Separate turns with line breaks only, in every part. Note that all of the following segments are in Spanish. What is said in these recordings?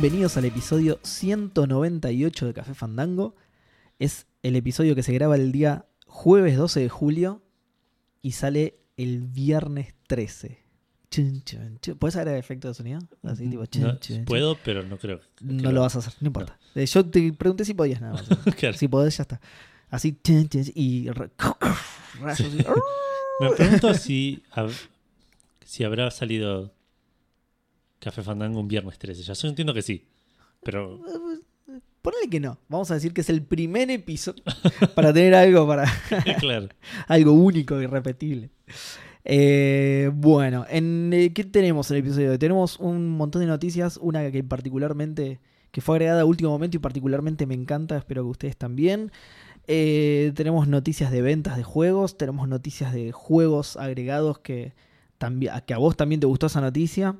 Bienvenidos al episodio 198 de Café Fandango. Es el episodio que se graba el día jueves 12 de julio y sale el viernes 13. Chun, chun, chun. ¿Puedes agregar efecto de sonido? Así tipo
No, puedo, pero no creo.
No lo vas a hacer, no importa. Eh, Yo te pregunté si podías nada más.
Claro.
Si podés, ya está. Así, y ra- rayos y-
Me pregunto si, hab- si habrá salido Café Fandango un viernes 13. Ya yo entiendo que sí. Pero
Ponle que no. Vamos a decir que es el primer episodio para tener algo para
claro.
algo único y irrepetible. Eh, bueno, en, eh, ¿qué tenemos en el episodio? de hoy? Tenemos un montón de noticias, una que particularmente, que fue agregada a último momento y particularmente me encanta, espero que ustedes también. Eh, tenemos noticias de ventas de juegos, tenemos noticias de juegos agregados que, también, que a vos también te gustó esa noticia.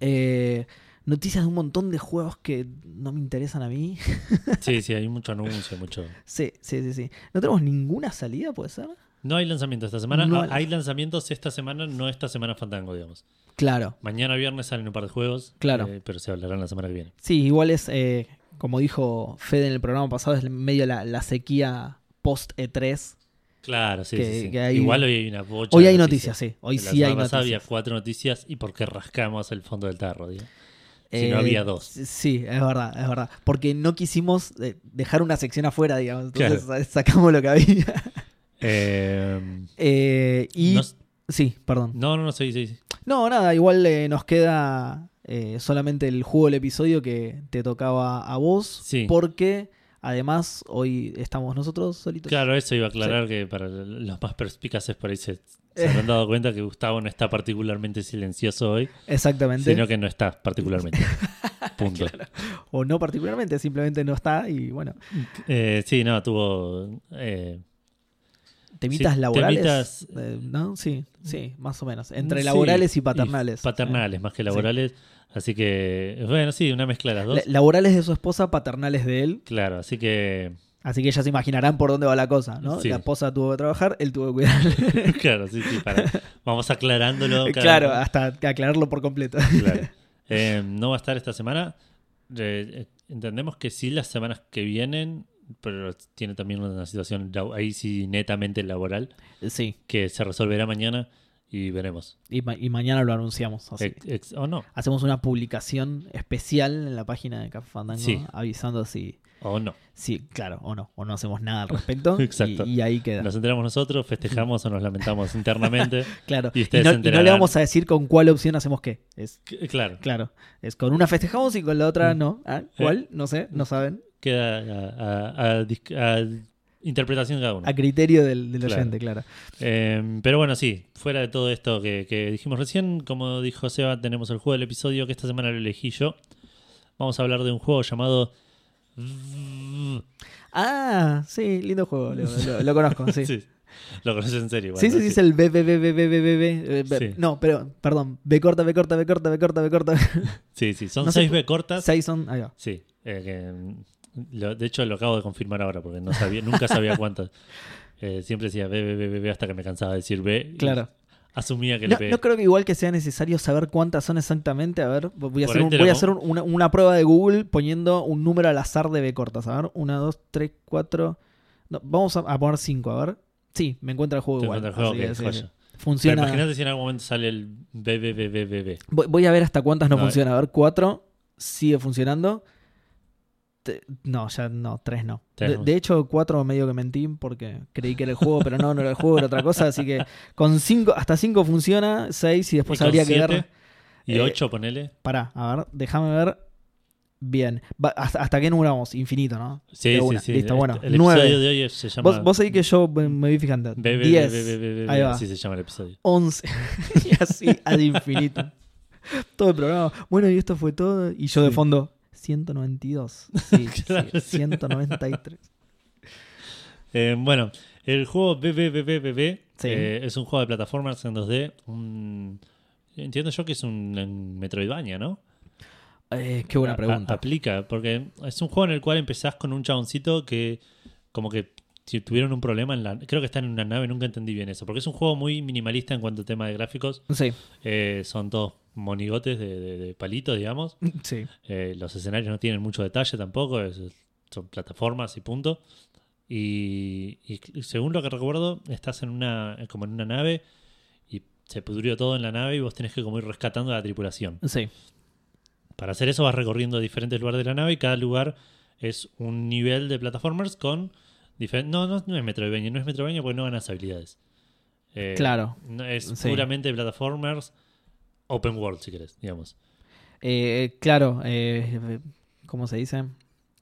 Eh, noticias de un montón de juegos que no me interesan a mí.
Sí, sí, hay mucho anuncio, mucho.
sí, sí, sí, sí. No tenemos ninguna salida, ¿puede ser?
No hay lanzamientos esta semana.
No
Ah,
hay-
hay lanzamientos esta semana, no esta semana Fandango, digamos.
Claro.
Mañana viernes salen un par de juegos.
Claro.
eh, pero se hablarán la semana que viene.
Sí, igual es, eh, como dijo Fede en el programa pasado, es medio la, la sequía post E3.
Claro, sí,
Que-
sí, sí.
que hay-
Igual hoy hay una bocha
Hoy hay noticias, sí. Hoy
La
sí
semana
hay noticias.
había cuatro noticias y porque rascamos el fondo del tarro, digo. Si
Eh,
no había dos.
Sí, es verdad, es verdad. Porque no quisimos eh, dejar una sección afuera, digamos. Entonces
Claro.
sacamos lo que había.
Eh,
Eh, y.
no,
Sí, perdón.
no, no, no, sí, sí. sí.
No, nada, igual eh, nos queda eh, solamente el juego del episodio que te tocaba a vos.
Sí.
Porque además hoy estamos nosotros solitos.
Claro, eso iba a aclarar que para los más perspicaces por ahí se, se habrán dado cuenta que Gustavo no está particularmente silencioso hoy,
Exactamente.
sino que no está particularmente. Punto.
O no particularmente, simplemente no está y bueno.
Eh, sí, no, tuvo. eh,
Temitas
Sí,
laborales.
temitas-
eh, ¿No? Sí, sí, más o menos. Entre
sí,
laborales y paternales.
paternales, más que laborales. Así que, bueno, sí, una mezcla de las dos.
la- laborales de su esposa, paternales de él.
Claro, así que.
Así que ya se imaginarán por dónde va la cosa, ¿no?
Sí.
La esposa tuvo que trabajar, él tuvo que cuidar.
Claro, sí, sí, para, vamos aclarándolo. cada-
claro, hasta aclararlo por completo.
Claro. Eh, no va a estar esta semana. Eh, eh, entendemos que sí las semanas que vienen, pero tiene también una situación ahí sí netamente laboral
Sí,
que se resolverá mañana y veremos.
y, ma- y mañana lo anunciamos. así.
Ex- ex- o no,
Hacemos una publicación especial en la página de Café Fandango
Sí.
avisando si,
o no.
si, claro, o no, o no hacemos nada al respecto.
Exacto.
Y, y ahí queda.
Nos enteramos nosotros, festejamos o nos lamentamos internamente.
Claro.
Y
Y,
ustedes
no,
se
y no le vamos a decir con cuál opción hacemos qué. Es
Claro,
claro. Es con una festejamos y con la otra
Mm.
no. ¿Ah? ¿Cuál? No sé, no saben.
queda a, a- a interpretación de cada.
A criterio del, oyente, claro.
Em, pero bueno, sí, fuera de todo esto que, dijimos recién, como dijo Seba, tenemos el juego del episodio que esta semana lo elegí yo. Vamos a hablar de un juego llamado.
Ah, sí, lindo juego, lo, conozco, sí.
Lo conoces en serio.
Sí, sí,
sí,
es el B, B, B, B, B, B, B, No, pero, perdón. B corta, B corta, B corta, B corta, B corta.
Sí, sí, son seis B cortas.
Seis son, ahí va.
Sí, eh, mm, lo- de hecho lo acabo de confirmar ahora porque no sabía, nunca sabía cuántas. Eh, siempre decía B, B, B, B, B hasta que me cansaba de decir B.
Claro.
Asumía que
No,
le
no creo que igual que sea necesario saber cuántas son exactamente. A ver, voy a
Por
hacer, un- voy a hacer un- una, una prueba de Google poniendo un número al azar de B cortas. A ver, una, dos, tres, cuatro. No, vamos a, a poner cinco, a ver. Sí, me encuentra el juego igual.
encuentra el juego,
así
ok,
que, sí,
joya.
sí.
Pero
Funciona.
imagínate si en algún momento sale el B, B, B, B, B, B.
Voy, voy a ver hasta cuántas no,
No,
funciona. A ver, cuatro sigue funcionando. No, ya no, tres no.
Tres
De,
no.
de hecho, cuatro medio que mentí porque creí que era el juego, pero no, no era el juego, era otra cosa. Así que con cinco, hasta cinco funciona, seis y después
Y
habría que ver.
Y
Eh,
8, ponele.
Pará, a ver, déjame ver. Bien. Va- hasta, ¿Hasta qué número vamos? Infinito, ¿no?
Sí,
de
sí,
una.
sí.
Listo,
El-
bueno.
El
Nueve.
episodio de hoy se llama.
Vos, vos ahí que yo me vi fijando.
B, B, B,
10,
B, B, B, B,
Ahí va.
Así se llama el episodio.
11. y así ad infinito. todo el programa. Bueno, y esto fue todo. Y yo de
Sí.
fondo, 192. Sí,
Claro,
sí,
sí.
193.
Eh, bueno, el juego BBBBB
Sí.
eh, es un juego de plataformas en 2D. un- entiendo yo que es un Metroidvania, ¿no?
Eh, qué buena pregunta.
a- aplica, porque es un juego en el cual empezás con un chaboncito que como que si tuvieron un problema en la... Creo que están en una nave, nunca entendí bien eso. Porque es un juego muy minimalista en cuanto a tema de gráficos.
Sí,
Eh, son todos monigotes de, de, de palito, digamos.
sí.
Eh, los escenarios no tienen mucho detalle tampoco. es- son plataformas y punto. Y, y según lo que recuerdo, estás en una como en una nave y se pudrió todo en la nave y vos tenés que como ir rescatando a la tripulación.
Sí,
Para hacer eso vas recorriendo diferentes lugares de la nave y cada lugar es un nivel de plataformers con diferentes... No, no, no es Metroidvania, no es Metroidvania porque no ganas habilidades. Eh,
Claro.
es
Sí.
puramente plataformers open world, si querés, digamos.
Eh, claro, eh, ¿cómo se dice?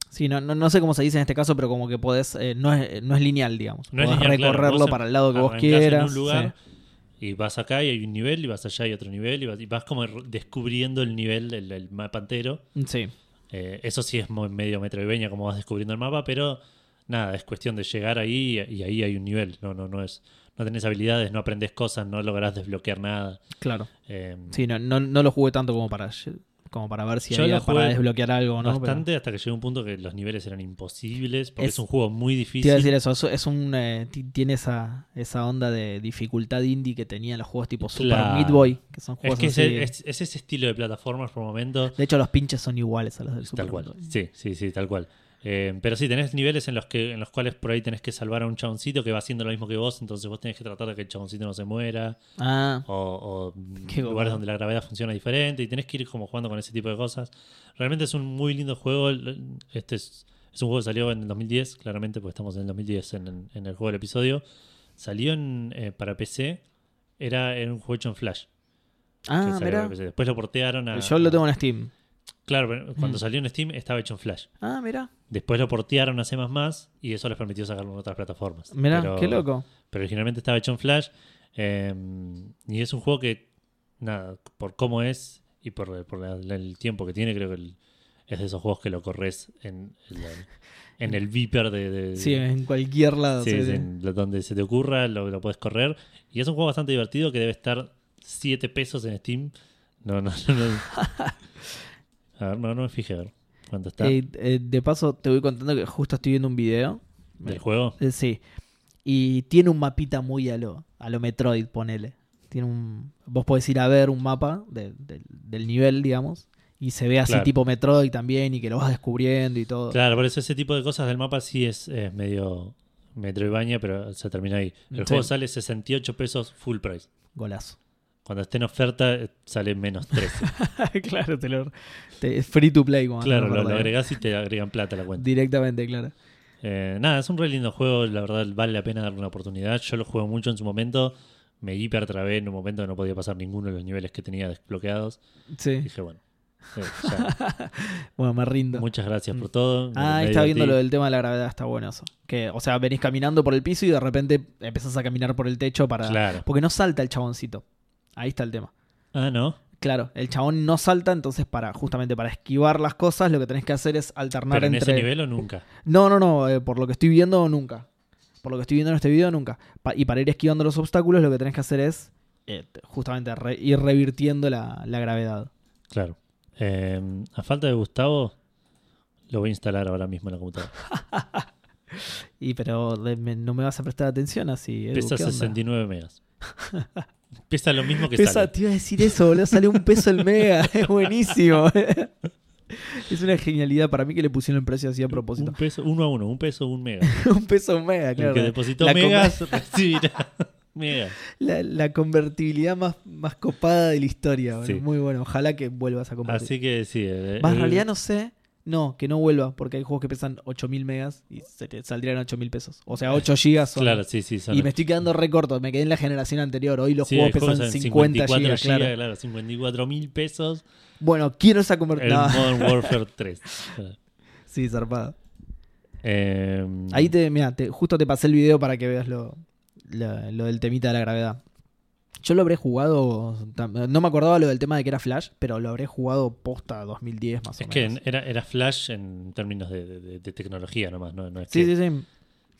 Sí, no, no, no sé cómo se dice en este caso, pero como que podés, eh, no, es, no es lineal, digamos.
No es
podés
lineal, claro.
recorrerlo para el lado que vos
arrancás en
quieras.
un lugar
sí.
y vas acá y hay un nivel y vas allá y otro nivel y vas, y vas como descubriendo el nivel, el, el mapa entero.
Sí,
Eh, eso sí es muy medio metroidvania como vas descubriendo el mapa, pero nada, es cuestión de llegar ahí y, y ahí hay un nivel. No, no, no es, no tenés habilidades, no aprendes cosas, no lográs desbloquear nada.
claro.
Eh,
Sí, no, no, no lo jugué tanto como para, como para ver si había para desbloquear algo, ¿no? Pero-
bastante hasta que llegó un punto que los niveles eran imposibles porque es,
Es-
un juego muy
Te
difícil.
iba a decir eso, es, es un eh, ti- tiene esa, esa onda de dificultad indie que tenían los juegos tipo Super
Claro.
Meat Boy, que son
Es
juegos
que es,
así.
es- es ese estilo de plataformas por momentos.
De hecho, los pinches son iguales a los del Super
Tal cual.
Meat Boy.
Sí, sí, sí, tal cual. Eh, pero sí, tenés niveles en los que en los cuales por ahí tenés que salvar a un chaboncito que va haciendo lo mismo que vos, entonces vos tenés que tratar de que el chaboncito no se muera.
Ah,
O, o lugares donde la gravedad funciona diferente y tenés que ir como jugando con ese tipo de cosas. Realmente es un muy lindo juego. Este es, es un juego que salió en el 2010, claramente, porque estamos en el 2010 en, en- en el juego del episodio. Salió en, eh, para PC, era, era un juego hecho en Flash.
ah mira.
Después lo portearon a.
Yo lo tengo en Steam.
Claro, pero cuando
Mm.
salió en Steam estaba hecho en Flash.
Ah, mira.
Después lo portearon a C++ y eso les permitió sacarlo en otras plataformas.
Mira, qué loco.
Pero originalmente estaba hecho en Flash. eh, y es un juego que, nada, por cómo es y por, por la- el tiempo que tiene, creo que el- es de esos juegos que lo corres en, en, la- en el Viper de... de-
Sí, en cualquier lado.
sí,
sí,
sí,
sí.
en donde se te ocurra, lo, lo puedes correr. Y es un juego bastante divertido que debe estar 7 pesos en Steam. No, no, no. no. A ver, no, no me fijé a ver cuánto está
Eh, eh, de paso, te voy contando que justo estoy viendo un video.
del juego.
Eh, sí. Y tiene un mapita muy a lo, a lo Metroid, ponele. Tiene un, vos podés ir a ver un mapa de- del- del nivel, digamos. Y se ve así
Claro.
tipo Metroid también y que lo vas descubriendo y todo.
Claro, por eso ese tipo de cosas del mapa sí es, es medio Metroidvania, pero se termina ahí. El
Sí.
juego sale 68 pesos full price.
Golazo.
Cuando esté en oferta eh, sale menos 13.
claro, te lo, te- es free to play. como
claro, lo, lo agregás y te agregan plata a la cuenta.
Directamente, claro.
Eh, nada, es un re lindo juego, la verdad vale la pena darle una oportunidad. Yo lo juego mucho en su momento, me hiper trabé en un momento que no podía pasar ninguno de los niveles que tenía desbloqueados.
Sí.
Dije, bueno, eh, ya.
Bueno, me rindo.
muchas gracias por todo.
Ah, está viendo lo del tema de la gravedad, está bueno eso. Que, o sea, venís caminando por el piso y de repente empezás a caminar por el techo para.
Claro.
Porque no salta el chaboncito. Ahí está el tema.
Ah, no.
Claro, el chabón no salta, entonces para justamente para esquivar las cosas, lo que tenés que hacer es alternar
¿Pero en
entre.
ese nivel o nunca?
No, no, no, eh, por lo que estoy viendo, nunca. Por lo que estoy viendo en este video, nunca. Pa- y para ir esquivando los obstáculos, lo que tenés que hacer es eh, justamente re- ir revirtiendo la, la gravedad.
Claro. Eh, a falta de Gustavo, lo voy a instalar ahora mismo en la computadora.
Y pero de- me- no me vas a prestar atención así.
Pesa
¿qué onda?
69 megas. Pesa lo mismo que
Pesa,
sale.
te iba a decir eso, boludo. Sale un peso el mega. Es buenísimo. es una genialidad para mí que le pusieron el precio así a propósito.
Un peso, uno a uno, un peso, un mega.
un peso un mega, claro.
El que depositó
La
megas recibirá megas.
La, la convertibilidad más, más copada de la historia.
Sí.
Muy bueno. Ojalá que vuelvas a convertir.
Así que sí. eh,
Más en
eh,
realidad no sé. No, que no vuelva, porque hay juegos que pesan 8000 megas y se te saldrían 8000 pesos. O sea, 8 gigas son.
Claro, sí, sí. son-
y me estoy quedando re corto, me quedé en la generación anterior. Hoy los
sí,
juegos pesan
juegos en
50
54
gigas, claro.
claro. 54 mil pesos.
Bueno, quiero esa conversión.
Modern Warfare 3.
Sí, zarpada.
Eh,
Ahí te, mira, te, justo te pasé el video para que veas lo, lo, lo del temita de la gravedad. Yo lo habré jugado, no me acordaba lo del tema de que era Flash, pero lo habré jugado posta 2010 más o
Es que
menos.
era, era Flash en términos de, de- de tecnología nomás, no, no es
Sí,
que-
sí, sí.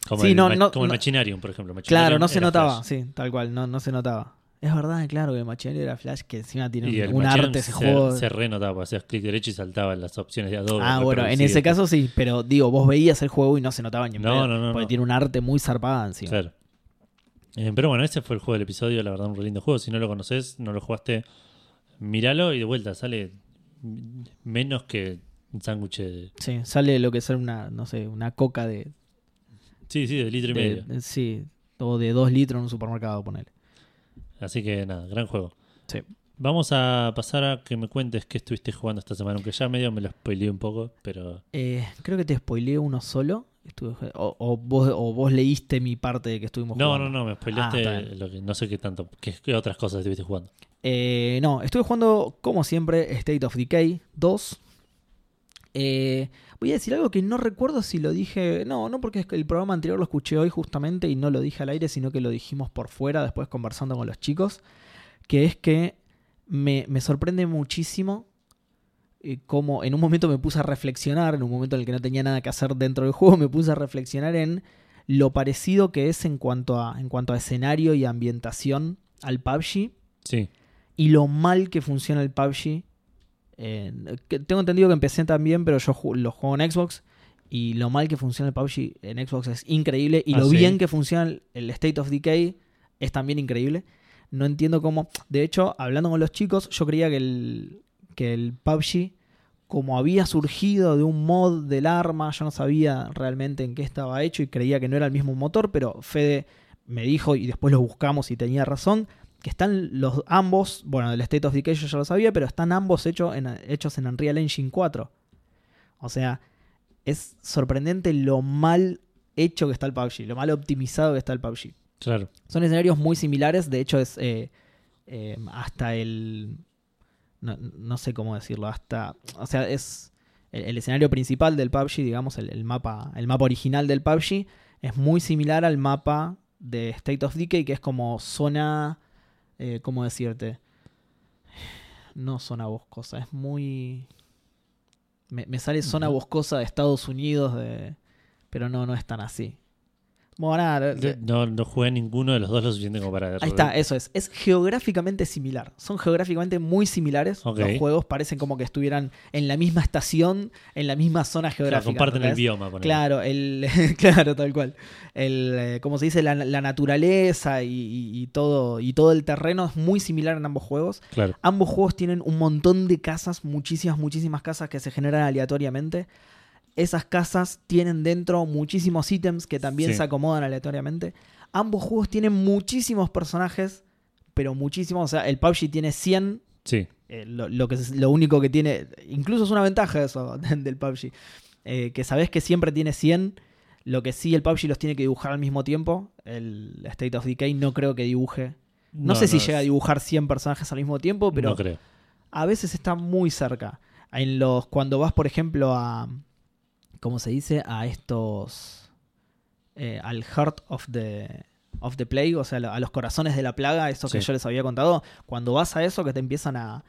como,
Sí,
el,
no,
ma-
no,
como el. Machinarium, por ejemplo.
Claro, no se notaba,
Flash.
sí, tal cual, no, no se notaba. Es verdad, claro, que el Machinarium era Flash, que encima tiene
Y
un arte ese
se,
juego.
se renotaba, porque hacías clic derecho y saltaban las opciones de Adobe.
Ah, bueno, en ese caso sí, pero digo, vos veías el juego y no se notaba ni en
No, no, no,
Porque tiene un arte muy zarpado encima.
Claro. Eh, pero bueno, ese fue el juego del episodio, la verdad, un re lindo juego. Si no lo conoces, no lo jugaste, míralo y de vuelta, sale menos que un sándwich de.
Sí, sale lo que es una, no sé, una coca de,
Sí, sí, de litro y medio.
sí, o de dos litros en un supermercado, ponele.
Así que nada, gran juego.
Sí.
Vamos a pasar a que me cuentes qué estuviste jugando esta semana, aunque ya medio me lo spoileé un poco, pero
Eh, creo que te spoileé uno solo. Estuve, o, o vos, o vos leíste mi parte de que estuvimos
no,
jugando.
no, no, me spoileaste
Ah,
lo que no sé qué tanto, qué, qué otras cosas estuviste jugando.
Eh, no, estuve jugando, como siempre, State of Decay 2. Eh, voy a decir algo que no recuerdo si lo dije. No, no porque el programa anterior lo escuché hoy justamente y no lo dije al aire, sino que lo dijimos por fuera después conversando con los chicos. Que es que me, me sorprende muchísimo eh, cómo en un momento me puse a reflexionar, en un momento en el que no tenía nada que hacer dentro del juego, me puse a reflexionar en lo parecido que es en cuanto a, en cuanto a escenario y ambientación al PUBG
Sí,
y lo mal que funciona el PUBG. Eh, que tengo entendido que empecé también, pero yo lo juego en Xbox. Y lo mal que funciona el PUBG en Xbox es increíble. Y
Ah,
lo
¿sí?
bien que funciona el- el State of Decay es también increíble. No entiendo cómo. De hecho, hablando con los chicos, yo creía que el, que el PUBG, como había surgido de un mod del arma, yo no sabía realmente en qué estaba hecho y creía que no era el mismo motor, pero Fede me dijo y después lo buscamos y tenía razón, que están los ambos, bueno, del State of Decay yo ya lo sabía, pero están ambos hechos en, hechos en Unreal Engine 4. O sea, es sorprendente lo mal hecho que está el PUBG, lo mal optimizado que está el PUBG.
claro.
Son escenarios muy similares, de hecho es eh, eh, hasta el... No, no sé cómo decirlo, hasta... O sea, es el, el escenario principal del PUBG, digamos, el, el mapa, el mapa original del PUBG, es muy similar al mapa de State of Decay, que es como zona... eh, ¿Cómo decirte? No zona boscosa, es muy... Me, me sale zona boscosa de Estados Unidos, de... pero no, no es tan así. Bueno, nada,
Yo no, no jugué ninguno de los dos lo suficiente como para...
Ahí está, eso es. Es geográficamente similar. Son geográficamente muy similares. Los juegos parecen como que estuvieran en la misma estación, en la misma zona
Claro,
geográfica.
comparten el
¿entendés?
bioma. ponele.
Claro, el, claro, tal cual. El, eh, como se dice, la, la naturaleza y, y- y todo, y todo el terreno es muy similar en ambos juegos.
Claro.
Ambos juegos tienen un montón de casas, muchísimas, muchísimas casas que se generan aleatoriamente. Esas casas tienen dentro muchísimos ítems que también
Sí.
se acomodan aleatoriamente. Ambos juegos tienen muchísimos personajes, pero muchísimos. O sea, el PUBG tiene 100.
Sí,
eh, lo, lo que es lo único que tiene, incluso es una ventaja eso del PUBG, eh, que sabes que siempre tiene 100. Lo que sí el PUBG los tiene que dibujar al mismo tiempo. El State of Decay no creo que dibuje. No, sé si llega a dibujar 100 personajes al mismo tiempo, pero
No creo.
a veces está muy cerca. En los, cuando vas, por ejemplo, a. ¿Cómo se dice? A estos. eh, al Heart of the. Of the Plague, o sea, a los corazones de la plaga, eso que yo les había contado. Cuando vas a eso, que te empiezan a,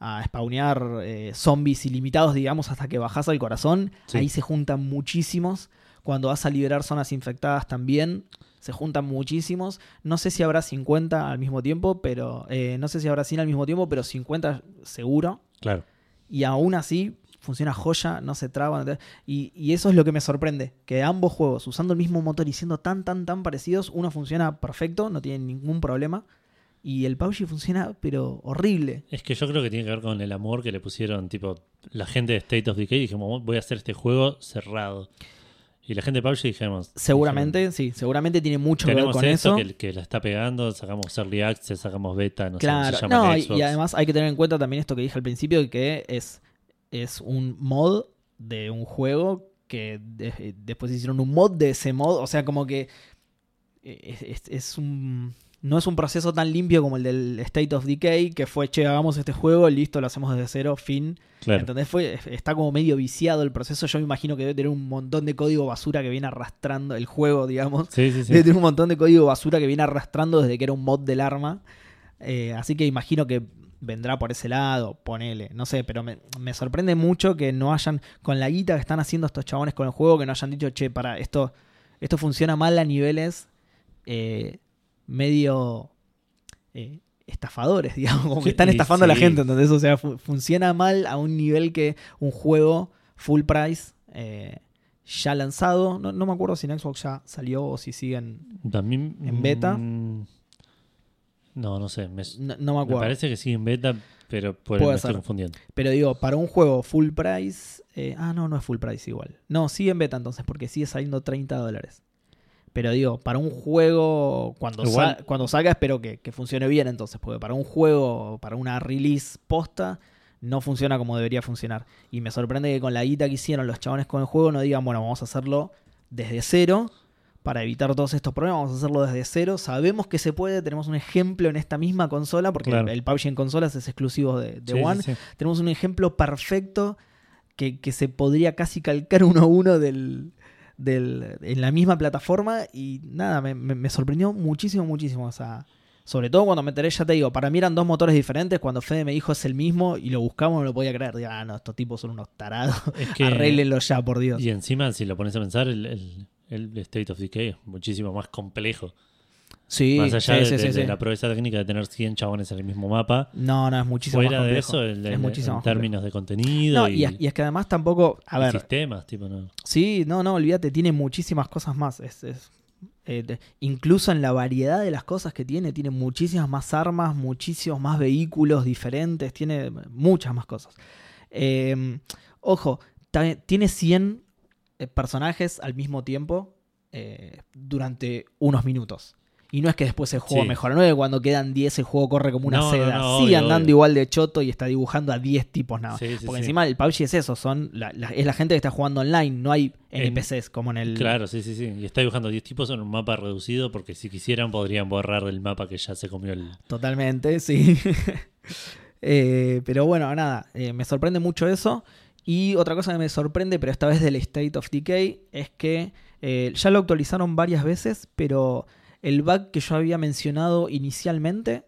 a spawnear eh, zombies ilimitados, digamos, hasta que bajas al corazón,
Sí.
ahí se juntan muchísimos. Cuando vas a liberar zonas infectadas también, se juntan muchísimos. No sé si habrá 50 al mismo tiempo, pero. eh, no sé si habrá 100 al mismo tiempo, pero 50 seguro.
Claro.
Y aún así funciona joya, no se traba. no te- Y, y eso es lo que me sorprende. Que ambos juegos, usando el mismo motor y siendo tan, tan, tan parecidos, uno funciona perfecto, no tiene ningún problema. Y el PUBG funciona, pero horrible.
Es que yo creo que tiene que ver con el amor que le pusieron, tipo, la gente de State of Decay. Dijimos, voy a hacer este juego cerrado. Y la gente de PUBG dijimos.
Seguramente, sí, seguramente tiene mucho que ver con
esto
eso.
que, que la está pegando, sacamos Early Access, sacamos Beta, no sé
claro,
cómo se llama
no,
Xbox.
y además hay que tener en cuenta también esto que dije al principio, que es, es un mod de un juego que de- después hicieron un mod de ese mod, o sea, como que es, es- es un... No es un proceso tan limpio como el del State of Decay, que fue, che, hagamos este juego, listo, lo hacemos desde cero, fin.
Claro.
¿Entendés? Fue, está como medio viciado el proceso. Yo me imagino que debe tener un montón de código basura que viene arrastrando el juego, digamos.
Sí, sí, sí.
Debe tener un montón de código basura que viene arrastrando desde que era un mod del arma. Eh, así que imagino que vendrá por ese lado, ponele, no sé, pero me, me sorprende mucho que no hayan, con la guita que están haciendo estos chabones con el juego, que no hayan dicho, che, para, esto, esto funciona mal a niveles eh, medio eh, estafadores, digamos, como que están estafando a la gente, entonces, o sea, fu- funciona mal a un nivel que un juego full price eh, ya lanzado, no, no me acuerdo si en Xbox ya salió o si siguen,
También,
¿En beta?
mm, No, no sé. Me,
no, no me
me
acuerdo.
parece que sigue en beta, pero por
Puede
me estoy confundiendo.
Pero digo, para un juego full price. eh, ah, no, no es full price igual. No, sigue en beta entonces, porque sigue saliendo 30 dólares. Pero digo, para un juego, cuando,
Igual-
sa- cuando salga, espero que, que funcione bien entonces, porque para un juego, para una release posta, no funciona como debería funcionar. Y me sorprende que con la guita que hicieron los chabones con el juego no digan, bueno, vamos a hacerlo desde cero para evitar todos estos problemas, vamos a hacerlo desde cero. Sabemos que se puede, tenemos un ejemplo en esta misma consola, porque
Claro.
el, el PUBG en consolas es exclusivo de, de
Sí, sí,
One
sí.
tenemos un ejemplo perfecto que, que se podría casi calcar uno a uno del, del- en la misma plataforma y nada, me, me- me sorprendió muchísimo, muchísimo. O sea, sobre todo cuando me enteré, ya te digo, para mí eran dos motores diferentes, cuando Fede me dijo es el mismo y lo buscamos no lo podía creer. Digo, ah, no, estos tipos son unos tarados,
Es que,
arréglenlo ya, por Dios.
y encima, si lo pones a pensar, el, el- el State of Decay es muchísimo más complejo.
Sí,
más allá
sí,
de,
sí,
de-
sí,
de
sí.
la proeza técnica de tener 100 chabones en el mismo mapa.
No, no, es muchísimo
Fuera
más
de
complejo.
eso, el-
es muchísimo
en
complejo.
términos de contenido
No,
y,
y, es- que además tampoco, a ver,
sistemas, tipo, ¿no?
Sí, no, no, olvídate, tiene muchísimas cosas más. Es, es, eh, de- incluso en la variedad de las cosas que tiene, tiene muchísimas más armas, muchísimos más vehículos diferentes, tiene muchas más cosas. Eh, ojo, tiene 100 eh, personajes al mismo tiempo eh, durante unos minutos. Y no es que después el juego
Sí.
mejora, no es que cuando quedan 10 el juego corre como una
No,
seda.
no,
Sigue
obvio,
andando
obvio.
igual de choto y está dibujando a 10 tipos nada más.
Sí, sí,
Porque encima el PUBG es eso, son la- la- es la gente que está jugando online, no hay
En-
NPCs como en el...
Claro, sí, sí, sí. Y está dibujando 10 tipos en un mapa reducido porque si quisieran podrían borrar el mapa que ya se comió el...
Totalmente, sí. Eh, pero bueno, nada, eh, me sorprende mucho eso. Y otra cosa que me sorprende, pero esta vez del State of Decay, es que eh, ya lo actualizaron varias veces, pero el bug que yo había mencionado inicialmente,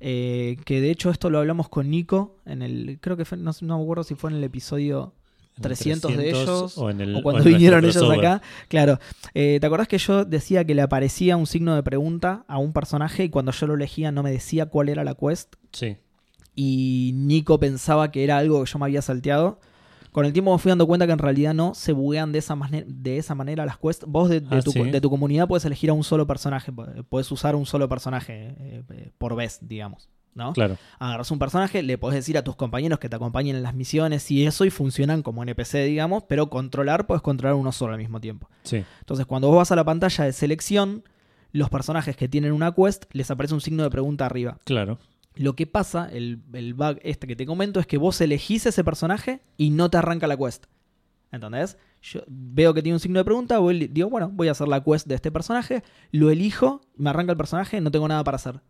eh, que de hecho esto lo hablamos con Nico, en el creo que fue, no, no me acuerdo si fue en el episodio
en el
300 de ellos,
o, en el,
o cuando
en
vinieron ellos acá. Claro, eh, ¿te acordás que yo decía que le aparecía un signo de pregunta a un personaje y cuando yo lo elegía no me decía cuál era la quest?
Sí,
y Nico pensaba que era algo que yo me había salteado. Con el tiempo me fui dando cuenta que en realidad no, se buguean de esa, de esa manera las quests. Vos de, de
Ah,
tu,
¿sí?
de tu comunidad puedes elegir a un solo personaje, puedes usar un solo personaje eh, eh, por vez, digamos. ¿no?
claro.
Agarras un personaje, le podés decir a tus compañeros que te acompañen en las misiones y eso, y funcionan como NPC, digamos, pero controlar, puedes controlar uno solo al mismo tiempo.
Sí,
Entonces, cuando vos vas a la pantalla de selección, los personajes que tienen una quest les aparece un signo de pregunta arriba.
claro.
Lo que pasa, el, el bug este que te comento, es que vos elegís ese personaje y no te arranca la quest. ¿Entendés? Yo veo que tiene un signo de pregunta, voy- digo, bueno, voy a hacer la quest de este personaje, lo elijo, me arranca el personaje, no tengo nada para hacer.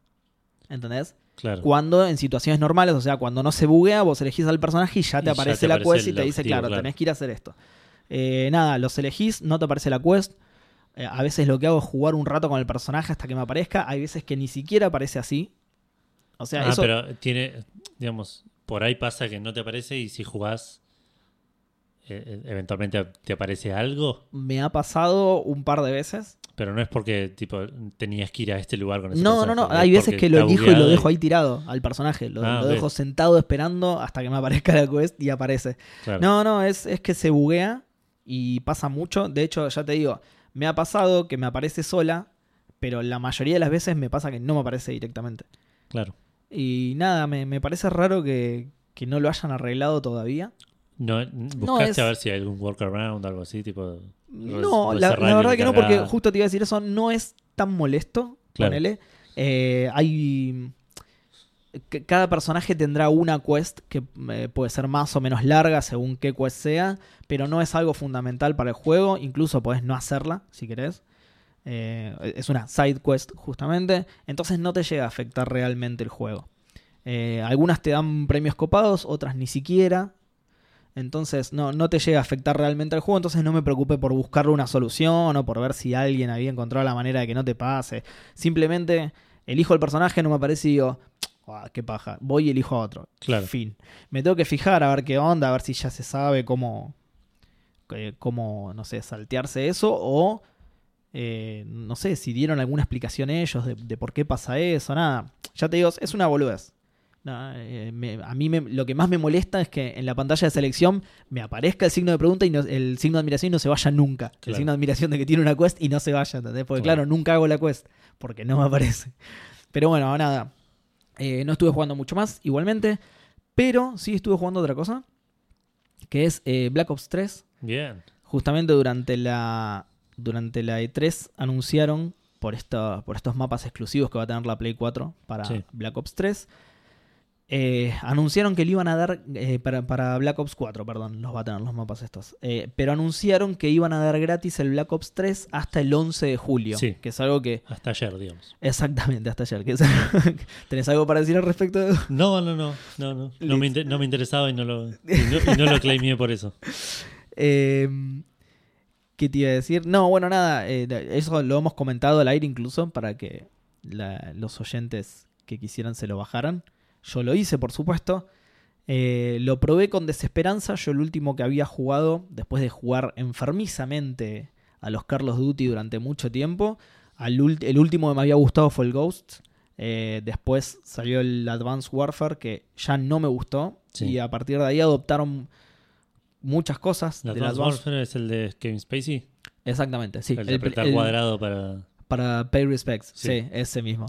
¿Entendés?
Claro.
Cuando en situaciones normales, o sea, cuando no se buguea, vos elegís al personaje y ya te
Y ya
aparece la quest y te dice,
objetivo,
claro,
claro.
tenés que ir a hacer esto. Eh, nada, los elegís, no te aparece la quest. Eh, a veces lo que hago es jugar un rato con el personaje hasta que me aparezca. Hay veces que ni siquiera aparece así. O sea,
ah,
eso
pero tiene, digamos, por ahí pasa que no te aparece y si jugás, eh, eh, eventualmente te aparece algo,
me ha pasado un par de veces.
pero no es porque tipo tenías que ir a este lugar con ese
No, no, no.
personaje,
Hay
es
veces que lo elijo y lo dejo ahí tirado al personaje. Lo,
Ah,
lo dejo sentado esperando hasta que me aparezca la quest y aparece.
Claro.
No, no, es, es que se buguea y pasa mucho. De hecho, ya te digo, me ha pasado que me aparece sola, pero la mayoría de las veces me pasa que no me aparece directamente.
Claro.
Y nada, me, me parece raro que, que no lo hayan arreglado todavía.
No, buscaste
es-
a ver si hay algún workaround o algo así, tipo.
No, la, la verdad que no, porque justo te iba a decir eso, no es tan molesto.
Claro.
Ponele. Eh, hay. Cada personaje tendrá una quest que eh, puede ser más o menos larga según qué quest sea, pero no es algo fundamental para el juego. Incluso podés no hacerla si querés. Eh, es una side quest justamente. Entonces no te llega a afectar realmente el juego. Eh, algunas te dan premios copados, otras ni siquiera. Entonces no, no te llega a afectar realmente al juego, entonces no me preocupé por buscarle una solución o por ver si alguien había encontrado la manera de que no te pase. Simplemente elijo el personaje, no me aparece y digo, "Ah, qué paja, voy y elijo a otro.
Claro.
Fin. Me tengo que fijar a ver qué onda, a ver si ya se sabe cómo, eh, cómo no sé, saltearse eso o Eh, no sé si dieron alguna explicación ellos de, de por qué pasa eso, nada. Ya te digo, es una boludez. Eh, me- a mí me- lo que más me molesta es que en la pantalla de selección me aparezca el signo de pregunta y no- el signo de admiración y no se vaya nunca. El signo de admiración de que tiene una quest y no se vaya, ¿entendés? Porque
Claro.
claro, nunca hago la quest porque no me aparece. Pero bueno, nada. Eh, no estuve jugando mucho más igualmente, pero sí estuve jugando otra cosa, que es eh, Black Ops 3.
Bien.
Justamente durante la, durante la E3 anunciaron por, esta, por estos mapas exclusivos que va a tener la Play 4 para
Sí.
Black Ops 3. eh, anunciaron que le iban a dar eh, para, para Black Ops 4, perdón, los va a tener los mapas estos. Eh, pero anunciaron que iban a dar gratis el Black Ops 3 hasta el 11 de julio.
Sí.
Que es algo que.
Hasta ayer, digamos.
Exactamente, hasta ayer. Que es ¿Tenés algo para decir al respecto?
No, no, no, no, no. No me,
Listo.
inter- no me interesaba y no lo, y no, y no lo claimé por eso.
Eh, ¿Qué te iba a decir? No, bueno, nada, eh, eso lo hemos comentado al aire incluso para que la- los oyentes que quisieran se lo bajaran. Yo lo hice, por supuesto. Eh, lo probé con desesperanza. Yo el último que había jugado, después de jugar enfermizamente a los Carlos Duty durante mucho tiempo, al el último que me había gustado fue el Ghost. Eh, después salió el Advanced Warfare, que ya no me gustó.
Sí.
Y a partir de ahí adoptaron muchas cosas.
La
del
Advanced Warfare es el de Kevin Spacey.
Exactamente, sí.
el de
El-
apretar
el-
cuadrado para.
para Pay Respects, sí,
Sí.
ese mismo.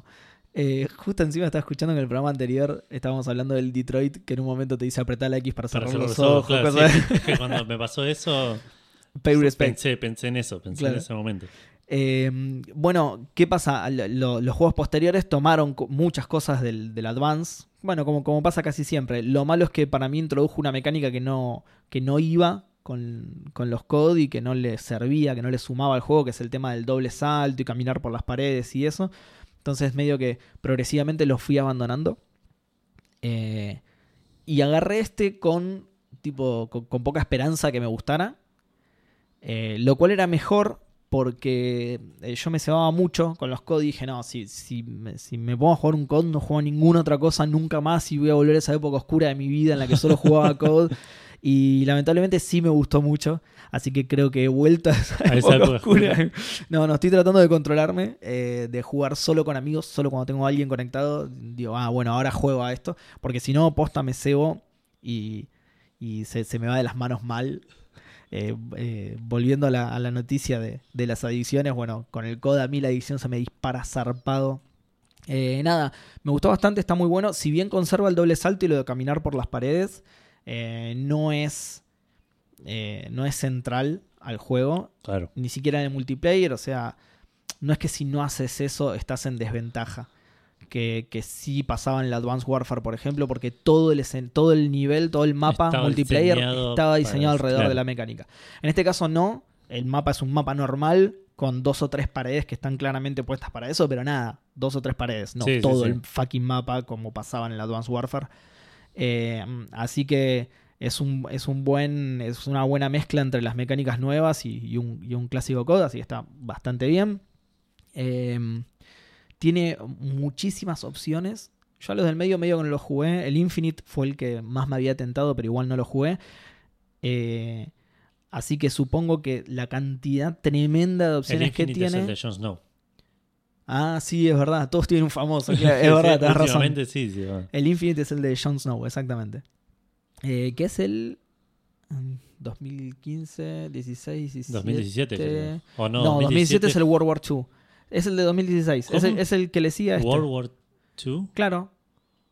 Eh, justo encima estaba escuchando que en el programa anterior estábamos hablando del Detroit, que en un momento te dice apretar la X para
para
cerrar
cerrar
los
los ojos, claro,
cosas
sí. Cuando me pasó eso,
Pay Respects.
pensé, pensé en eso, pensé
Claro.
en ese momento.
Eh, bueno, ¿qué pasa? Lo- lo- los juegos posteriores tomaron muchas cosas del, del Advance. Bueno, como, como pasa casi siempre. Lo malo es que para mí introdujo una mecánica que no, que no iba con, con los COD y que no le servía, que no le sumaba al juego, que es el tema del doble salto y caminar por las paredes y eso. Entonces medio que progresivamente lo fui abandonando. Eh, y agarré este con, tipo, con, con poca esperanza que me gustara. Eh, lo cual era mejor porque eh, yo me cebaba mucho con los COD y dije, no, si, si, me, si me pongo a jugar un COD no juego a ninguna otra cosa nunca más y voy a volver a esa época oscura de mi vida en la que solo jugaba COD. Y lamentablemente sí me gustó mucho, así que creo que he vuelto a esa,
A esa
época,
época
oscura.
oscura.
No, no, estoy tratando de controlarme, eh, de jugar solo con amigos, solo cuando tengo a alguien conectado. Digo, ah, bueno, ahora juego a esto, porque si no, posta me cebo y, y se, se me va de las manos mal. Eh, eh, volviendo a la, a la noticia de, de las adicciones, bueno, con el COD a mí la adicción se me dispara zarpado. Eh, nada, me gustó bastante, está muy bueno. Si bien conserva el doble salto y lo de caminar por las paredes, eh, no es eh, no es central al juego,
Claro.
ni siquiera en el multiplayer, o sea, no es que si no haces eso estás en desventaja. Que, que sí pasaba en el Advanced Warfare, por ejemplo, porque todo el, todo el nivel, todo el mapa
Estaba
multiplayer
diseñado
estaba diseñado alrededor
claro.
de la mecánica. En este caso no, el mapa es un mapa normal con dos o tres paredes que están claramente puestas para eso, pero nada, dos o tres paredes, no
Sí,
todo
sí.
el fucking mapa como pasaba en el Advanced Warfare. Eh, así que es un, es un buen es una buena mezcla entre las mecánicas nuevas y, y un, y un clásico COD, así que está bastante bien. Eh, tiene muchísimas opciones. Yo a los del medio medio que no los jugué. El Infinite fue el que más me había tentado, pero igual no lo jugué. Eh, así que supongo que la cantidad tremenda de
El
opciones que
Infinite es el
tiene.
de Jon Snow.
Ah, sí, es verdad. Todos tienen un famoso. claro, es verdad,
Sí,
tenés razón.
sí, sí, va.
El Infinite es el de Jon Snow, exactamente. Eh, que es el. mm, 2015, 16, 17.
2017. creo. O no,
No, 2017 es el World War II. Es el de 2016. Es el, es el que le sigue a este.
World War II.
Claro.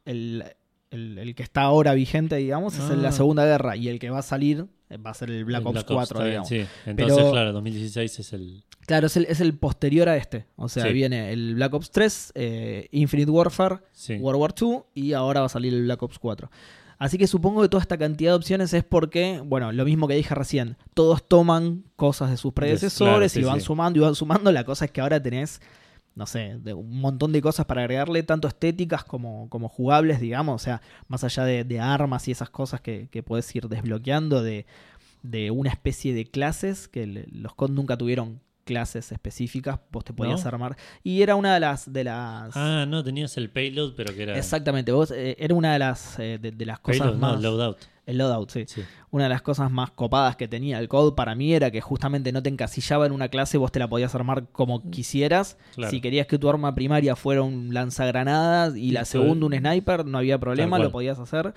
El, el- el que está ahora vigente, digamos, es de la
Ah.
Segunda Guerra. Y el que va a salir eh, va a ser el Black
El
Ops 4,
está bien,
digamos.
sí. Entonces,
Pero-
claro, 2016 es el.
Claro, es el, es el posterior a este. O sea,
Sí.
viene el Black Ops 3, eh, Infinite Warfare,
Sí.
World War II y ahora va a salir el Black Ops 4. Así que supongo que toda esta cantidad de opciones es porque, bueno, lo mismo que dije recién, todos toman cosas de sus predecesores
claro,
y van sumando y van sumando. La cosa es que ahora tenés, no sé, de un montón de cosas para agregarle, tanto estéticas como, como jugables, digamos. O sea, más allá de, armas y esas cosas que, que podés ir desbloqueando, de, de una especie de clases que los COD nunca tuvieron clases específicas, vos te podías
¿No?
armar. Y era una de las. De las
Ah, no, tenías el payload, pero que era.
Exactamente, vos eh, era una de las, eh, de, de las cosas
Payload,
más.
no, loadout.
El loadout, sí.
Sí.
Una de las cosas más copadas que tenía el code para mí era que justamente no te encasillaba en una clase, vos te la podías armar como quisieras.
Claro.
Si querías que tu arma primaria fuera un lanzagranadas y la segunda un sniper, no había problema, lo podías hacer.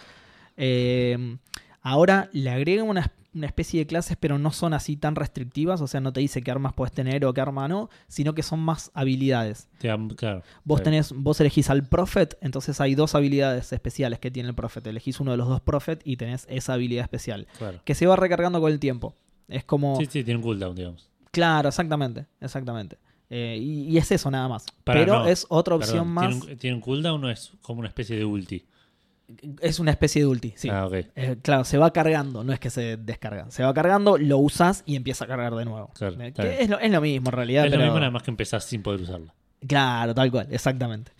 Eh, ahora le agregan una, una especie de clases, pero no son así tan restrictivas, o sea, no te dice qué armas puedes tener o qué arma no, sino que son más habilidades.
Claro.
Vos tenés, vos elegís al Prophet, entonces hay dos habilidades especiales que tiene el Prophet. Elegís uno de los dos Prophet y tenés esa habilidad especial.
Claro.
Que se va recargando con el tiempo. Es como.
Sí, sí, tiene un cooldown, digamos.
Claro, exactamente. Exactamente. Eh, y, y es eso nada más.
Para,
Pero
no,
es otra opción
Perdón,
más.
¿Tiene un, tiene un cooldown o es como una especie de ulti?
Es una especie de ulti, sí.
Ah, ok.
Eh, claro, se va cargando, no es que se descarga. Se va cargando, lo usas y empieza a cargar de nuevo.
Claro,
Eh, es, lo, es lo mismo en realidad.
es lo mismo, nada más que empezás sin poder usarla.
Claro, tal cual, exactamente.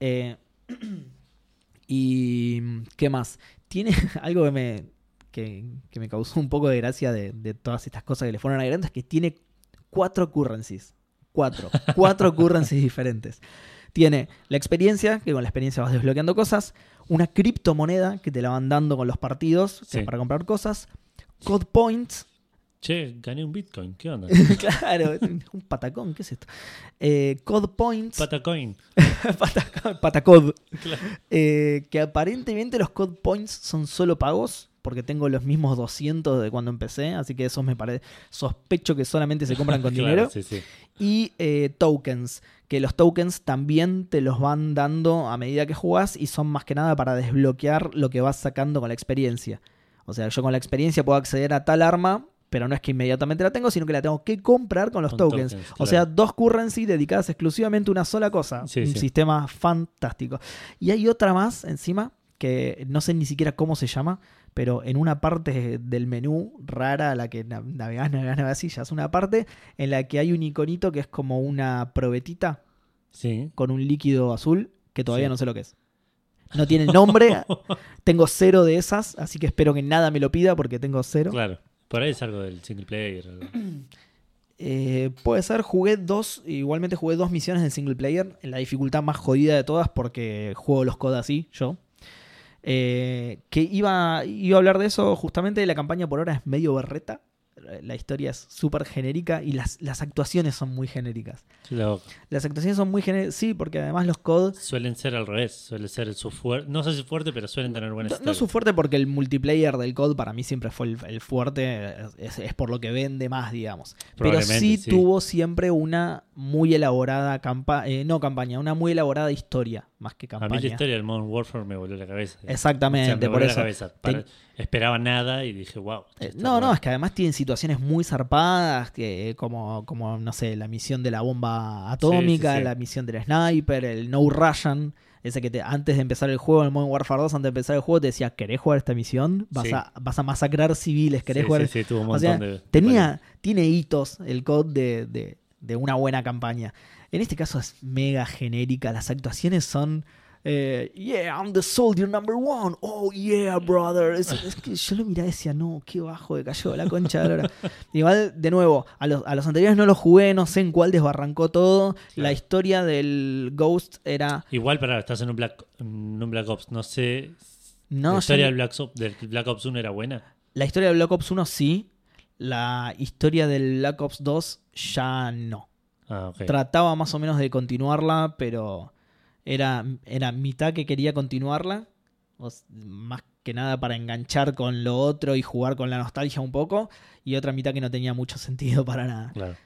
Eh, y qué más. Tiene algo que me, que, que me causó un poco de gracia de, de todas estas cosas que le fueron agregando, es que tiene cuatro currencies. Cuatro. Cuatro currencies diferentes. Tiene la experiencia, que con la experiencia vas desbloqueando cosas. Una criptomoneda que te la van dando con los partidos, que
Sí.
es para comprar cosas. Code points,
Che, gané un Bitcoin. ¿Qué onda?
claro, un patacón, ¿qué es esto? Eh, code points.
Patacoin.
Patacod, Patacod.
Claro.
Eh, que aparentemente los code points son solo pagos, porque tengo los mismos 200 de cuando empecé, así que esos me parece. Sospecho que solamente se compran con
Claro,
dinero.
Sí, sí.
Y eh, tokens, que los tokens también te los van dando a medida que jugás y son más que nada para desbloquear lo que vas sacando con la experiencia. O sea, yo con la experiencia puedo acceder a tal arma. Pero no es que inmediatamente la tengo, sino que la tengo que comprar con los
Con
tokens.
tokens,
O sea, dos currency dedicadas exclusivamente a una sola cosa.
Sí,
un
sí.
sistema fantástico. Y hay otra más encima que no sé ni siquiera cómo se llama, pero en una parte del menú rara a la que na- navegás, navegás, navegás y ya es una parte en la que hay un iconito que es como una probetita
Sí.
con un líquido azul que todavía
Sí.
no sé lo que es. No tiene nombre, tengo cero de esas, así que espero que nada me lo pida porque tengo cero.
Claro. Por ahí es algo del single player. algo.
Eh, puede ser, jugué dos, igualmente jugué dos misiones en single player, en la dificultad más jodida de todas porque juego los COD así, yo. Eh, que iba, iba a hablar de eso justamente, la campaña por ahora es medio berreta, la historia es súper genérica y las, las actuaciones son muy genéricas. Las actuaciones son muy genéricas, sí, porque además los COD...
suelen ser al revés. Suele ser su fuerte. No sé si fuerte, pero suelen tener buena
No,
historia.
no su fuerte porque el multiplayer del COD para mí siempre fue el, el fuerte, es, es por lo que vende más, digamos. Pero sí,
sí.
tuvo siempre una muy elaborada campaña, no campaña, una muy elaborada historia, más que
A mí
campaña.
la historia del Modern Warfare me volvió la cabeza.
Exactamente,
O sea, me
por eso.
la cabeza. Esperaba nada y dije, wow.
Eh, No, no, es que además tienen situaciones muy zarpadas, que, como, como, no sé, la misión de la bomba atómica,
Sí, sí, sí.
la misión del sniper, el No Russian, ese que te, antes de empezar el juego, en el Modern Warfare 2, antes de empezar el juego, te decía, ¿querés jugar esta misión? Vas, a, vas a masacrar civiles, ¿querés
sí,
jugar?
Sí, tuvo un
O
montón
sea,
de.
tenía, tiene hitos el COD de, de- de una buena campaña. En este caso es mega genérica, las actuaciones son... eh, yeah, I'm the soldier number one. Oh, yeah, brother. Es, es que yo lo miraba y decía, no, qué bajo de cayó la concha de la lora". Igual, de nuevo, a los, a los anteriores no los jugué, no sé en cuál desbarrancó todo. La historia del Ghost era.
Igual, para estás en un Black, en un Black Ops. No sé.
No,
la historia del Black, Ops, del Black Ops 1 era buena.
la historia de Black Ops 1 sí. La historia del Black Ops 2 ya no.
Ah.
Trataba más o menos de continuarla, pero era, era mitad que quería continuarla, más que nada para enganchar con lo otro y jugar con la nostalgia un poco, y otra mitad que no tenía mucho sentido para nada.
Claro.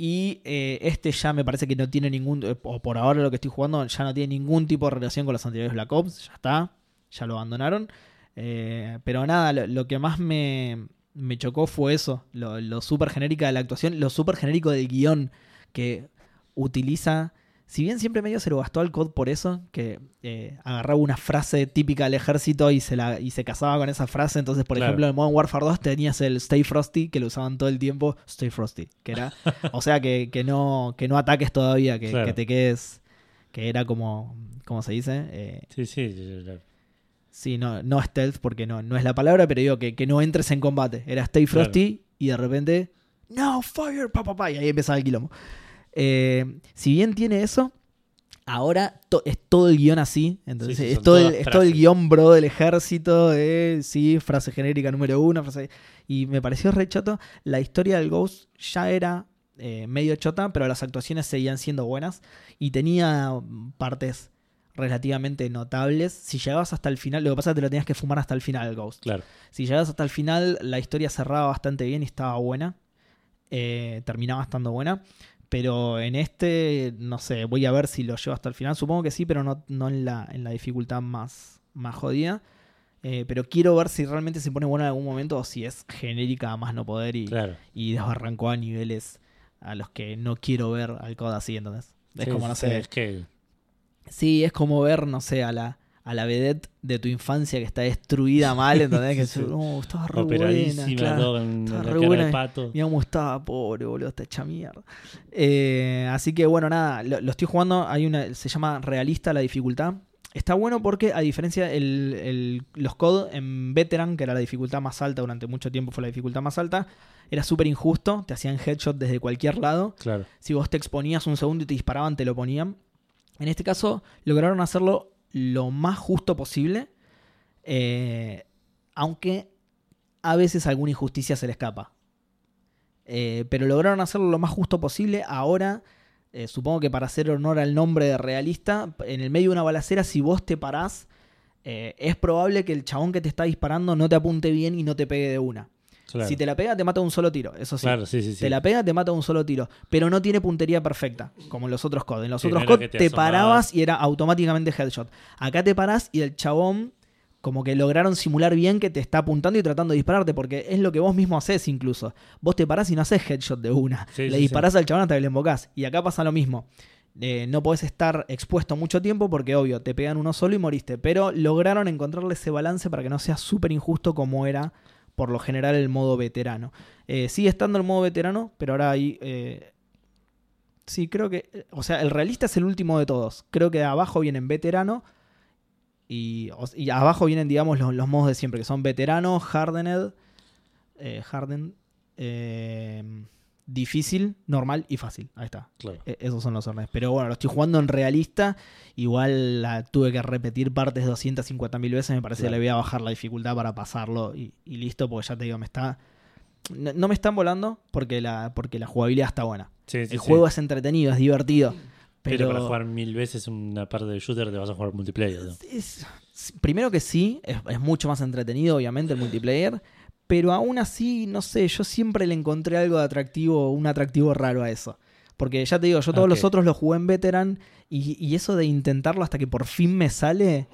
Y eh, este ya me parece que no tiene ningún, eh, o por ahora lo que estoy jugando, ya no tiene ningún tipo de relación con los anteriores Black Ops, ya está, ya lo abandonaron. Eh, pero nada, lo, lo que más me, me chocó fue eso, lo, lo súper genérica de la actuación, lo súper genérico del guion que utiliza. Si bien siempre medio se lo gastó al COD por eso, que eh, agarraba una frase típica del ejército y se, la, y se casaba con esa frase. Entonces, por
Claro.
ejemplo, en Modern Warfare 2 tenías el Stay Frosty, que lo usaban todo el tiempo. Stay Frosty, que era. o sea, que, que no, que no ataques todavía, que,
Claro.
que te quedes. Que era como. ¿Cómo se dice? Eh,
Sí, sí. la-
sí, no, no stealth, porque no, no es la palabra, pero digo que, que no entres en combate. Era Stay
Claro.
Frosty y de repente no, fire, pa, pa, pa, y ahí empezaba el quilombo. Eh, si bien tiene eso, ahora to- es todo el guion así. Entonces,
Sí, sí,
es, todo el,
todas
es todo el
frases.
guion bro del ejército. De, sí, frase genérica número uno. Frase, y me pareció re choto. La historia del Ghost ya era eh, medio chota, pero las actuaciones seguían siendo buenas. Y tenía partes relativamente notables. Si llegabas hasta el final, lo que pasa es que te lo tenías que fumar hasta el final Ghost.
Claro.
Si llegabas hasta el final, la historia cerraba bastante bien y estaba buena. Eh, terminaba estando buena. Pero en este, no sé, voy a ver si lo llevo hasta el final. Supongo que sí, pero no, no en, la, en la dificultad más, más jodida. Eh, pero quiero ver si realmente se pone buena en algún momento o si es genérica a más no poder y,
Claro.
y desbarrancó a niveles a los que no quiero ver al COD así, entonces. Es
Sí,
como, no
sí,
sé,
Es que.
Sí, es como ver, no sé, a la, a la vedette de tu infancia que está destruida mal, ¿entendés? Que
Sí.
no, estaba re buena,
Operadísima,
claro.
todo con
estaba re buena.
pato.
Mira cómo estaba, pobre, boludo, está hecha mierda. Eh, así que bueno, nada, lo, lo estoy jugando, hay una, se llama realista la dificultad. Está bueno porque, a diferencia, el, el- los COD en Veteran, que era la dificultad más alta, durante mucho tiempo fue la dificultad más alta, era súper injusto, te hacían headshot desde cualquier lado.
Claro.
Si vos te exponías un segundo y te disparaban, te lo ponían. En este caso, lograron hacerlo lo más justo posible. eh, aunque a veces alguna injusticia se le escapa. Eh, pero lograron hacerlo lo más justo posible. Ahora, eh, supongo que para hacer honor al nombre de realista, en el medio de una balacera, si vos te parás, es probable que el chabón que te está disparando no te apunte bien y no te pegue de una.
Claro.
Si te la pega, te mata un solo tiro. Eso sí.
Claro, sí, sí, sí.
Te la pega, te mata un solo tiro. Pero no tiene puntería perfecta, como en los otros COD. En los otros COD te, parabas y era automáticamente headshot. Acá te parás y el chabón, como que lograron simular bien que te está apuntando y tratando de dispararte, porque es lo que vos mismo haces incluso. Vos te parás y no haces headshot de una.
Sí,
le
sí,
disparás al chabón hasta que le embocás. Y acá pasa lo mismo. Eh, no podés estar expuesto mucho tiempo porque, obvio, te pegan uno solo y moriste. Pero lograron encontrarle ese balance para que no sea súper injusto como era por lo general el modo veterano. Eh, sigue estando el modo veterano, pero ahora hay... eh, sí, creo que... O sea, el realista es el último de todos. Creo que abajo vienen veterano y abajo vienen, digamos, los, los modos de siempre, que son veterano, hardened, eh, hardened, eh, difícil, normal y fácil. Ahí está.
Claro.
E- Esos son los órdenes. Pero bueno, lo estoy jugando en realista. Igual la tuve que repetir partes 250.000 veces. Me parece que le voy a bajar la dificultad para pasarlo y, y listo, porque ya te digo, me está. No, no me están volando porque la, porque la jugabilidad está buena.
Sí, sí,
El
sí.
juego es entretenido, es divertido.
Pero,
Pero,
para jugar mil veces una parte de shooter te vas a jugar multiplayer. ¿no?
es- primero que sí, es, es mucho más entretenido, obviamente, el multiplayer. Pero aún así, no sé, yo siempre le encontré algo de atractivo, un atractivo raro a eso. Porque ya te digo, yo todos los otros los jugué en Veteran y, y eso de intentarlo hasta que por fin me sale,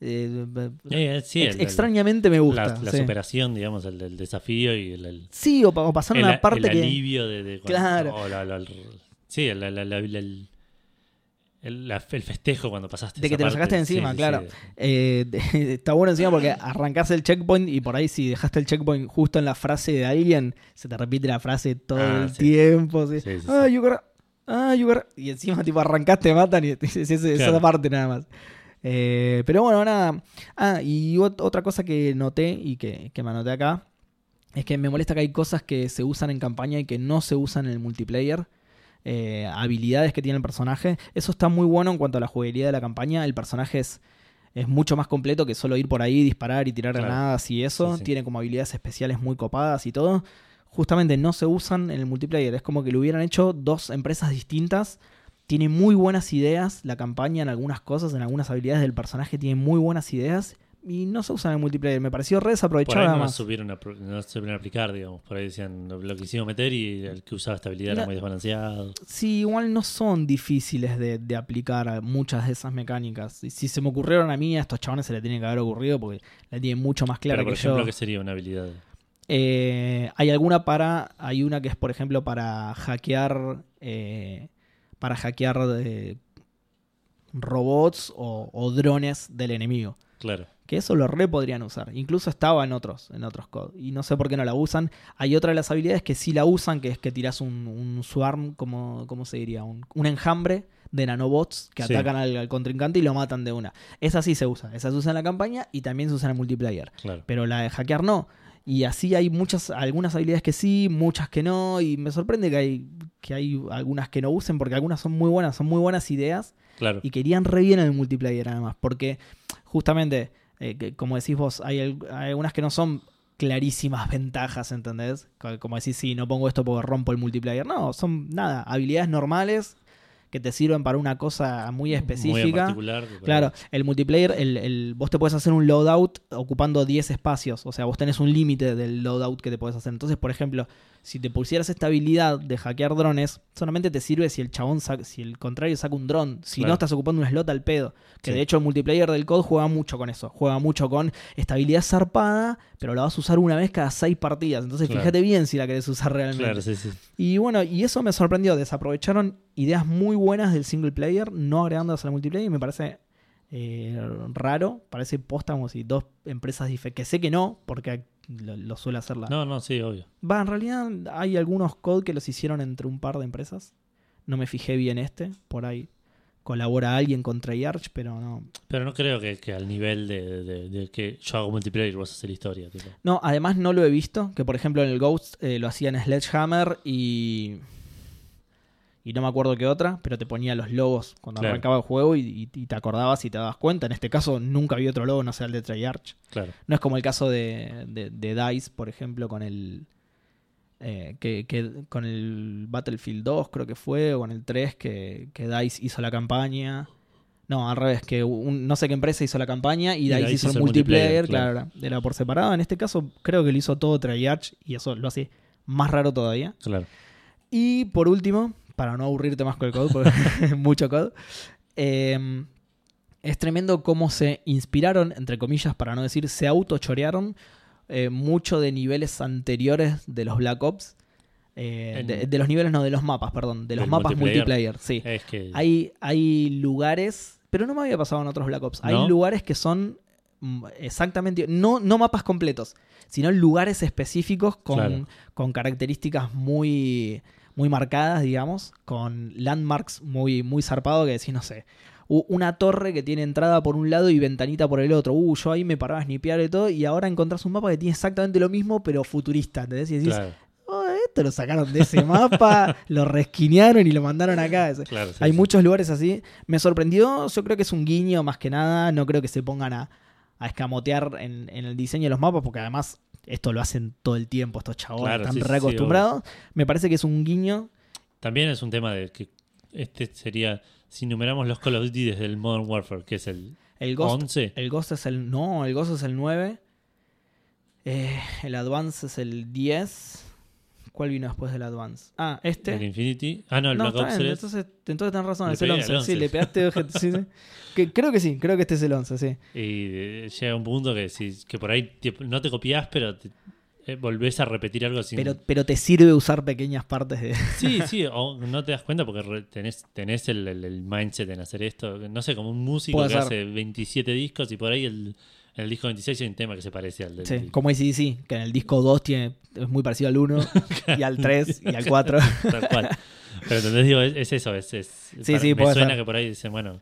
eh,
Eh, sí,
ex-
el- el-
extrañamente me gusta.
la, la
sí.
superación, digamos, el, desafío y el, el,
Sí, o, o pasar
el-
una parte
el
que...
alivio de, de-
Claro.
o la- la- el- sí, el, el- festejo cuando pasaste.
De que te lo sacaste encima,
Sí,
claro.
sí.
Eh, de- está bueno encima porque arrancás el checkpoint y por ahí si dejaste el checkpoint justo en la frase de alguien, se te repite la frase todo
Ah,
el
sí.
tiempo. ah, you gotta- ah, you Y encima tipo arrancaste, te matan y es, es- es esa parte nada más. Eh, pero bueno, nada. Ah, y ot- otra cosa que noté y que, que me anoté acá es que me molesta que hay cosas que se usan en campaña y que no se usan en el multiplayer. Eh, habilidades que tiene el personaje. Eso está muy bueno en cuanto a la jugabilidad de la campaña. El personaje es, es mucho más completo que solo ir por ahí, disparar y tirar
Claro.
granadas y eso.
Sí, sí.
Tiene como habilidades especiales muy copadas y todo. Justamente no se usan en el multiplayer. Es como que lo hubieran hecho dos empresas distintas. Tiene muy buenas ideas la campaña en algunas cosas, en algunas habilidades del personaje. Tiene muy buenas ideas y no se usan en el multiplayer. Me pareció re
Por
desaprovechado
ahí no
además.
supieron, no supieron aplicar, digamos. Por ahí decían lo, lo quisimos meter y el que usaba esta habilidad
No.
era muy desbalanceado.
Sí, igual no son difíciles de, de aplicar a muchas de esas mecánicas. Y si se me ocurrieron a mí, a estos chabones se le tiene que haber ocurrido porque la tienen mucho más clara
Pero, por
que
ejemplo,
yo.
¿qué sería una habilidad?
Eh, hay alguna para. Hay una que es, por ejemplo, para hackear. eh, para hackear eh, robots o, o drones del enemigo.
Claro.
Que eso lo re podrían usar. Incluso estaba en otros, en otros COD. Y no sé por qué no la usan. Hay otra de las habilidades que sí la usan, que es que tiras un, un swarm, como, ¿cómo se diría? Un, un enjambre de nanobots que
Sí.
atacan al, al contrincante y lo matan de una. Esa sí se usa. Esa se usa en la campaña y también se usa en el multiplayer.
Claro.
Pero la de hackear no. Y así hay muchas, algunas habilidades que sí, muchas que no. Y me sorprende que hay, que hay algunas que no usen, porque algunas son muy buenas, son muy buenas ideas.
Claro.
Y querían re bien en el multiplayer además. Porque justamente, eh, que- como decís vos, hay, hay algunas que no son clarísimas ventajas, ¿entendés? Co- Como decís, sí, no pongo esto porque rompo el multiplayer. No, son nada, habilidades normales que te sirven para una cosa muy
Muy
específica.
particular. que por
Claro, el multiplayer, el, el- vos te puedes hacer un loadout ocupando 10 espacios. O sea, vos tenés un límite del loadout que te puedes hacer. Entonces, por ejemplo, si te pusieras esta habilidad de hackear drones, solamente te sirve si el chabón saca- si el contrario saca un dron. Si no, estás ocupando un slot al pedo. Que
Sí.
de hecho el multiplayer del COD juega mucho con eso. Juega mucho con estabilidad zarpada, pero la vas a usar una vez cada 6 partidas. Entonces,
Claro.
fíjate bien si la querés usar realmente.
Claro, sí, sí.
Y bueno, y eso me sorprendió. Desaprovecharon ideas muy buenas del single player, no agregándolas al multiplayer. Y me parece eh, raro. Parece posta como si dos empresas diferentes. Que sé que no, porque lo, lo suele hacer la.
No, no, sí, obvio.
Va, en realidad hay algunos code que los hicieron entre un par de empresas. No me fijé bien este. Por ahí colabora alguien con Treyarch, pero no.
Pero no creo que, que al nivel de, de- de que yo hago multiplayer vos hacer historia. Tipo.
No, además no lo he visto. Que por ejemplo en el Ghost eh, lo hacía en Sledgehammer y. Y no me acuerdo qué otra, pero te ponía los logos cuando
Claro.
arrancaba el juego y, y- y te acordabas y te dabas cuenta. En este caso nunca vi otro logo, no sea el de Treyarch.
Claro.
No es como el caso de, de- de DICE, por ejemplo, con el. eh, que, que- con el Battlefield 2, creo que fue, o con el 3, que, que DICE hizo la campaña. No, al revés, que un- no sé qué empresa hizo la campaña y,
Y
DICE
DICE
hizo el
hizo el
multiplayer,
multiplayer,
claro, era- era por separado. En este caso, creo que lo hizo todo Treyarch y eso lo hace más raro todavía.
Claro.
Y por último, para no aburrirte más con el code, porque es mucho code, eh, es tremendo cómo se inspiraron, entre comillas, para no decir, se autochorearon eh, mucho de niveles anteriores de los Black Ops. Eh,
En-
de, de los niveles, no, de los mapas, perdón, de los
¿Del
mapas multiplayer,
multiplayer?
sí.
Es que.
Hay, hay lugares, pero no me había pasado en otros Black Ops. Hay
¿No?
lugares que son mm, exactamente, no, no mapas completos, sino lugares específicos con,
Claro.
con características muy, muy marcadas, digamos, con landmarks muy, muy zarpado que decís, no sé. Una torre que tiene entrada por un lado y ventanita por el otro. Uh, yo ahí me paraba a snipear y todo. Y ahora encontrás un mapa que tiene exactamente lo mismo, pero futurista. ¿Entendés? Y decís,
Claro,
oh, esto lo sacaron de ese mapa, lo resquinearon y lo mandaron acá. Ese-
claro. sí,
hay
sí.
muchos lugares así. Me sorprendió, yo creo que es un guiño más que nada. No creo que se pongan a, a escamotear en, en el diseño de los mapas, porque además esto lo hacen todo el tiempo estos chabones,
Claro,
están
sí,
reacostumbrados. Me parece que es un guiño.
También es un tema de que este sería. Si numeramos los Call of Duty desde el Modern Warfare, que es el
El Ghost,
11.
el Ghost es el. No, el Ghost es el 9. Eh, el Advance es el 10. ¿Cuál vino después del Advance? Ah, este.
El Infinity. Ah, no, el
no,
Black Ops
bien,
3.
entonces, entonces tenés razón,
Le
es el
pegué
11.
al
Sí,
11.
le pegaste. ojete, sí, sí. Que, creo que sí, creo que este es el 11, sí.
Y eh, llega un punto que, si, que por ahí no te copias, pero te- eh, volvés a repetir algo sin.
Pero, pero te sirve usar pequeñas partes de.
Sí, sí, o no te das cuenta porque re- tenés, tenés el, el- el mindset en hacer esto. No sé, como un músico
Puede
que
ser.
hace 27 discos y por ahí el, el disco 26 hay un tema que se parece al del.
Sí, como ACDC, que en el disco 2 tiene, es muy parecido al 1, y al 3, y al 4.
Tal cual. Pero entendés, digo, es, es eso, es, es
Sí,
para-
sí,
me suena
ser.
que por ahí dicen, bueno,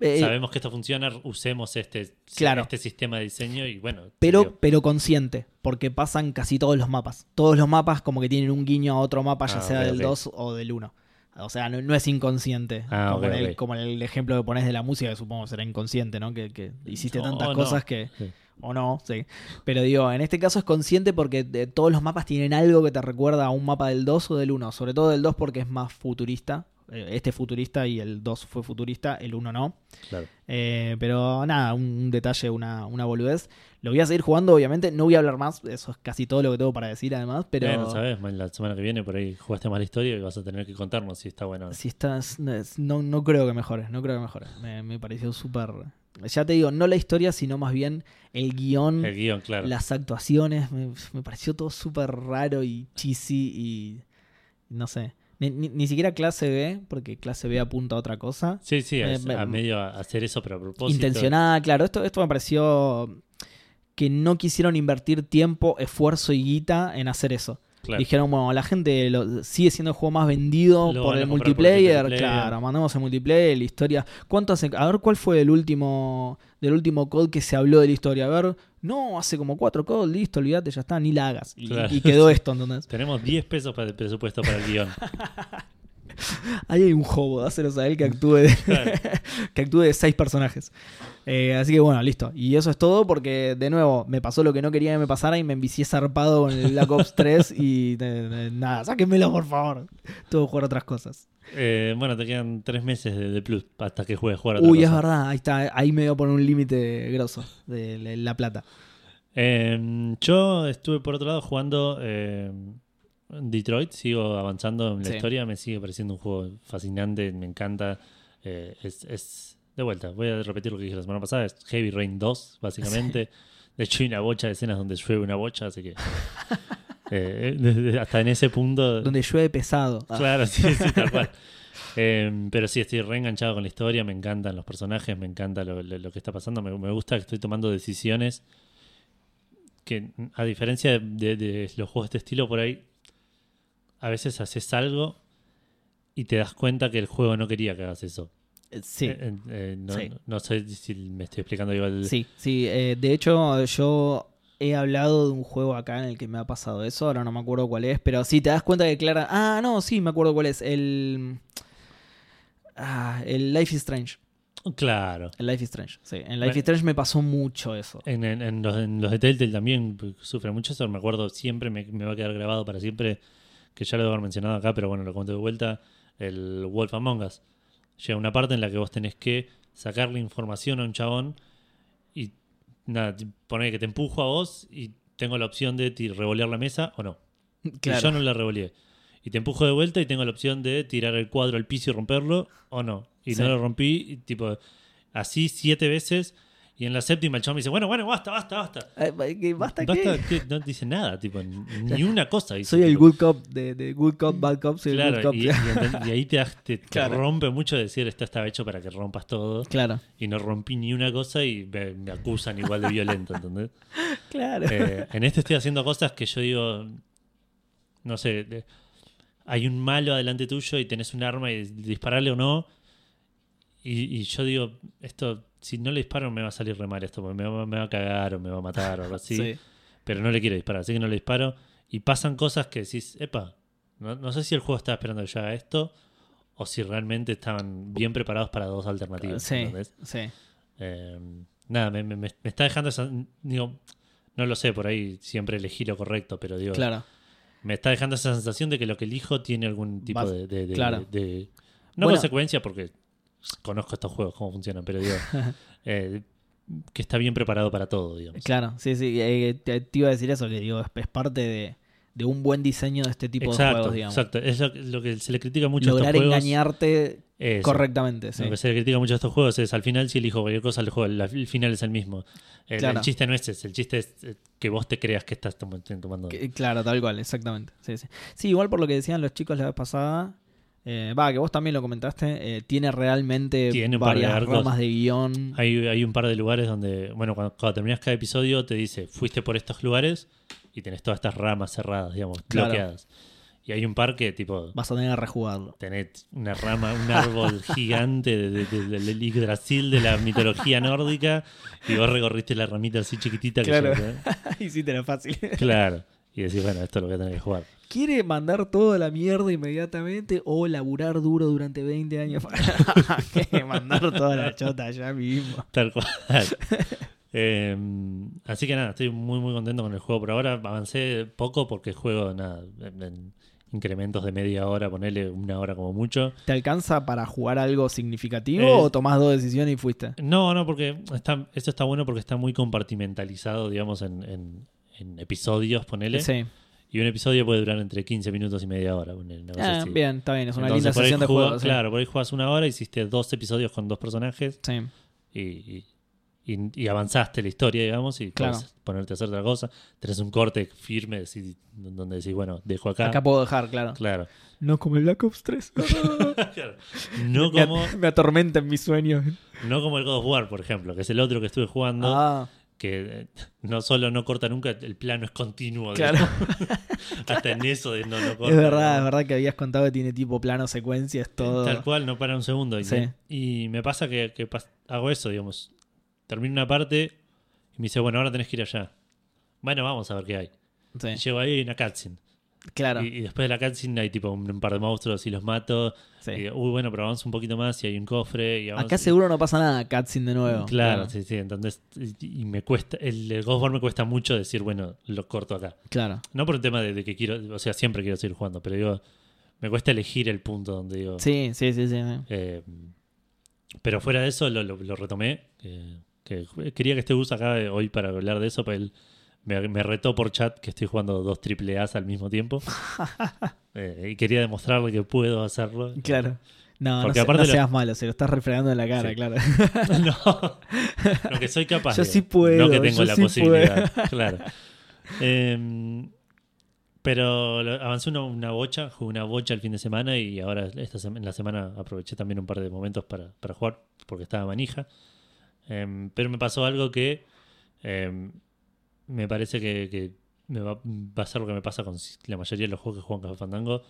Eh,
sabemos que esto funciona, usemos este,
Claro.
este sistema de diseño y bueno.
pero, pero consciente, porque pasan casi todos los mapas. Todos los mapas como que tienen un guiño a otro mapa, ya
Ah,
sea del
ok.
2 o del 1. O sea, no, no es inconsciente.
Ah,
como,
ok,
en el, como en el ejemplo que pones de la música, que supongo será inconsciente, ¿no? Que, que hiciste tantas
o no.
cosas que...
Sí.
O no, sí. Pero digo, en este caso es consciente porque de- todos los mapas tienen algo que te recuerda a un mapa del 2 o del 1. Sobre todo del 2 porque es más futurista. Eh, Este es futurista y el 2 fue futurista, el 1 no.
Claro.
Eh, pero nada, un, un detalle, una, una boludez. Lo voy a seguir jugando, obviamente. No voy a hablar más. Eso es casi todo lo que tengo para decir, además. Pero
Bueno, sabes, la semana que viene por ahí jugaste más la historia y vas a tener que contarnos si está bueno.
si estás. No, no creo que mejore. No creo que mejore. Me, me pareció súper. Ya te digo, no la historia, sino más bien el guion.
El guion, claro.
Las actuaciones, me, me pareció todo súper raro y cheesy y no sé. Ni, ni- ni siquiera clase B, porque clase B apunta a otra cosa.
Sí, sí, es a medio hacer eso, pero a propósito.
Intencionada, claro. Esto, esto me pareció que no quisieron invertir tiempo, esfuerzo y guita en hacer eso.
Claro.
Dijeron, bueno, la gente lo- sigue siendo el juego más vendido
Lo
por el
comprar por el
multiplayer. Claro, mandamos el multiplayer, la historia. ¿Cuánto hace? A ver cuál fue el último del último code que se habló de la historia. A ver, no, hace como cuatro codes, listo, olvídate, ya está, ni la hagas. Y,
Claro.
y quedó esto, ¿entendés?
Tenemos 10 pesos para el presupuesto para el guion.
Ahí hay un juego, dáselos a él que actúe de,
Claro.
que actúe de seis personajes. Eh, así que bueno, listo. Y eso es todo porque, de nuevo, me pasó lo que no quería que me pasara y me envicié zarpado con el Black Ops 3 y eh, nada, sáquenmelo por favor. Tuve que jugar otras cosas.
Eh, bueno, te quedan 3 meses de, de plus hasta que juegues jugar a otra
Uy, es verdad, ahí está, ahí me voy a poner un límite grosso de la, la plata.
Eh, yo estuve por otro lado jugando eh, Detroit, sigo avanzando en la
Sí.
historia, me sigue pareciendo un juego fascinante, me encanta. Eh, es, es- de vuelta, voy a repetir lo que dije la semana pasada, es Heavy Rain 2, básicamente. De hecho, hay una bocha de escenas donde llueve una bocha, así que eh, desde- hasta en ese punto...
Donde llueve pesado. Ah,
Claro, sí, sí, tal cual. Eh, pero sí, estoy reenganchado con la historia, me encantan los personajes, me encanta lo, lo- lo que está pasando, me, me gusta que estoy tomando decisiones que, a diferencia de, de los juegos de este estilo, por ahí, a veces haces algo y te das cuenta que el juego no quería que hagas eso.
Eh, sí.
Eh, eh, no,
Sí.
no sé si me estoy explicando igual.
Sí, sí. eh, de hecho, yo he hablado de un juego acá en el que me ha pasado eso. Ahora no me acuerdo cuál es. Pero sí, te das cuenta que Clara. Ah, no, sí, me acuerdo cuál es. El. Ah, el Life is Strange.
Claro.
El Life is Strange. Sí, en Life
Bueno.
is Strange me pasó mucho eso.
En, en- en los, en los de Telltale también pues, sufre mucho eso. Me acuerdo siempre, me, me va a quedar grabado para siempre, que ya lo debo haber mencionado acá, pero bueno, lo conté de vuelta. El Wolf Among Us. Llega una parte en la que vos tenés que sacarle información a un chabón y nada, poner que te empujo a vos y tengo la opción de revolear la mesa o no. Y
Claro.
yo no la revoleé. Y te empujo de vuelta y tengo la opción de tirar el cuadro al piso y romperlo o no. Y
Sí.
no lo rompí, y tipo, así siete veces. Y en la séptima el chabón me dice, bueno, bueno, basta, basta, basta.
¿qué- ¿Basta,
Basta,
qué?
que no dice nada, tipo, ni una cosa. dice,
Soy el good cop de, de Good Cop, Bad Cop. Soy el
Claro,
good cop.
y, y ahí te, das- te- te
Claro.
rompe mucho decir esto estaba hecho para que rompas todo.
claro.
Y no rompí ni una cosa y me, me acusan igual de violento, ¿entendés?
Claro.
Eh, en este estoy haciendo cosas que yo digo, no sé, de- hay un malo adelante tuyo y tenés un arma y dispararle o no. Y, y yo digo, esto, si no le disparo me va a salir re mal esto, me va, me va a cagar o me va a matar o algo así.
Sí.
Pero no le quiero disparar, así que no le disparo. Y pasan cosas que decís, epa, no, no sé si el juego estaba esperando que yo haga esto o si realmente estaban bien preparados para dos alternativas.
Sí,
¿entendés?
sí.
Eh, nada, me, me- me está dejando esa. Digo, no lo sé, por ahí siempre elegí lo correcto, pero digo,
Claro.
me está dejando esa sensación de que lo que elijo tiene algún tipo
Vas-
de, de- de-
claro.
de- no
Bueno.
consecuencia, porque conozco estos juegos, cómo funcionan, pero digo, eh, que está bien preparado para todo, digamos.
Claro, sí, sí. eh, te, te iba a decir eso, que digo, es, parte de, de un buen diseño de este tipo de juegos, digamos.
exacto. Es lo, lo que se le critica mucho a
Lograr
estos juegos.
engañarte
Eso.
correctamente, sí.
Lo que se le critica mucho a estos juegos es al final si elijo cualquier cosa, el, juego, el, el final es el mismo. El,
Claro.
el chiste no es ese, el chiste es eh, que vos te creas que estás tom- tomando.
Que- Claro, tal cual, exactamente. Sí, sí. Sí, igual por lo que decían los chicos la vez pasada, eh, va, que vos también lo comentaste, eh, tiene realmente
Tiene de
varias
arcos.
ramas de guion.
Hay, hay un par de lugares donde, bueno, cuando, cuando terminas cada episodio te dice, fuiste por estos lugares y tenés todas estas ramas cerradas, digamos,
Claro.
bloqueadas. Y hay un par que, tipo,
Vas a tener que rejugarlo.
tenés una rama, un árbol gigante de- de- de- del Yggdrasil de la mitología nórdica y vos recorriste la ramita así chiquitita que
Claro.
ya-
y sí, te era fácil.
claro. Y decís, bueno, esto lo voy a tener que jugar.
¿Quiere mandar toda la mierda inmediatamente o laburar duro durante 20 años para que mandar toda la chota ya mismo?
Tal cual. Eh, así que nada, estoy muy muy contento con el juego por ahora. Avancé poco porque juego nada, en, en incrementos de media hora, ponerle una hora como mucho.
¿Te alcanza para jugar algo significativo
Eh,
o tomás dos decisiones y fuiste?
No, no, porque está, esto está bueno porque está muy compartimentalizado, digamos, en, en- en episodios, ponele.
Sí.
Y un episodio puede durar entre 15 minutos y media hora. una cosa
Ah,
así.
bien, está bien, es una
Entonces,
linda
por ahí
sesión de juego. sí.
Claro, por ahí juegas una hora, hiciste dos episodios con dos personajes.
Sí.
y, y- y- y avanzaste la historia, digamos, y
Claro.
puedes ponerte a hacer otra cosa. Tenés un corte firme donde decís, bueno, dejo acá.
Acá puedo dejar, claro.
Claro.
No como el Black Ops 3.
Claro. No
me,
como,
me atormenta en mis sueños.
no como el God of War, por ejemplo, que es el otro que estuve jugando,
Ah,
que eh, no solo no corta nunca, el plano es continuo.
claro.
hasta en eso de no, no corta,
Es verdad, es verdad que habías contado que tiene tipo plano secuencias, todo.
Tal cual, no para un segundo. Y,
Sí.
y me pasa que, que pas- hago eso, digamos. Termino una parte y me dice, bueno, ahora tenés que ir allá. Bueno, vamos a ver qué hay.
Sí,
Y llego ahí y hay una cutscene.
Claro.
Y, y después de la cutscene hay tipo un, un par de monstruos y los mato.
sí.
Y digo, uy, bueno, pero avanzo un poquito más y hay un cofre. Y
Acá seguro no pasa nada, cutscene de nuevo.
Claro, sí, sí. Entonces, y, y me cuesta, el, el War me cuesta mucho decir, bueno, lo corto acá.
Claro.
No por el tema de, de que quiero, o sea, siempre quiero seguir jugando, pero digo, me cuesta elegir el punto donde digo.
Sí, sí, sí, sí. sí.
eh, pero fuera de eso, lo, lo- lo retomé. eh, que quería que esté Gus acá eh, hoy para hablar de eso, pero él me, me retó por chat que estoy jugando dos triple A's al mismo tiempo. Eh, y quería demostrarle que puedo hacerlo.
Claro. No, no,
Porque
se-
aparte
no
lo-
seas malo, se lo estás refregando en la cara,
Sí.
claro.
no, no, que soy capaz.
Yo
de-
sí puedo,
No que tengo
yo
la
sí
posibilidad. Claro. Em, pero lo- avancé una, una bocha, jugué una bocha el fin de semana y ahora esta en la semana aproveché también un par de momentos para, para jugar porque estaba manija. Em, pero me pasó algo que em, me parece que, que me va, a ser lo que me pasa con la mayoría de los juegos que juegan Café Fandango.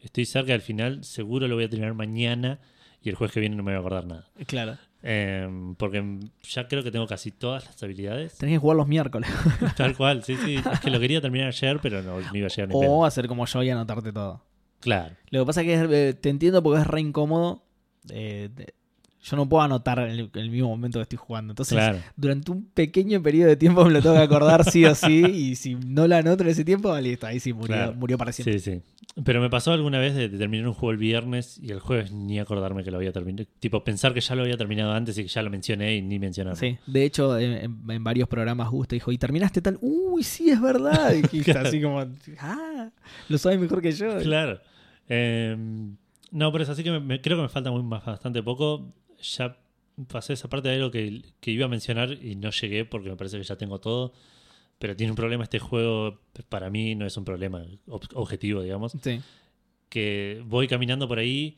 Estoy cerca del final, seguro lo voy a terminar mañana y el jueves que viene no me voy a acordar nada.
claro.
Em, porque ya creo que tengo casi todas las habilidades.
Tenés que jugar los miércoles.
Tal cual, sí, sí. Es que lo quería terminar ayer, pero no, iba a llegar ni
o hacer como yo y anotarte todo.
Claro,
Lo que pasa es que es, eh, te entiendo porque es re incómodo. eh, yo no puedo anotar en el, en el mismo momento que estoy jugando. Entonces,
claro.
durante un pequeño periodo de tiempo me lo tengo que acordar sí o sí. Y si no lo anoto en ese tiempo, listo, ahí sí murió,
Claro.
murió para siempre.
Sí, sí. Pero me pasó alguna vez de, de terminar un juego el viernes y el jueves ni acordarme que lo había terminado. Tipo, pensar que ya lo había terminado antes y que ya lo mencioné y ni mencionarlo.
Sí, de hecho, en, varios programas Gusta dijo, ¿y terminaste tal? Uy, sí, es verdad. Y dijiste
Claro.
así como, ah, lo sabes mejor que yo.
Claro. Em, no, pero es así que me- me- creo que me falta muy, bastante poco. Ya pasé esa parte de algo que, que iba a mencionar y no llegué porque me parece que ya tengo todo. Pero tiene un problema este juego, para mí no es un problema ob- objetivo, digamos.
Sí,
Que voy caminando por ahí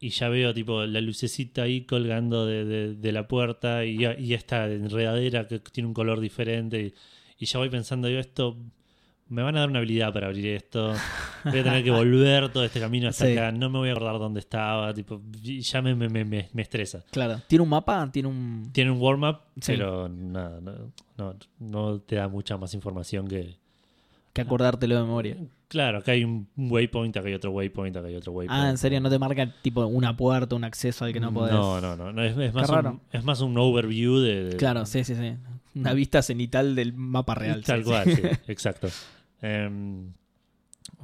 y ya veo tipo la lucecita ahí colgando de, de- de la puerta y, y esta enredadera que tiene un color diferente. Y, y ya voy pensando, yo esto, me van a dar una habilidad para abrir esto. Voy a tener que volver todo este camino hasta
Sí.
acá. No me voy a acordar dónde estaba. Tipo, ya me, me, me, me- estresa.
claro. ¿Tiene un mapa? ¿Tiene un...?
Tiene un warm-up,
Sí.
pero nada, no, no, no te da mucha más información que...
que acordártelo de memoria?
Claro, acá hay un waypoint, acá hay otro waypoint, acá hay otro waypoint.
Ah, ¿en serio? ¿No te marca tipo una puerta, un acceso al que no podés?
No, no, no. no, es, es más un, es más un overview de. de-
Claro, sí, sí, sí. Una vista cenital del mapa real.
Tal
sí,
cual,
sí,
exacto. Em,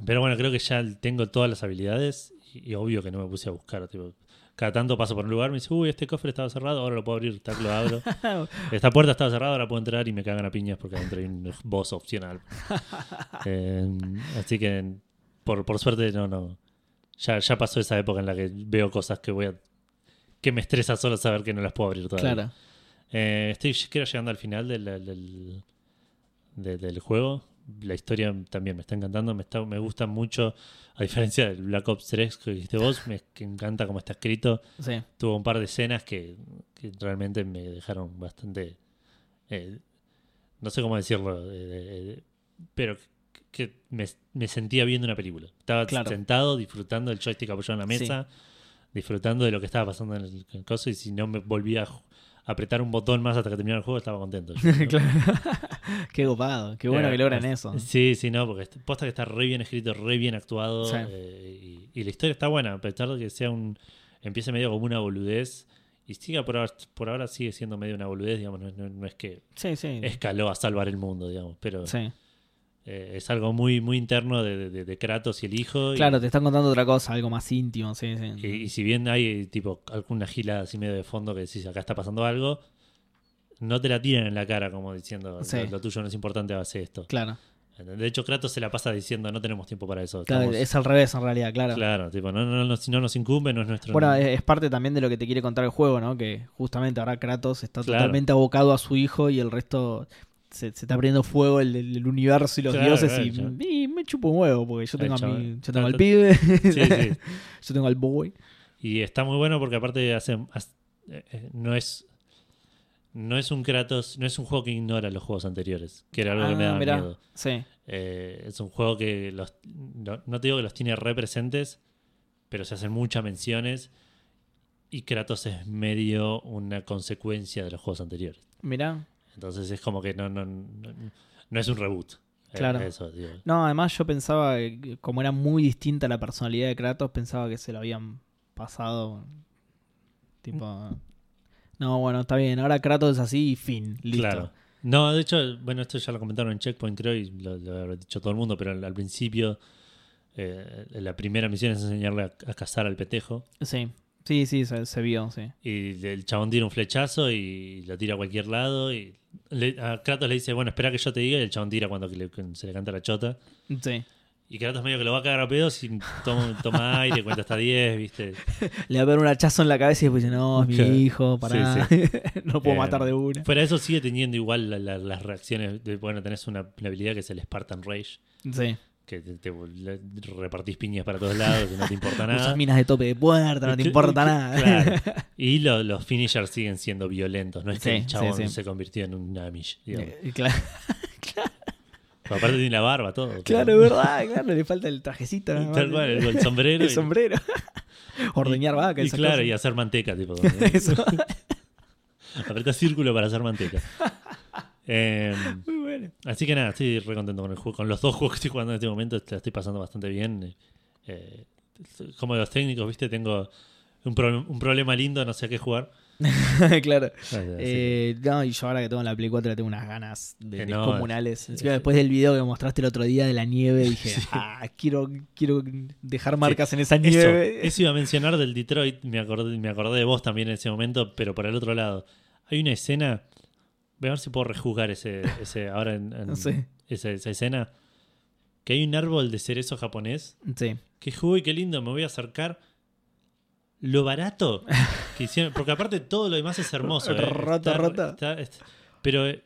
pero bueno, creo que ya tengo todas las habilidades y, y obvio que no me puse a buscar. Tipo, cada tanto paso por un lugar, me dice, uy, este cofre estaba cerrado, ahora lo puedo abrir, tac, lo abro. Esta puerta estaba cerrada, ahora puedo entrar y me cagan a piñas porque adentro hay un boss opcional. Em, así que, por, por suerte, no, no. Ya, ya pasó esa época en la que veo cosas que voy a. que me estresa solo saber que no las puedo abrir todavía.
Claro.
Eh, estoy creo llegando al final del, del, de- del juego. La historia también me está encantando, me, está, me gusta mucho, a diferencia del Black Ops 3 que dijiste vos, me que encanta cómo está escrito.
Sí.
Tuvo un par de escenas que, que realmente me dejaron bastante... eh, no sé cómo decirlo, eh, eh, pero que me, me sentía viendo una película. Estaba
Claro.
sentado disfrutando del joystick apoyado en la
Sí.
mesa, disfrutando de lo que estaba pasando en el, en el coso y si no me volvía a apretar un botón más hasta que terminara el juego estaba contento. Yo, ¿no?
claro. Qué copado. Qué bueno
Eh,
que logran eso.
Sí, sí, no, porque posta que está re bien escrito, re bien actuado
Sí.
eh, y, y la historia está buena, a pesar de que sea un empiece medio como una boludez y siga por ahora, por ahora sigue siendo medio una boludez, digamos, no, no- no es que
Sí, sí.
escaló a salvar el mundo, digamos, pero
Sí.
Eh, es algo muy muy interno de, de- de Kratos y el hijo. y-
Claro, te están contando otra cosa, algo más íntimo, sí, sí.
Y, y si bien hay tipo alguna gila así medio de fondo que decís acá está pasando algo, no te la tiran en la cara como diciendo
Sí.
lo, lo tuyo no es importante, hace esto.
Claro.
De hecho, Kratos se la pasa diciendo no tenemos tiempo para eso.
Claro, es al revés en realidad, claro.
Claro, tipo, no, no, no, si no nos incumbe, no es nuestro.
Bueno, es, es parte también de lo que te quiere contar el juego, ¿no? Que justamente ahora Kratos está
Claro.
totalmente abocado a su hijo y el resto se, se está abriendo fuego el, el universo y los
Claro,
dioses
claro,
y, me chupo un huevo porque yo tengo, a mi, yo tengo al
Claro,
pibe,
Sí, sí.
yo tengo al boy.
Y está muy bueno porque aparte hace, hace- eh, eh, no es no es un Kratos, no es un juego que ignora los juegos anteriores, que era algo que me
Ah,
daba
mirá.
miedo.
Sí.
Eh, es un juego que los, no, no te digo que los tiene representes, pero se hacen muchas menciones y Kratos es medio una consecuencia de los juegos anteriores.
Mirá.
Entonces es como que no, no, no, no es un reboot. Eh,
Claro.
eso.
No, además yo pensaba, que como era muy distinta la personalidad de Kratos, pensaba que se lo habían pasado. Tipo. No, bueno, está bien. Ahora Kratos es así y fin. Listo.
Claro. No, de hecho, bueno, esto ya lo comentaron en Checkpoint, creo, y lo, lo habrá dicho todo el mundo, pero al, al principio, eh, la primera misión es enseñarle a, a cazar al petejo.
Sí. Sí, sí, se, se vio, sí.
Y el chabón tira un flechazo y lo tira a cualquier lado. Y le- a Kratos le dice, bueno, espera que yo te diga. Y el chabón tira cuando que le- se le canta la chota.
Sí.
Y Kratos medio que lo va a cagar a pedos y toma, toma aire, cuenta hasta 10, ¿viste?
Le va a pegar un hachazo en la cabeza y después dice, no, es mi
Claro.
hijo, pará. no puedo
Eh,
matar de una.
Fuera de eso sigue teniendo igual la- la- las reacciones. De, bueno, tenés una, una habilidad que es el Spartan Rage.
Sí.
Que te, repartís piñas para todos lados, que no te importa nada.
Usas minas de tope de puerta, no te importa nada.
claro. Y lo- los finishers siguen siendo violentos. No es que el chabón
sí, sí.
se convirtió en un Amish.
Eh, claro,
Pero aparte tiene la barba, todo.
claro, verdad, claro, le falta el trajecito. ¿no?
Tal cual, el, el sombrero.
El
y-
sombrero. Ordeñar
y-
vaca,
Y,
esas
claro,
cosas.
y hacer manteca, tipo.
Eso.
Apretás círculo para hacer manteca. Eh, Así que nada, estoy re contento con el juego. Con los dos juegos que estoy jugando en este momento, la estoy pasando bastante bien. Eh, como los técnicos, viste, tengo un, pro- un problema lindo, no sé a qué jugar.
claro. Eh, no, y yo ahora que tengo la Play 4 le tengo unas ganas de,
no,
comunales. Encima,
es-
después del video que me mostraste el otro día de la nieve, dije,
Sí.
ah, quiero, quiero dejar marcas en esa
Eso,
nieve.
eso iba a mencionar del Detroit, me acordé, me acordé de vos también en ese momento, pero por el otro lado. Hay una escena, voy a ver si puedo rejuzgar ese, ese ahora en, esa, esa escena, que hay un árbol de cerezo japonés,
Sí.
que uy, qué lindo, me voy a acercar. Lo barato que hicieron, porque aparte todo lo demás es hermoso. ¿eh? Está- está- es- pero eh,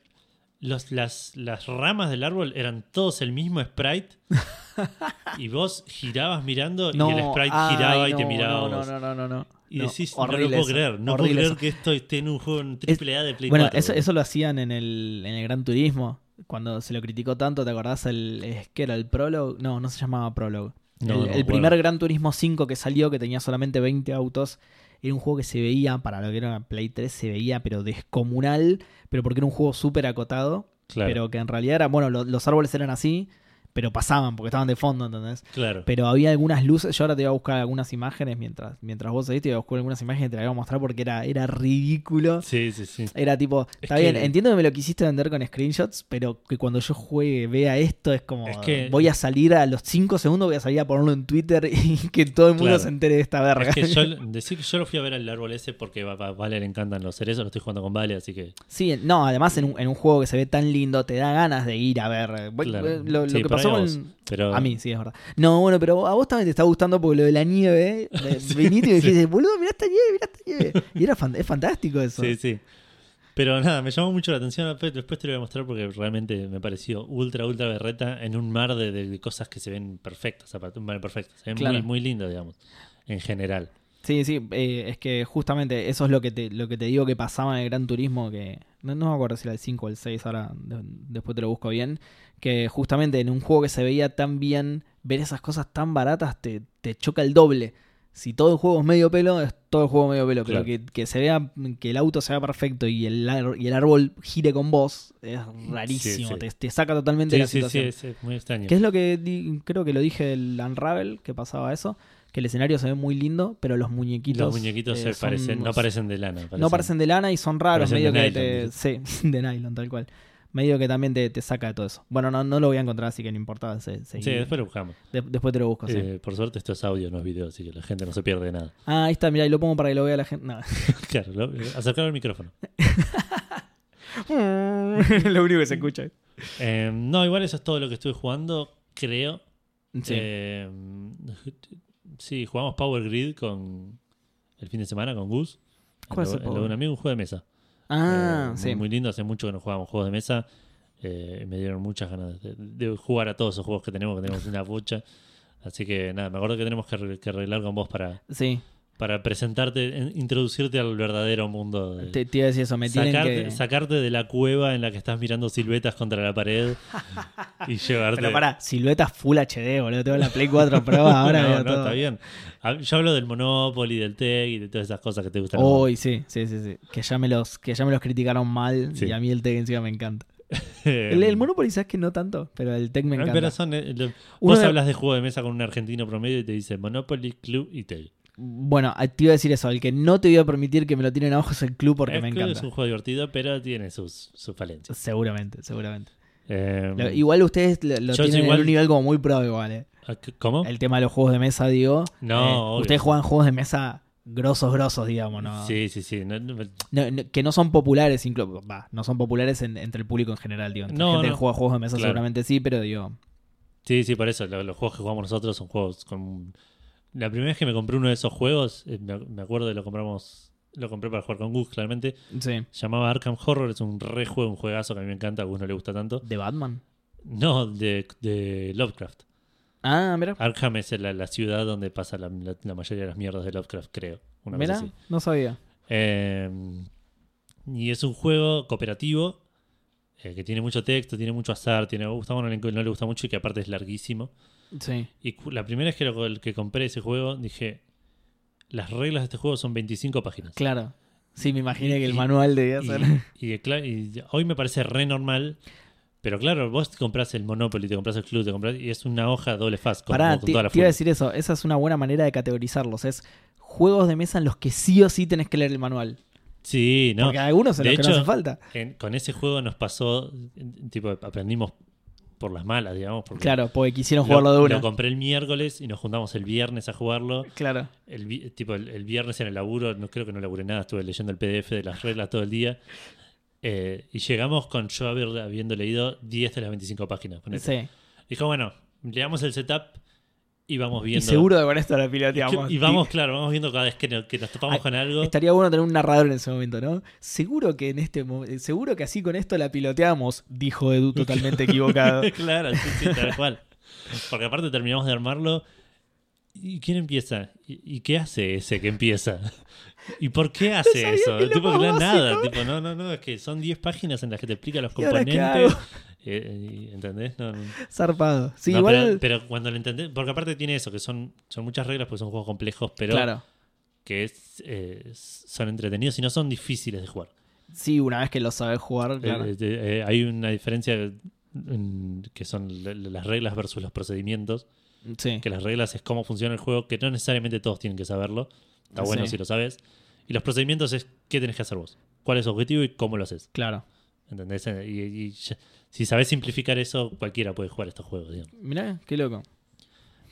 los, las, las ramas del árbol eran todos el mismo sprite. y vos girabas mirando y el sprite
ay,
giraba y te miraba.
No, no, no, no, no.
Y
No,
decís, no lo
horrible
puedo
eso,
creer, no puedo
horrible
creer
eso.
que esto esté en un juego en triple A de Play
Bueno,
4.
eso, eso lo hacían en el, en el Gran Turismo. Cuando se lo criticó tanto, ¿te acordás? El, es que era el Prologue. No, no se llamaba Prologue.
No,
el
no
primer Gran Turismo 5 que salió, que tenía solamente 20 autos, era un juego que se veía, para lo que era Play 3, se veía, pero descomunal, pero porque era un juego súper acotado,
Claro,
pero que en realidad era, bueno, lo- los árboles eran así, pero pasaban porque estaban de fondo, ¿entendés?
claro.
Pero había algunas luces, yo ahora te voy a buscar algunas imágenes mientras, mientras vos seguís, te voy a buscar algunas imágenes y te las voy a mostrar porque era, era ridículo.
Sí, sí, sí.
Era tipo,
Es
está
que-
bien, entiendo que me lo quisiste vender con screenshots, pero que cuando yo juegue, vea esto, es como,
Es que-
voy a salir a los 5 segundos, voy a salir a ponerlo en Twitter y que todo el mundo
Claro.
se entere de esta verga.
Es que yo, decir que yo lo fui a ver al árbol ese porque a Vale le encantan los cerezos, lo estoy jugando con Vale, así que.
Sí, no, además en un, en un juego que se ve tan lindo, te da ganas de ir a ver.
Claro.
Lo, lo
Sí,
que pasó
a
con...
vos, pero-
A mí, sí, es verdad. No, bueno, pero a vos también te está gustando porque lo de la nieve, eh,
Sí,
viniste y me
sí.
dijiste, boludo, mirá esta nieve, mirá esta nieve. Y era fan- es fantástico eso.
Sí, sí. Pero nada, me llamó mucho la atención. Después te lo voy a mostrar porque realmente me pareció ultra, ultra berreta en un mar de, cosas que se ven perfectas. bueno, perfectas. Se ven
Claro.
muy, muy lindas, digamos, en general.
Sí, sí, eh, es que justamente eso es lo que te, lo que te digo que pasaba en el Gran Turismo, que no, no me acuerdo si era el 5 o el 6, ahora de- después te lo busco bien, que justamente en un juego que se veía tan bien, ver esas cosas tan baratas te, te choca el doble. Si todo el juego es medio pelo, es todo el juego medio pelo,
Claro.
pero que, que se vea, que el auto sea perfecto y el, y el árbol gire con vos, es rarísimo,
Sí, sí.
Te, te saca totalmente
Sí,
de la
sí, sí,
situación.
es, es muy extraño.
Que es lo que di- creo que lo dije del Unravel, que pasaba eso, que el escenario se ve muy lindo, pero los muñequitos.
Los muñequitos
eh,
se
son-
parecen, no parecen de lana.
no parecen de lana y son raros, medio
de
que
nylon,
te. Sí, de nylon, tal cual. Medio que también te, te saca de todo eso. Bueno, no, no lo voy a encontrar, así que no importa. se-.
Sí, después lo buscamos.
De- después te lo busco, sí.
Eh, por suerte esto es audio, no es video, así que la gente no se pierde nada.
Ah, ahí está, mira, y lo pongo para que lo vea la gente. No.
claro, lo- acercar al micrófono.
lo único que se escucha.
Eh, no, igual eso es todo lo que estuve jugando, creo.
Sí.
Eh, sí, jugamos Power Grid con el fin de semana con Gus.
¿Cuál es el
un amigo, un juego de mesa.
Ah,
Eh, muy,
sí.
muy lindo, hace mucho que no jugábamos juegos de mesa. Eh, me dieron muchas ganas de, de jugar a todos esos juegos que tenemos, que tenemos una bocha. Así que nada, me acuerdo que tenemos que, que arreglar con vos para
Sí.
Para presentarte, en- introducirte al verdadero mundo. de-
Te, te iba a decir eso, me
sacarte,
que...
sacarte de la cueva en la que estás mirando siluetas contra la pared y llevarte.
Pero pará, siluetas Full HD, boludo. Tengo la Play 4 Pro, ahora
no,
veo
no,
todo.
está bien. A- Yo hablo del Monopoly, del TEG y de todas esas cosas que te gustan.
Uy, sí, sí, sí, sí. Que ya me los, que ya me los criticaron mal
Sí.
y a mí el Tech encima me encanta. El, el Monopoly, sabes que no tanto, pero el Tech me encanta.
Pero son, eh, vos
de-
hablas de juego de mesa con un argentino promedio y te dice Monopoly, Club y TEG.
Bueno, te iba a decir eso, el que no te voy a permitir que me lo tiren abajo es el club porque
El
me
Club
encanta.
Es un juego divertido, pero tiene sus, sus falencias.
Seguramente, seguramente.
Eh,
Lo- igual ustedes lo, tienen
igual-
en un nivel como muy pro igual, eh.
¿Cómo?
El tema de los juegos de mesa, digo.
No,
eh, ustedes juegan juegos de mesa grosos, grosos, digamos, ¿no?
Sí, sí, sí. No, no-
No, no, que no son populares, inclu- va, no son populares en- entre el público en general, digo. Entre
No,
gente que juega juegos de mesa
Claro.
seguramente sí, pero digo,
Sí, sí, por eso. lo- Los juegos que jugamos nosotros son juegos con... La primera vez que me compré uno de esos juegos, eh, me, me acuerdo de lo compramos... Lo compré para jugar con Gus, claramente.
sí.
Llamaba Arkham Horror, es un re juego, un juegazo que a mí me encanta, a Gus no le gusta tanto.
¿De Batman?
No, de, de Lovecraft.
Ah, mira.
Arkham es la, la ciudad donde pasa la, la- la mayoría de las mierdas de Lovecraft, creo. Una
Mira,
así.
no sabía.
Eh, y es un juego cooperativo eh, que tiene mucho texto, tiene mucho azar, tiene, a Gustavo no le, no le gusta mucho y que aparte es larguísimo.
Sí.
Y la primera vez que, lo- que compré ese juego, dije, las reglas de este juego son 25 páginas.
Claro. Sí, me imaginé que el
Y-
manual debía ser.
y, hoy me parece re normal. Pero claro, vos te compras el Monopoly, te compras el Club, te compras, y es una hoja doble faz con,
Pará,
con toda la
te iba a decir eso. Esa es una buena manera de categorizarlos. Es juegos de mesa en los que sí o sí tenés que leer el manual.
Sí, no.
Porque hay algunos en
De
los que no
hecho,
hace falta.
En- con ese juego nos pasó, tipo, aprendimos por las malas, digamos. Porque
Claro, porque quisieron
lo,
jugarlo de una.
lo compré el miércoles y nos juntamos el viernes a jugarlo.
Claro.
El, tipo, el, el viernes en el laburo, no creo que no laburé nada, estuve leyendo el PDF de las reglas todo el día. Eh, y llegamos con yo haber- habiendo leído 10 de las 25 páginas. ponete.
Sí.
Dijo, bueno, leamos el setup y vamos
Y
viendo.
seguro de con esto la piloteamos.
y vamos, claro, vamos viendo cada vez que, no- que nos topamos
Ay,
con algo.
Estaría bueno tener un narrador en ese momento, ¿no? Seguro que en este momento, seguro que así con esto la piloteamos, dijo Edu totalmente equivocado.
claro, sí, sí, tal cual. Porque aparte terminamos de armarlo. ¿Y quién empieza? ¿Y, y qué hace ese que empieza? ¿Y por qué hace eso?
que
tipo, que nada. Tipo, no, no, no, es que son 10 páginas en las que te explica los
¿Y
componentes. Eh, ¿Entendés? No, no.
Zarpado. Sí,
No,
igual.
pero, pero cuando lo entendés, porque aparte tiene eso, que son, son muchas reglas, porque son juegos complejos, pero
claro.
que es, eh, son entretenidos y no son difíciles de jugar.
Sí, una vez que lo sabes jugar, claro.
Eh, eh, eh, hay una diferencia en- que son la- la- las reglas versus los procedimientos.
sí.
Que las reglas es cómo funciona el juego, que no necesariamente todos tienen que saberlo. Está bueno
Sí.
si lo sabes. Y los procedimientos es qué tenés que hacer vos. ¿Cuál es tu objetivo y cómo lo haces?
Claro.
¿Entendés? Y, y ya- si sabes simplificar eso, cualquiera puede jugar estos juegos. digamos.
Mirá, qué loco.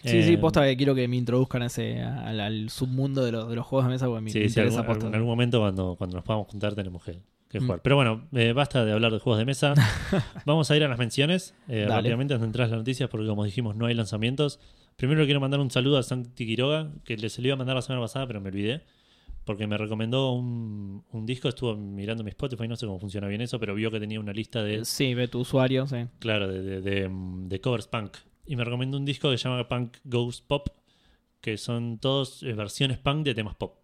Sí,
Eh,
sí, posta que quiero que me introduzcan a ese, al, al submundo de los, de los juegos de mesa porque me,
Sí,
me
sí,
interesa
algún-
posta.
en algún momento cuando, cuando nos podamos juntar tenemos que, que
Mm.
jugar. Pero bueno, eh, basta de hablar de juegos de mesa. Vamos a ir a las menciones eh, rápidamente antes de entrar a las noticias porque como dijimos no hay lanzamientos. Primero quiero mandar un saludo a Santi Quiroga, que le se lo iba a mandar la semana pasada pero me olvidé. Porque me recomendó un, un disco, estuvo mirando mi Spotify, no sé cómo funciona bien eso, pero vio que tenía una lista de,
Sí, ve tu usuario, sí.
claro, de, de- de, mm, de covers punk. Y me recomendó un disco que se llama Punk Ghost Pop, que son todos eh, versiones punk de temas pop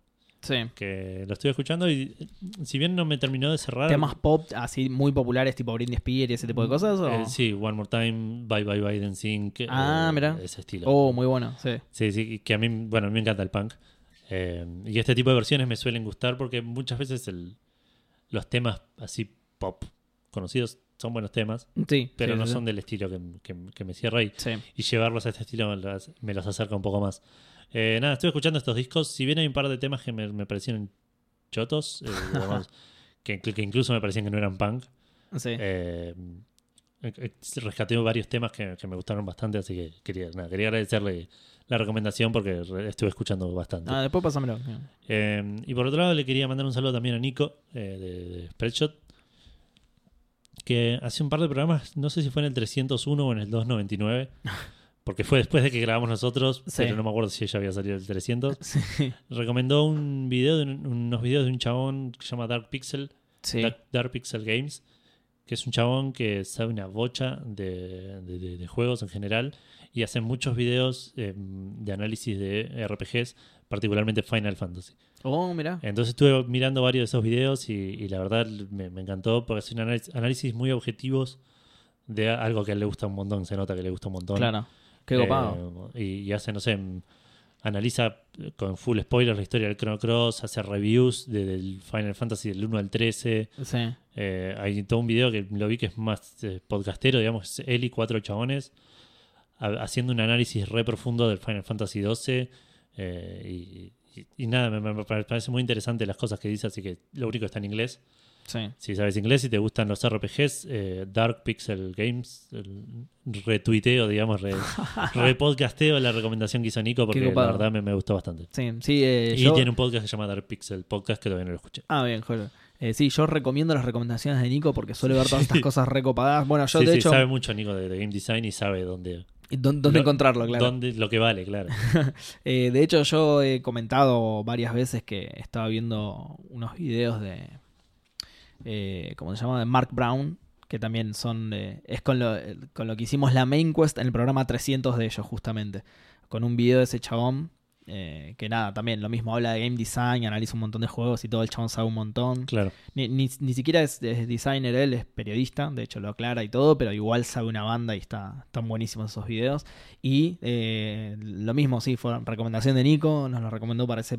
Sí.
que lo estoy escuchando y eh, si bien no me terminó de cerrar.
Temas pop así muy populares, tipo Britney Spears y ese tipo de cosas. ¿o?
eh, sí, One More Time, Bye Bye Bye Sync.
Ah,
eh,
mira.
Ese estilo.
Oh, muy bueno, sí.
Sí, sí, que a mí, bueno, a mí me encanta el punk. Eh, y este tipo de versiones me suelen gustar porque muchas veces el, los temas así pop conocidos son buenos temas,
Sí.
pero
sí,
no
sí,
son del estilo que, que- que me cierra y, y llevarlos a este estilo me los, me los acerca un poco más. Eh, nada, estoy escuchando estos discos. Si bien hay un par de temas que me, me parecieron chotos, eh, digamos, que, que incluso me parecían que no eran punk, eh, eh, rescaté varios temas que, que me gustaron bastante, así que quería, nada, quería agradecerle la recomendación porque estuve escuchando bastante.
Ah, después pásamelo.
Eh, y por otro lado, le quería mandar un saludo también a Nico eh, de, de Spreadshot, que hace un par de programas, no sé si fue en el 301 o en el 299, porque fue después de que grabamos nosotros,
Sí.
pero no me acuerdo si ella había salido el 300.
Sí.
Recomendó un video de un- unos videos de un chabón que se llama Dark Pixel,
Sí.
Dark, Dark Pixel Games, que es un chabón que sabe una bocha de- de juegos en general y hace muchos videos eh, de análisis de RPGs, particularmente Final Fantasy.
Oh, mira.
Entonces estuve mirando varios de esos videos y, y la verdad me, me encantó porque hace un análisis, muy objetivos de algo que a él le gusta un montón, se nota que le gusta un montón.
Claro. Qué copado.
Eh, y, y hace, no sé, m- analiza con full spoilers la historia del Chrono Cross, hace reviews de- del Final Fantasy del 1 al 13.
sí.
Eh, hay todo un video que lo vi que es más eh, podcastero, digamos, es él y cuatro chabones ha- haciendo un análisis re profundo del Final Fantasy XII. eh, y, y- y nada, me, me parece muy interesante las cosas que dice, así que lo único está en inglés.
Sí.
Si sabes inglés y te gustan los RPGs, eh, Dark Pixel Games, retuiteo, digamos, re, repodcasteo la recomendación que hizo Nico porque la verdad me, me gustó bastante.
Sí, sí. eh,
y
yo-
tiene un podcast que se llama Dark Pixel Podcast que todavía no lo escuché.
Ah, bien, joder. Eh, sí, yo recomiendo las recomendaciones de Nico porque suele ver todas estas cosas recopadas. Bueno, yo
sí,
de
sí,
hecho.
sabe mucho Nico de, de game design y sabe dónde,
¿y ¿Dónde, dónde
lo-
encontrarlo, claro?
dónde- lo que vale, claro.
Eh, de hecho, yo he comentado varias veces que estaba viendo unos videos de. Eh, ¿Cómo se llama? De Mark Brown. Que también son. eh, es con lo, con lo que hicimos la main quest en el programa 300 de ellos, justamente. Con un video de ese chabón. Eh, que nada, también lo mismo. Habla de game design, analiza un montón de juegos y todo. El chabón sabe un montón.
Claro.
Ni, ni, ni siquiera es, es designer él, es periodista, de hecho lo aclara y todo, pero igual sabe una banda y está, están buenísimos esos videos. Y eh, lo mismo, sí, fue recomendación de Nico, nos lo recomendó para ese...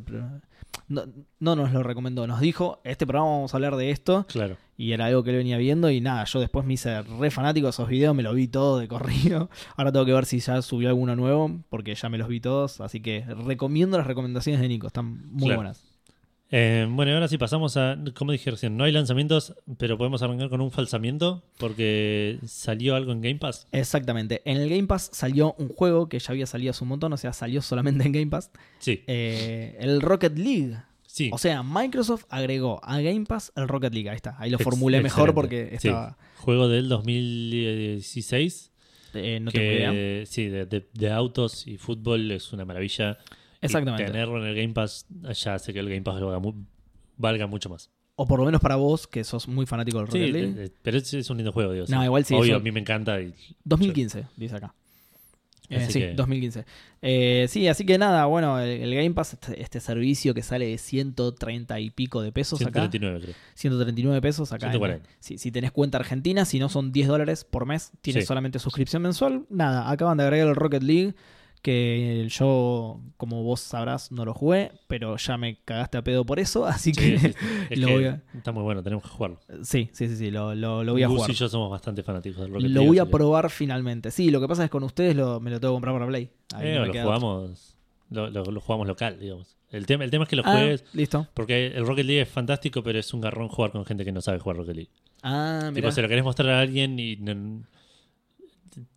No, no nos lo recomendó, nos dijo, este programa vamos a hablar de esto,
Claro.
Y era algo que él venía viendo y nada, yo después me hice re fanático de esos videos, me lo vi todo de corrido. Ahora tengo que ver si ya subió alguno nuevo, porque ya me los vi todos, así que recomiendo las recomendaciones de Nico, están muy
Claro.
buenas.
Eh, bueno, y ahora sí pasamos a, como dije recién, no hay lanzamientos, pero podemos arrancar con un falsamiento porque salió algo en Game Pass.
Exactamente. En el Game Pass salió un juego que ya había salido hace un montón, o sea, salió solamente en Game Pass.
Sí,
eh, el Rocket League.
Sí.
O sea, Microsoft agregó a Game Pass el Rocket League. Ahí está. Ahí lo
Ex-
formulé mejor porque
Sí.
estaba.
Juego del 2016.
eh, no tengo idea.
que, sí, de, de- de autos y fútbol es una maravilla. Y
Exactamente.
tenerlo en el Game Pass ya hace que el Game Pass valga, mu- valga mucho más.
O por lo menos para vos, que sos muy fanático del Rocket
Sí,
League.
pero es, es un lindo juego, digo.
No,
sí.
igual sí,
Obvio, a mí me encanta. y-
2015, dice acá. Eh, sí,
que-
2015. Eh, sí, así que nada, bueno, el, el Game Pass, este, este servicio que sale de 130 y pico de pesos acá.
139, creo.
139 pesos acá. en-
140.
si, si tenés cuenta argentina, si no son 10 dólares por mes, tienes
Sí.
solamente suscripción mensual. Nada, acaban de agregar el Rocket League, que yo, como vos sabrás, no lo jugué, pero ya me cagaste a pedo por eso, así
Sí,
que
sí, es
lo
que
voy a-
está muy bueno, tenemos que jugarlo.
sí, sí, sí, sí, lo, lo- lo voy a
Gus
jugar.
y yo somos bastante fanáticos del Rocket
Lo voy a
que-
probar finalmente. Sí, lo que pasa es que con ustedes lo- me lo tengo que comprar para Play. Ahí
Eh,
no
lo jugamos, lo, jugamos local, digamos. El tema, el tema es que lo.
Ah,
juegues,
listo.
porque el Rocket League es fantástico, pero es un garrón jugar con gente que no sabe jugar Rocket League.
Ah,
Tipo,
mira.
se lo querés mostrar a alguien y no-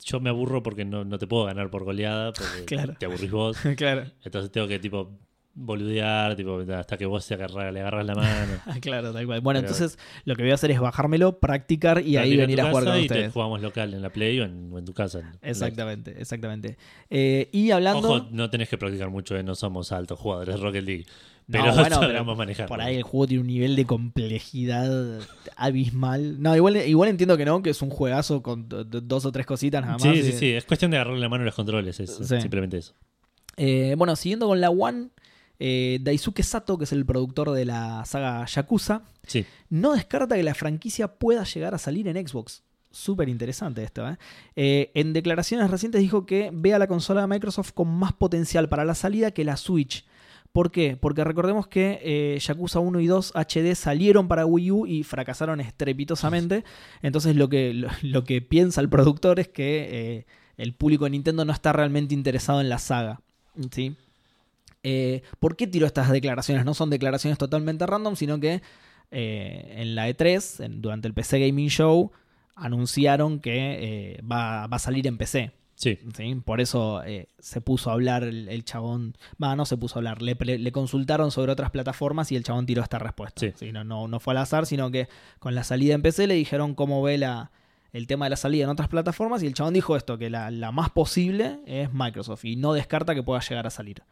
yo me aburro porque no, no te puedo ganar por goleada, porque
Claro.
te aburrís vos.
claro,
Entonces tengo que tipo boludear, tipo, hasta que vos te agarra- le agarras la mano.
claro, tal cual. Bueno,
Pero-
entonces lo que voy a hacer es bajármelo, practicar y ahí venir a jugar con
y te
ustedes.
jugamos local en la Play o en, o en tu casa. en- en la-
Exactamente, exactamente. Eh, y hablando.
Ojo, no tenés que practicar mucho, eh, no somos altos jugadores Rocket League.
No,
Pero
bueno,
sabemos
pero
manejar.
Por ahí el juego tiene un nivel de complejidad abismal. No, igual, igual entiendo que no, que es un juegazo con do- do- dos o tres cositas nada más.
Sí, sí,
y-
sí. Es cuestión de agarrarle la mano a los controles. Es
Sí.
simplemente eso.
Eh, bueno, siguiendo con la One, eh, Daisuke Sato, que es el productor de la saga Yakuza,
Sí.
no descarta que la franquicia pueda llegar a salir en Xbox. Súper interesante esto. ¿eh? Eh, en declaraciones recientes dijo que ve a la consola de Microsoft con más potencial para la salida que la Switch. ¿Por qué? Porque recordemos que eh, Yakuza 1 y 2 HD salieron para Wii U y fracasaron estrepitosamente. Entonces lo que, lo, que piensa el productor es que eh, el público de Nintendo no está realmente interesado en la saga. ¿sí? Eh, ¿Por qué tiro estas declaraciones? No son declaraciones totalmente random, sino que en la E3, en- durante el PC Gaming Show, anunciaron que va a salir en PC.
Sí.
¿sí? Por eso eh, se puso a hablar el, el chabón. Va, no se puso a hablar. Le, consultaron sobre otras plataformas y el chabón tiró esta respuesta.
Sí.
¿sí? No, no, no fue al azar, sino que con la salida en PC le dijeron cómo ve la, el tema de la salida en otras plataformas y el chabón dijo esto, que la, la más posible es Microsoft y no descarta que pueda llegar a salir.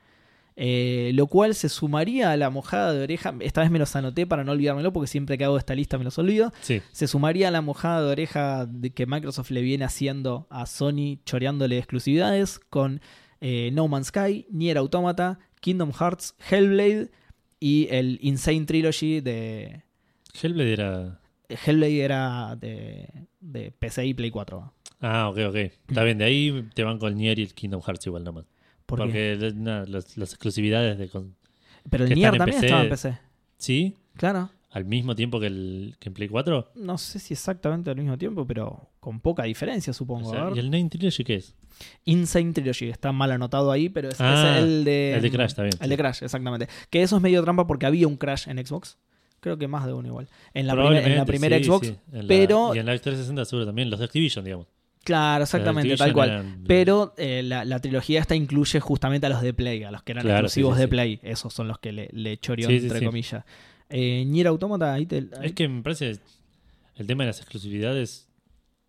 Eh, lo cual se sumaría a la mojada de oreja. Esta vez me los anoté para no olvidármelo porque siempre que hago esta lista me los olvido
Sí.
se sumaría a la mojada de oreja de que Microsoft le viene haciendo a Sony choreándole exclusividades con eh, No Man's Sky, Nier Automata, Kingdom Hearts, Hellblade y el Insane Trilogy de.
Hellblade era.
Hellblade era de, de PC y Play 4.
Ah, ok, ok. Está bien, de ahí te van con el Nier y el Kingdom Hearts igual nomás. Porque las, las exclusividades de. con-
Pero el
que
Nier
están en
también
PC.
estaba en PC.
Sí,
Claro.
al mismo tiempo que, el, que en Play 4.
No sé si exactamente al mismo tiempo, pero con poca diferencia, supongo.
O sea,
A ver.
¿Y el Nine Trilogy qué es?
Insane Trilogy, está mal anotado ahí, pero es, es
Ah,
el de.
el de Crash también,
El de. Crash, exactamente. Que eso es medio trampa porque había un Crash en Xbox. Creo que más de uno igual. En la, primer- en la
Probablemente,
primera
sí,
Xbox.
sí. En la-
pero-
y en la 360 seguro también, los de Activision, digamos.
Claro, exactamente, tal cual. Pero eh, la, la trilogía esta incluye justamente a los de Play, a los que eran
Claro,
exclusivos
sí, sí,
de
sí.
Play. Esos son los que le, le choreó, entre comillas. Eh, Nier Automata, ahí te. ahí-
Es que me parece el tema de las exclusividades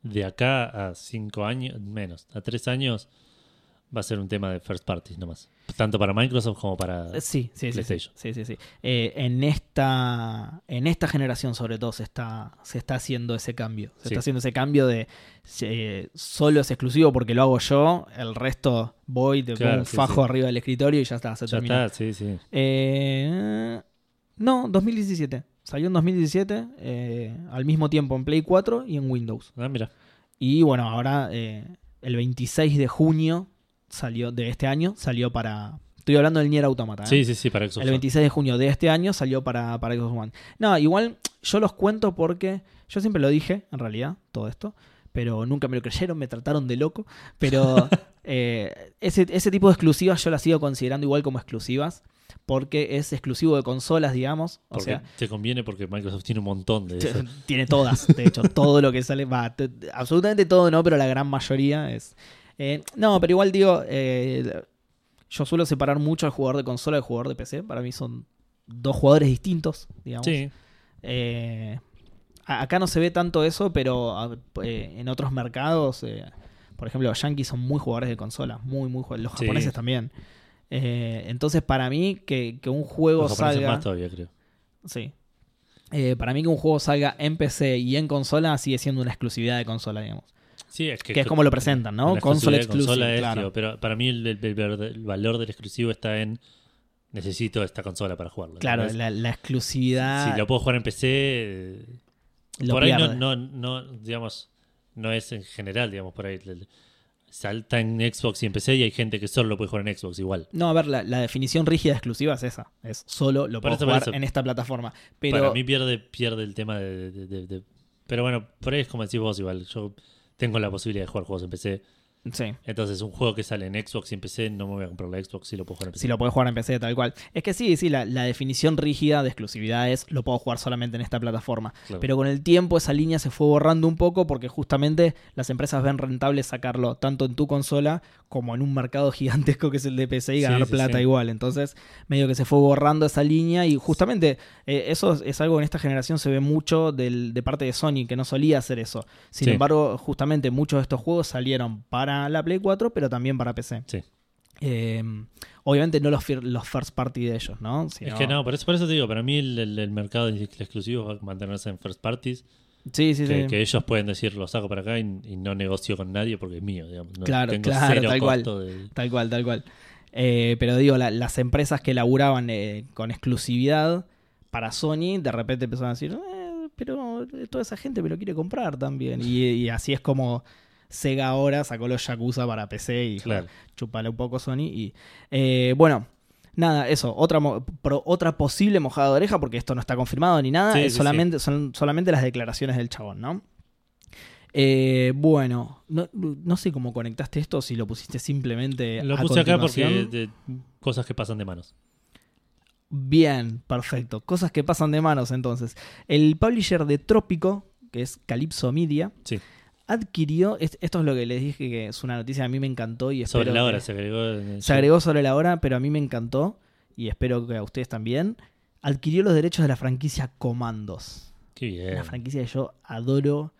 de acá a 5 años, menos, a 3 años, va a ser un tema de first parties nomás. Tanto para Microsoft como para...
Eh, Sí, sí, sí. Sí,
PlayStation.
sí, sí, sí. Eh, en, esta, en esta generación, sobre todo, se está, se está haciendo ese cambio. Se
Sí.
está haciendo ese cambio de eh, solo es exclusivo porque lo hago yo, el resto voy, te
Claro,
pongo un
sí,
fajo arriba del escritorio y ya está, se
Ya
terminó.
está, sí, sí.
Eh, no, 2017. Salió en 2017, eh, al mismo tiempo en Play 4 y en Windows.
Ah, mira.
Y bueno, ahora el 26 de junio salió de este año, salió para... Estoy hablando del Nier Automata. ¿eh?
Sí, sí, sí, para Xbox.
El 26 de junio de este año salió para, para Xbox One. No, igual yo los cuento porque yo siempre lo dije, en realidad, todo esto, pero nunca me lo creyeron, me trataron de loco. Pero eh, ese, ese tipo de exclusivas yo las sigo considerando igual como exclusivas porque es exclusivo de consolas, digamos. O
Porque
sea,
te conviene porque Microsoft tiene un montón de eso.
tiene todas, de hecho, todo lo que sale, va, absolutamente todo no, pero la gran mayoría es... eh, no, pero igual digo, eh, yo suelo separar mucho al jugador de consola del jugador de PC, para mí son dos jugadores distintos, digamos.
Sí,
Eh, acá no se ve tanto eso, pero eh, en otros mercados, eh, por ejemplo, los yankees son muy jugadores de consola, muy, muy jugadores. Los
Sí.
japoneses también. Eh, entonces, para mí, que, que un juego
los
salga...
más todavía, creo.
Sí. Eh, para mí que un juego salga en PC y en consola sigue siendo una exclusividad de consola, digamos.
Sí, es que,
Que es como lo presentan, ¿no?
de
exclusiva,
consola es,
claro.
digo, pero para mí el, el- el- el valor del exclusivo está en necesito esta consola para jugarlo.
Claro, la, la exclusividad
Si lo puedo jugar en PC,
lo
por ahí no,
pierde.
no, no, digamos, no es en general, digamos, por ahí. Salta en Xbox y en PC y hay gente que solo lo puede jugar en Xbox igual.
No, a ver, la, la definición rígida exclusiva es esa. Es solo lo puedo
eso,
jugar en esta plataforma. Pero
Para mí pierde, pierde el tema de, de- de- de- Pero bueno, por ahí es como decís vos igual. Yo tengo la posibilidad de jugar juegos en PC.
Sí,
Entonces un juego que sale en Xbox y en PC no me voy a comprar la Xbox si lo puedo jugar en PC.
si lo puedes jugar en PC tal cual. Es que sí, sí, la, la definición rígida de exclusividad es lo puedo jugar solamente en esta plataforma.
Claro.
Pero con el tiempo esa línea se fue borrando un poco porque justamente las empresas ven rentable sacarlo tanto en tu consola como en un mercado gigantesco que es el de PC y ganar
sí,
plata
sí.
igual. Entonces, medio que se fue borrando esa línea y justamente eh, eso es, algo que en esta generación se ve mucho del- de parte de Sony, que no solía hacer eso. Sin embargo, justamente muchos de estos juegos salieron para la Play 4, pero también para PC.
Sí.
Eh, obviamente no los, los first party de ellos, ¿no?
Es que no, por eso, por eso te digo, para mí el, el- el mercado de exclusivos va a mantenerse en first parties.
Sí, sí,
que,
sí.
que ellos pueden decir, lo saco para acá y, y no negocio con nadie porque es mío. Digamos. No-
Claro,
tengo
claro,
cero
tal cual.
de-
Tal cual, tal cual. Eh, pero digo, la- las empresas que laburaban eh, con exclusividad para Sony, de repente empezaron a decir, "Eh, pero toda esa gente me lo quiere comprar también. Y, y así es como Sega ahora sacó los Yakuza para PC y
Claro.
chupale un poco Sony. Y eh, bueno, nada, eso, otra, pro- otra posible mojada de oreja, porque esto no está confirmado ni nada,
Sí,
es
sí,
solamente, son solamente las declaraciones del chabón, ¿no? Eh, bueno, no, no sé cómo conectaste esto, si lo pusiste simplemente
Lo
a
puse acá porque de cosas que pasan de manos.
Bien, perfecto. Cosas que pasan de manos entonces. El publisher de Trópico, que es Calypso Media,
Sí.
Adquirió, es- esto es lo que les dije que es una noticia que a mí me encantó y espero
Sobre la
que-
hora se agregó.
se agregó sobre la hora, pero a mí me encantó y espero que a ustedes también. Adquirió los derechos de la franquicia Comandos.
Qué bien.
Una franquicia que yo adoro.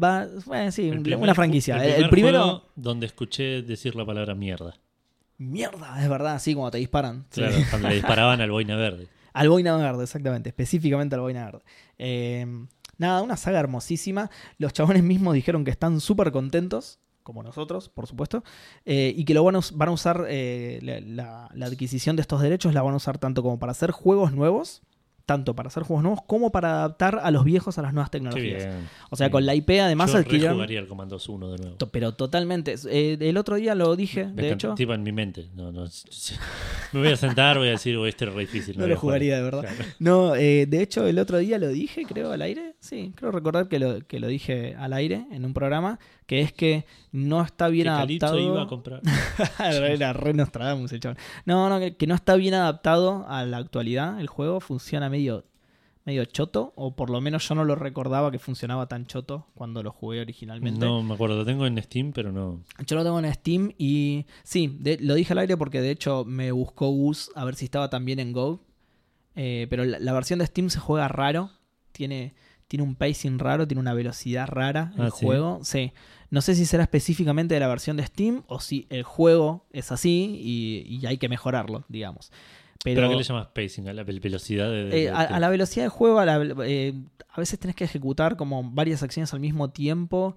Va, bueno, sí, una franquicia. El,
primer
primero.
juego donde escuché decir la palabra mierda.
Mierda, es verdad, así como te disparan. Sí.
Claro, cuando le disparaban al boina verde.
Al Boina Verde, exactamente. Específicamente al Boina Verde. Eh, nada, una saga hermosísima. Los chabones mismos dijeron que están súper contentos como nosotros, por supuesto, eh, y que lo van a, usar, eh, la- la adquisición de estos derechos la van a usar tanto como para hacer juegos nuevos, tanto para hacer juegos nuevos como para adaptar a los viejos a las nuevas tecnologías. O sea, con la IP además
Yo
adquirieron...
jugaría el Commandos 1 de nuevo.
Pero totalmente. Eh, el otro día lo dije,
Me
de hecho.
En mi mente. No, no, me voy a sentar, voy a decir, "Oh, este es re difícil.
No lo
a jugar".
jugaría de verdad.
Claro.
No, eh, de hecho, el otro día lo dije, creo, al aire. Sí, creo recordar que lo, que lo dije al aire en un programa, que es que no está bien
Que
adaptado.
iba a comprar.
Era re Nostradamus el chabón. No, no, que, que no está bien adaptado a la actualidad. El juego funciona medio, medio choto, o por lo menos yo no lo recordaba que funcionaba tan choto cuando lo jugué originalmente.
No me acuerdo, lo tengo en Steam, pero no.
Yo lo tengo en Steam y sí, de- lo dije al aire porque de hecho me buscó Gus a ver si estaba también en Go. Eh, pero la, la versión de Steam se juega raro. Tiene, tiene un pacing raro, tiene una velocidad rara el
Ah, ¿sí?
juego. Sí. No sé si será específicamente de la versión de Steam o si el juego es así y, y hay que mejorarlo, digamos.
¿Pero,
Pero,
qué le llamas pacing? ¿A la vel- velocidad de.? de-
eh, a, a la velocidad de juego, a, la- eh, a veces tenés que ejecutar como varias acciones al mismo tiempo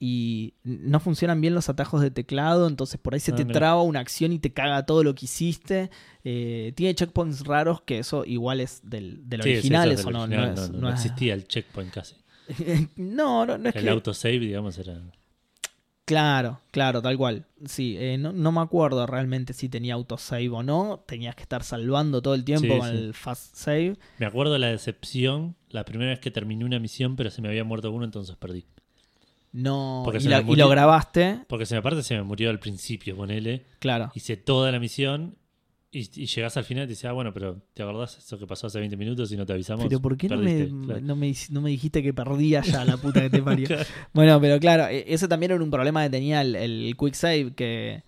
y no funcionan bien los atajos de teclado, entonces por ahí se
Ah,
te
mira.
traba una acción y te caga todo lo que hiciste. Eh, tiene checkpoints raros que eso igual es del, del
Sí,
original,
eso es
eso
del
no,
original,
no es-
no- existía el checkpoint casi.
no, no, no es
el
que...
autosave, digamos, era.
Claro, claro, tal cual. Sí, eh, no, no me acuerdo realmente si tenía autosave o no. Tenías que estar salvando todo el tiempo
Sí,
con
sí.
el fast save.
Me acuerdo de la decepción la primera vez que terminé una misión, pero se me había muerto uno, entonces perdí.
No,
Porque
y, la- y lo grabaste,
Porque se me aparte se me murió al principio, ponele.
claro.
Hice toda la misión y, y llegás al final y te dices, ah, bueno, pero ¿te acordás eso que pasó hace 20 minutos y no te avisamos?
Pero ¿por qué no me,
claro.
no, me, no me dijiste que perdía ya la puta que te parió? bueno, pero claro, e- ese también era un problema que tenía el, el Quick Save, que,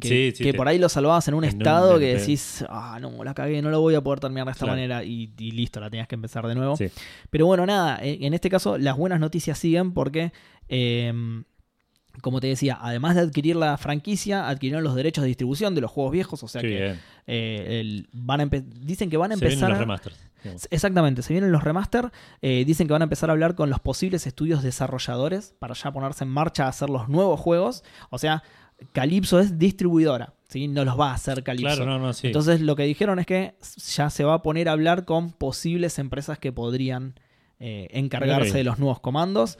que,
Sí, sí,
que
te-
por ahí lo salvabas en un
en un
estado que decís, ah, no, la cagué, no lo voy a poder terminar de esta
Claro.
manera y, y listo, la tenías que empezar de nuevo.
Sí.
Pero bueno, nada, en en este caso las buenas noticias siguen porque, eh, como te decía, además de adquirir la franquicia, adquirieron los derechos de distribución de los juegos viejos, o sea
Qué
que eh, el- van a dicen que van a
Se vienen
empezar...
los remasters. digamos.
Exactamente, se vienen los remaster. eh, dicen que van a empezar a hablar con los posibles estudios desarrolladores para ya ponerse en marcha a hacer los nuevos juegos. O sea, Calypso es distribuidora, ¿sí? no los va a hacer Calypso.
Claro, no, no, sí.
Entonces lo que dijeron es que ya se va a poner a hablar con posibles empresas que podrían eh, encargarse de los nuevos comandos.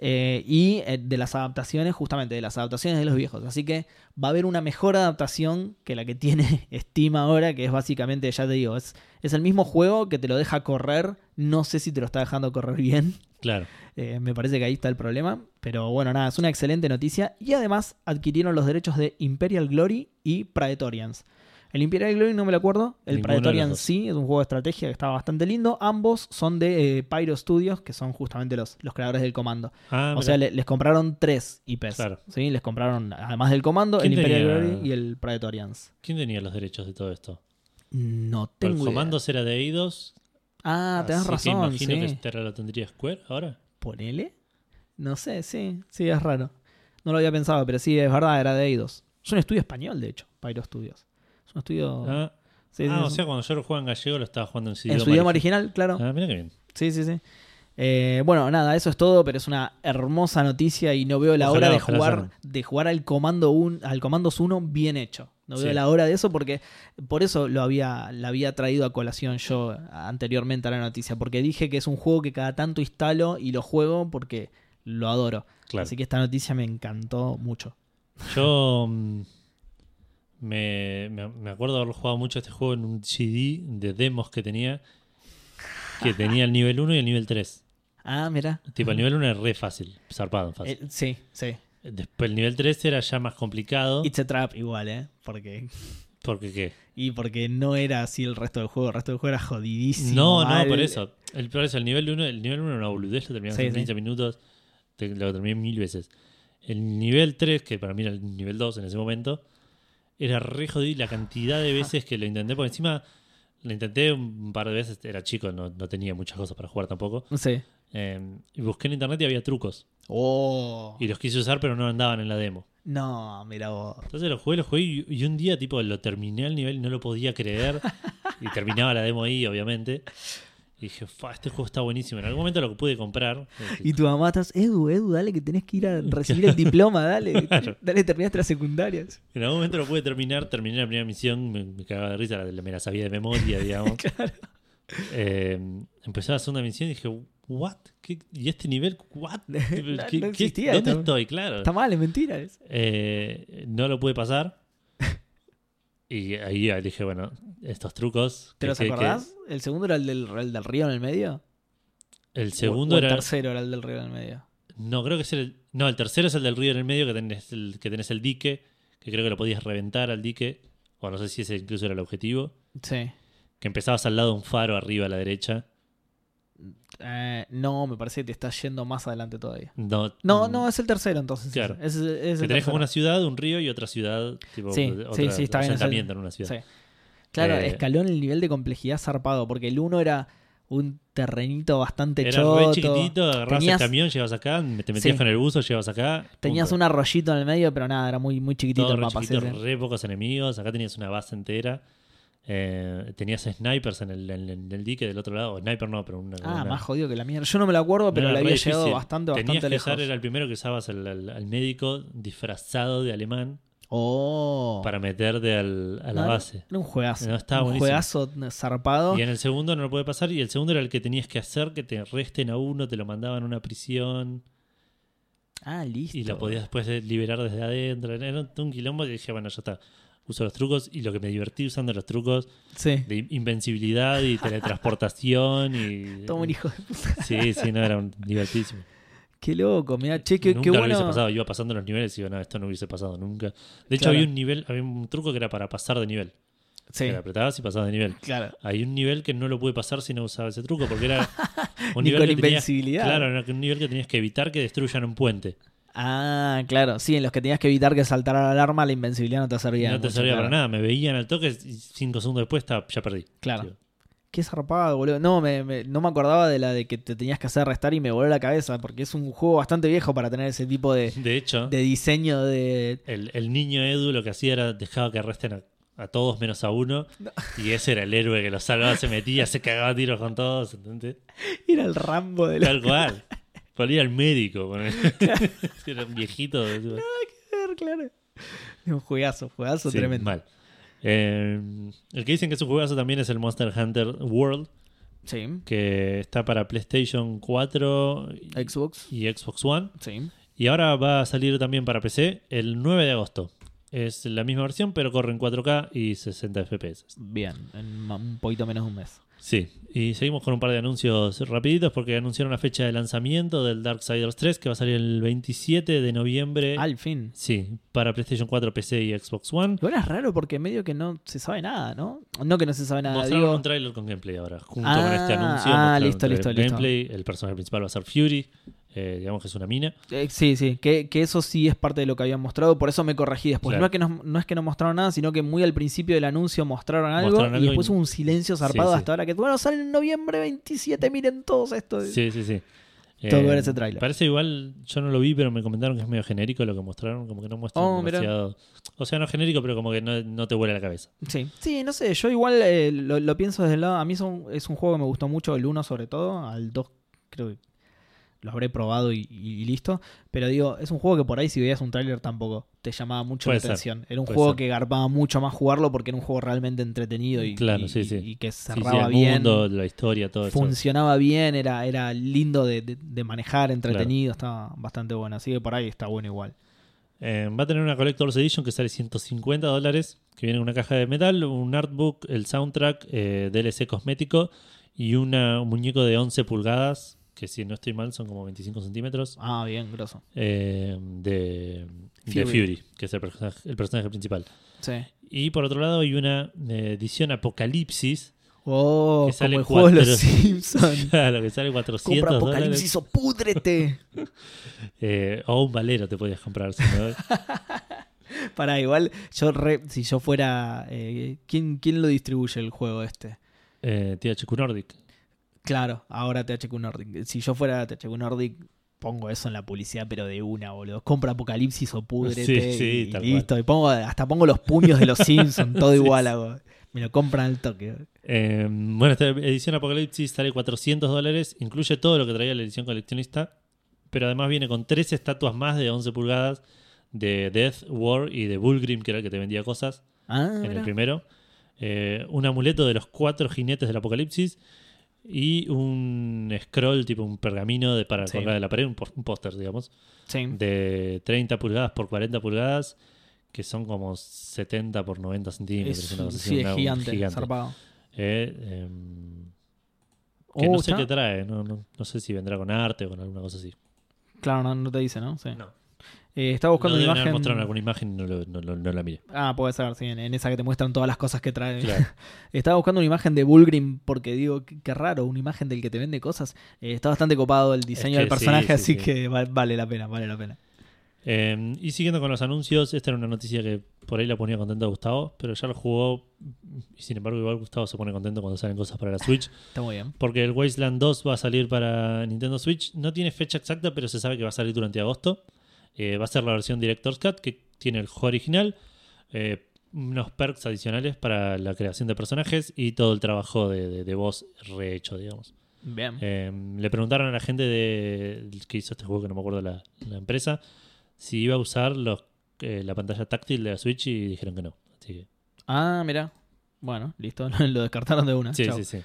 Eh, y eh, de las adaptaciones, justamente de las adaptaciones de los viejos. Así que va a haber una mejor adaptación que la que tiene Steam ahora, que es básicamente, ya te digo, es, es el mismo juego que te lo deja correr. No sé si te lo está dejando correr bien.
Claro.
Eh, me parece que ahí está el problema. Pero bueno, nada, es una excelente noticia. Y además adquirieron los derechos de Imperial Glory y Praetorians. El Imperial Glory no me lo acuerdo. El
Ninguno
Praetorian sí, es un juego de estrategia que está bastante lindo. Ambos son de eh, Pyro Studios, que son justamente los, los creadores del comando.
Ah,
o sea, le- les compraron tres IPs.
Claro.
¿sí? Les compraron, además del comando, el
¿Quién
Imperial
tenía-
Glory y el Praetorians.
¿Quién tenía los derechos de todo esto?
No tengo
el
idea.
Comandos era de Eidos.
Ah, tenés
así
razón,
Que imagino
sí.
que este lo tendría Square ahora.
¿Ponele? No sé, sí, sí, es raro. No lo había pensado, pero sí, es verdad, era de Eidos. Es un estudio español, de hecho, Pyro Studios. Es un estudio...
Ah,
sí, sí,
ah, o
sí.
sea, cuando yo lo jugaba en gallego lo estaba jugando en su
en su idioma original, claro.
Ah, mira qué bien.
Sí, sí, sí. Eh, bueno, nada, eso es todo, pero es una hermosa noticia y no veo la
Ojalá,
hora de jugar,
sea-
de jugar al comando un, al Comandos 1 bien hecho. No veo
Sí.
la hora de eso porque por eso lo había, la había traído a colación yo anteriormente a la noticia, porque dije que es un juego que cada tanto instalo y lo juego porque lo adoro.
Claro.
Así que esta noticia me encantó mucho.
Yo mm, me, me, me acuerdo haber jugado mucho este juego en un CD de demos que tenía. Que tenía el nivel 1 y el nivel 3.
Ah, mira.
Tipo, el nivel 1 era re fácil, zarpado, fácil.
Eh, sí, sí.
Después el nivel 3 era ya más complicado.
It's a trap igual, ¿eh? Porque,
Porque qué?
y porque no era así el resto del juego. El resto del juego era jodidísimo.
No, no, por eso. El, por eso, el nivel 1 el nivel 1 era una boludez, lo terminamos
Sí,
en
sí.
15 minutos. te- lo terminé mil veces. El nivel 3, que para mí era el nivel 2 en ese momento, era re jodido la cantidad de veces que lo intenté. Por encima, lo intenté un par de veces, era chico, no, no tenía muchas cosas para jugar tampoco.
Sé.
Eh, y busqué en internet y había trucos.
Oh.
Y los quise usar, pero no andaban en la demo.
No, mira vos.
Entonces lo jugué, lo jugué y, y un día tipo lo terminé al nivel y no lo podía creer. y terminaba la demo ahí, obviamente. Y dije, "Fa, este juego está buenísimo. En algún momento lo pude comprar.
Y tu mamá estás, Edu, Edu, dale que tenés que ir a recibir el diploma, dale.
Claro.
Dale, terminaste las secundarias.
En algún momento lo pude terminar, terminé la primera misión, me, me cagaba de risa, me la sabía de memoria, digamos.
Claro.
Eh, empecé la segunda misión y dije, ¿what? ¿Qué? ¿Y este nivel? ¿What?
No-
¿Qué-
no
qué-
existía
¿Dónde
esto.
estoy? Claro.
Está mal, es mentira.
Eh, no lo pude pasar. Y ahí dije, bueno, estos trucos.
¿Te
que-
los
que- que-
acordás? ¿El segundo era el del, el del río en el medio?
el
¿O-
segundo
o el
era.
tercero era el del río en el medio?
No, creo que es el. No, el tercero es el del río en el medio, que tenés el, que tenés el dique, que creo que lo podías reventar al dique. O no sé si ese incluso era el objetivo.
Sí.
Que empezabas al lado de un faro arriba a la derecha.
Eh, no, me parece que te estás yendo más adelante todavía.
No,
No,
mm,
no, es el tercero entonces.
Claro.
Es, es-
Que tenés como una ciudad, un río y otra ciudad, tipo
Sí,
otra-
sí, sí, está bien, es el-
asentamiento en una ciudad.
Sí. Claro,
Eh,
escaló en el nivel de complejidad zarpado, porque el uno era un terrenito bastante
Era
choto.
re chiquitito, agarrabas
Tenías-
el camión, llegabas acá, te metías
Sí.
con el buzo, llegabas acá.
Tenías un arroyito en el medio, pero nada, era muy, muy chiquitito
Todo
el mapa.
chiquito, re pocos enemigos. Acá tenías una base entera. Eh, tenías snipers en el, en el- en el dique del otro lado. O sniper no, pero una.
Ah,
una-
más jodido que la mierda. Yo no me lo acuerdo, pero
re
había llegado bastante,
Tenías
bastante
que
lejos.
usar, era el primero que usabas al, médico disfrazado de alemán
Oh.
para meterte al- a la
No,
base.
Era un juegazo.
No, estaba
un
buenísimo.
juegazo zarpado.
Y en el segundo no lo puede pasar. Y el segundo era el que tenías que hacer que te resten a uno, te lo mandaban a una prisión.
Ah, listo.
Y lo podías después de liberar desde adentro. Era un- un quilombo y dije, bueno, ya está. Uso los trucos y lo que me divertí usando los trucos
Sí.
de invencibilidad y teletransportación y...
Todo un hijo de puta.
Sí, sí, no, era un divertísimo.
Qué loco. Mirá, che, qué,
nunca
qué
lo
bueno.
hubiese pasado. Iba pasando los niveles y digo, no, esto no hubiese pasado nunca. De hecho,
Claro.
había un nivel, había un truco que era para pasar de nivel.
Sí,
Que apretabas y pasabas de nivel.
claro.
Hay un nivel que no lo pude pasar si no usaba ese truco, porque era un
Ni
nivel
con
que tenías-
invencibilidad.
claro, era un nivel que tenías que evitar que destruyan un puente.
Ah, claro. Sí, en los que tenías que evitar que saltara la alarma, la invencibilidad no te servía.
no te
mucho,
servía
claro.
para nada. Me veían al toque y cinco segundos después ya perdí.
Claro. Qué zarpado, boludo. No, me, me- no me acordaba de la de que te tenías que hacer restar y me voló la cabeza, porque es un juego bastante viejo para tener ese tipo de,
De hecho,
de diseño de...
el, el niño Edu lo que hacía era dejaba que arresten a, a todos menos a uno. Y ese era el héroe que los salvaba, se metía, se cagaba a tiros con todos. ¿entendés?
Era el Rambo de.
Tal cual. Ponía al médico. ponía- era un viejito.
claro. Es un juegazo, juegazo
Sí,
tremendo.
mal. Eh, el que dicen que es un juegazo también es el Monster Hunter World,
Sí.
que está para PlayStation 4 y-
Xbox.
y Xbox One.
Sí.
Y ahora va a salir también para PC el 9 de agosto. Es la misma versión, pero corre en 4K y 60 FPS.
Bien, en un poquito menos de un mes.
Sí, y seguimos con un par de anuncios rapiditos porque anunciaron la fecha de lanzamiento del Darksiders 3 que va a salir el 27 de noviembre.
Al fin.
Sí, para PlayStation 4, PC y Xbox One.
Igual es raro porque medio que no se sabe nada, ¿no? No que no se sabe nada,
Mostraron
digo...
un tráiler con gameplay ahora. Junto
Ah,
con este anuncio.
ah, listo, listo,
trailer
listo.
gameplay. El personaje principal va a ser Fury. Eh, digamos que es una mina.
Eh, sí, sí, que, que eso sí es parte de lo que habían mostrado, por eso me corregí después.
Claro.
No, es que no, no es que no mostraron nada, sino que muy al principio del anuncio mostraron algo
Mostraron
y después
y-
hubo un silencio zarpado
Sí, sí.
hasta ahora que, bueno, sale en noviembre 27, miren todos esto.
Sí, sí, sí.
Tengo que ver ese tráiler.
Parece igual, yo no lo vi, pero me comentaron que es medio genérico lo que mostraron, como que no muestran
Oh, mirá.
demasiado. O sea, no genérico, pero como que no, no te vuela la cabeza.
Sí, sí, no sé, yo igual eh, lo, lo pienso desde el lado, a mí son- es un juego que me gustó mucho, el 1 sobre todo, al 2 creo que lo habré probado y, y listo, pero digo, es un juego que por ahí si veías un tráiler tampoco te llamaba mucho
Puede
la
ser,
atención. Era un
puede
juego
ser.
que garpaba mucho más jugarlo porque era un juego realmente entretenido y,
Claro,
y-
sí, sí.
y que cerraba
el
bien.
mundo, la historia, todo eso.
funcionaba bien, era, era lindo de, de- de manejar, entretenido, estaba bastante bueno. Así que por ahí está bueno igual.
Eh, va a tener una Collector's Edition que sale 150 dólares, que viene en una caja de metal, un artbook, el soundtrack, eh, DLC cosmético y una, un muñeco de 11 pulgadas, que si no estoy mal son como 25 centímetros,
Ah, bien, grosso.
eh, de, de
Fury.
Fury, que es el personaje, el personaje principal.
Sí.
Y por otro lado hay una eh, edición Apocalipsis,
Oh,
Que sale
como el juego de los Simpsons.
claro, que sale 400
Compra
dólares.
Apocalipsis o púdrete.
Eh, o un valero te podías comprar. si no-
Para igual, yo re- si yo fuera. eh, ¿quién, ¿Quién lo distribuye el juego este?
eh, THQ Nordic.
Claro, ahora THQ Nordic. Si yo fuera THQ Nordic, pongo eso en la publicidad, pero de una, boludo. Compra Apocalipsis o púdrete.
Sí, sí,
y,
tal
listo. Y pongo, hasta pongo los puños de los Simpsons, todo
Sí,
igual hago. Me lo compran al toque.
Eh, bueno, esta edición Apocalipsis sale 400 dólares, incluye todo lo que traía la edición coleccionista, pero además viene con tres estatuas más de 11 pulgadas de Death, War y de Bulgrim, que era el que te vendía cosas
Ah,
en el primero. Eh, un amuleto de los cuatro jinetes del Apocalipsis y un scroll, tipo un pergamino de, para
Sí.
colgar de la pared, un póster, digamos,
Sí.
de 30 pulgadas por 40 pulgadas, que son como 70 por 90 centímetros.
Es,
una cosa así,
sí, es
una- un
gigante, zarpado.
Eh, em, que
Oh,
no sé
está-
qué trae, no, no, no sé si vendrá con arte o con alguna cosa así.
Claro, no, no te dice, ¿no? Sí.
No.
Eh, estaba buscando
no
una imagen.
mostrado alguna imagen no, lo- no, la miré.
Ah, puede ser, sí, en, en esa que te muestran todas las cosas que trae.
Claro.
Estaba buscando una imagen de Bulgrim porque digo, qué, qué raro, una imagen del que te vende cosas. Eh, está bastante copado el diseño
que
del personaje,
sí, sí,
así
sí.
que va- vale la pena, vale la pena.
Eh, y siguiendo con los anuncios, esta era una noticia que por ahí la ponía contento a Gustavo, pero ya lo jugó y sin embargo igual Gustavo se pone contento cuando salen cosas para la Switch,
Está muy bien.
porque el Wasteland 2 va a salir para Nintendo Switch, no tiene fecha exacta, pero se sabe que va a salir durante agosto. Eh, va a ser la versión Director's Cut, que tiene el juego original, eh, unos perks adicionales para la creación de personajes y todo el trabajo de, de, de voz rehecho, digamos.
Bien.
Eh, le preguntaron a la gente de, que hizo este juego, que no me acuerdo la, la empresa, si iba a usar los, eh, la pantalla táctil de la Switch y dijeron que no. Así que,
Ah, mira. Bueno, listo, lo descartaron de una.
sí,
Chau.
sí, sí.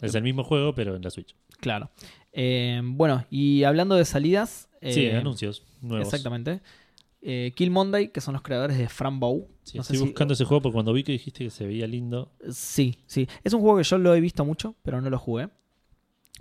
Es el mismo juego, pero en la Switch.
Claro. Eh, bueno, y hablando de salidas.
sí,
eh,
anuncios nuevos.
Exactamente. Eh, Kill Monday, que son los creadores de Fran Bow.
Sí,
No sé
estoy
si-
buscando ese juego porque cuando vi que dijiste que se veía lindo.
Sí, sí. Es un juego que yo lo he visto mucho, pero no lo jugué.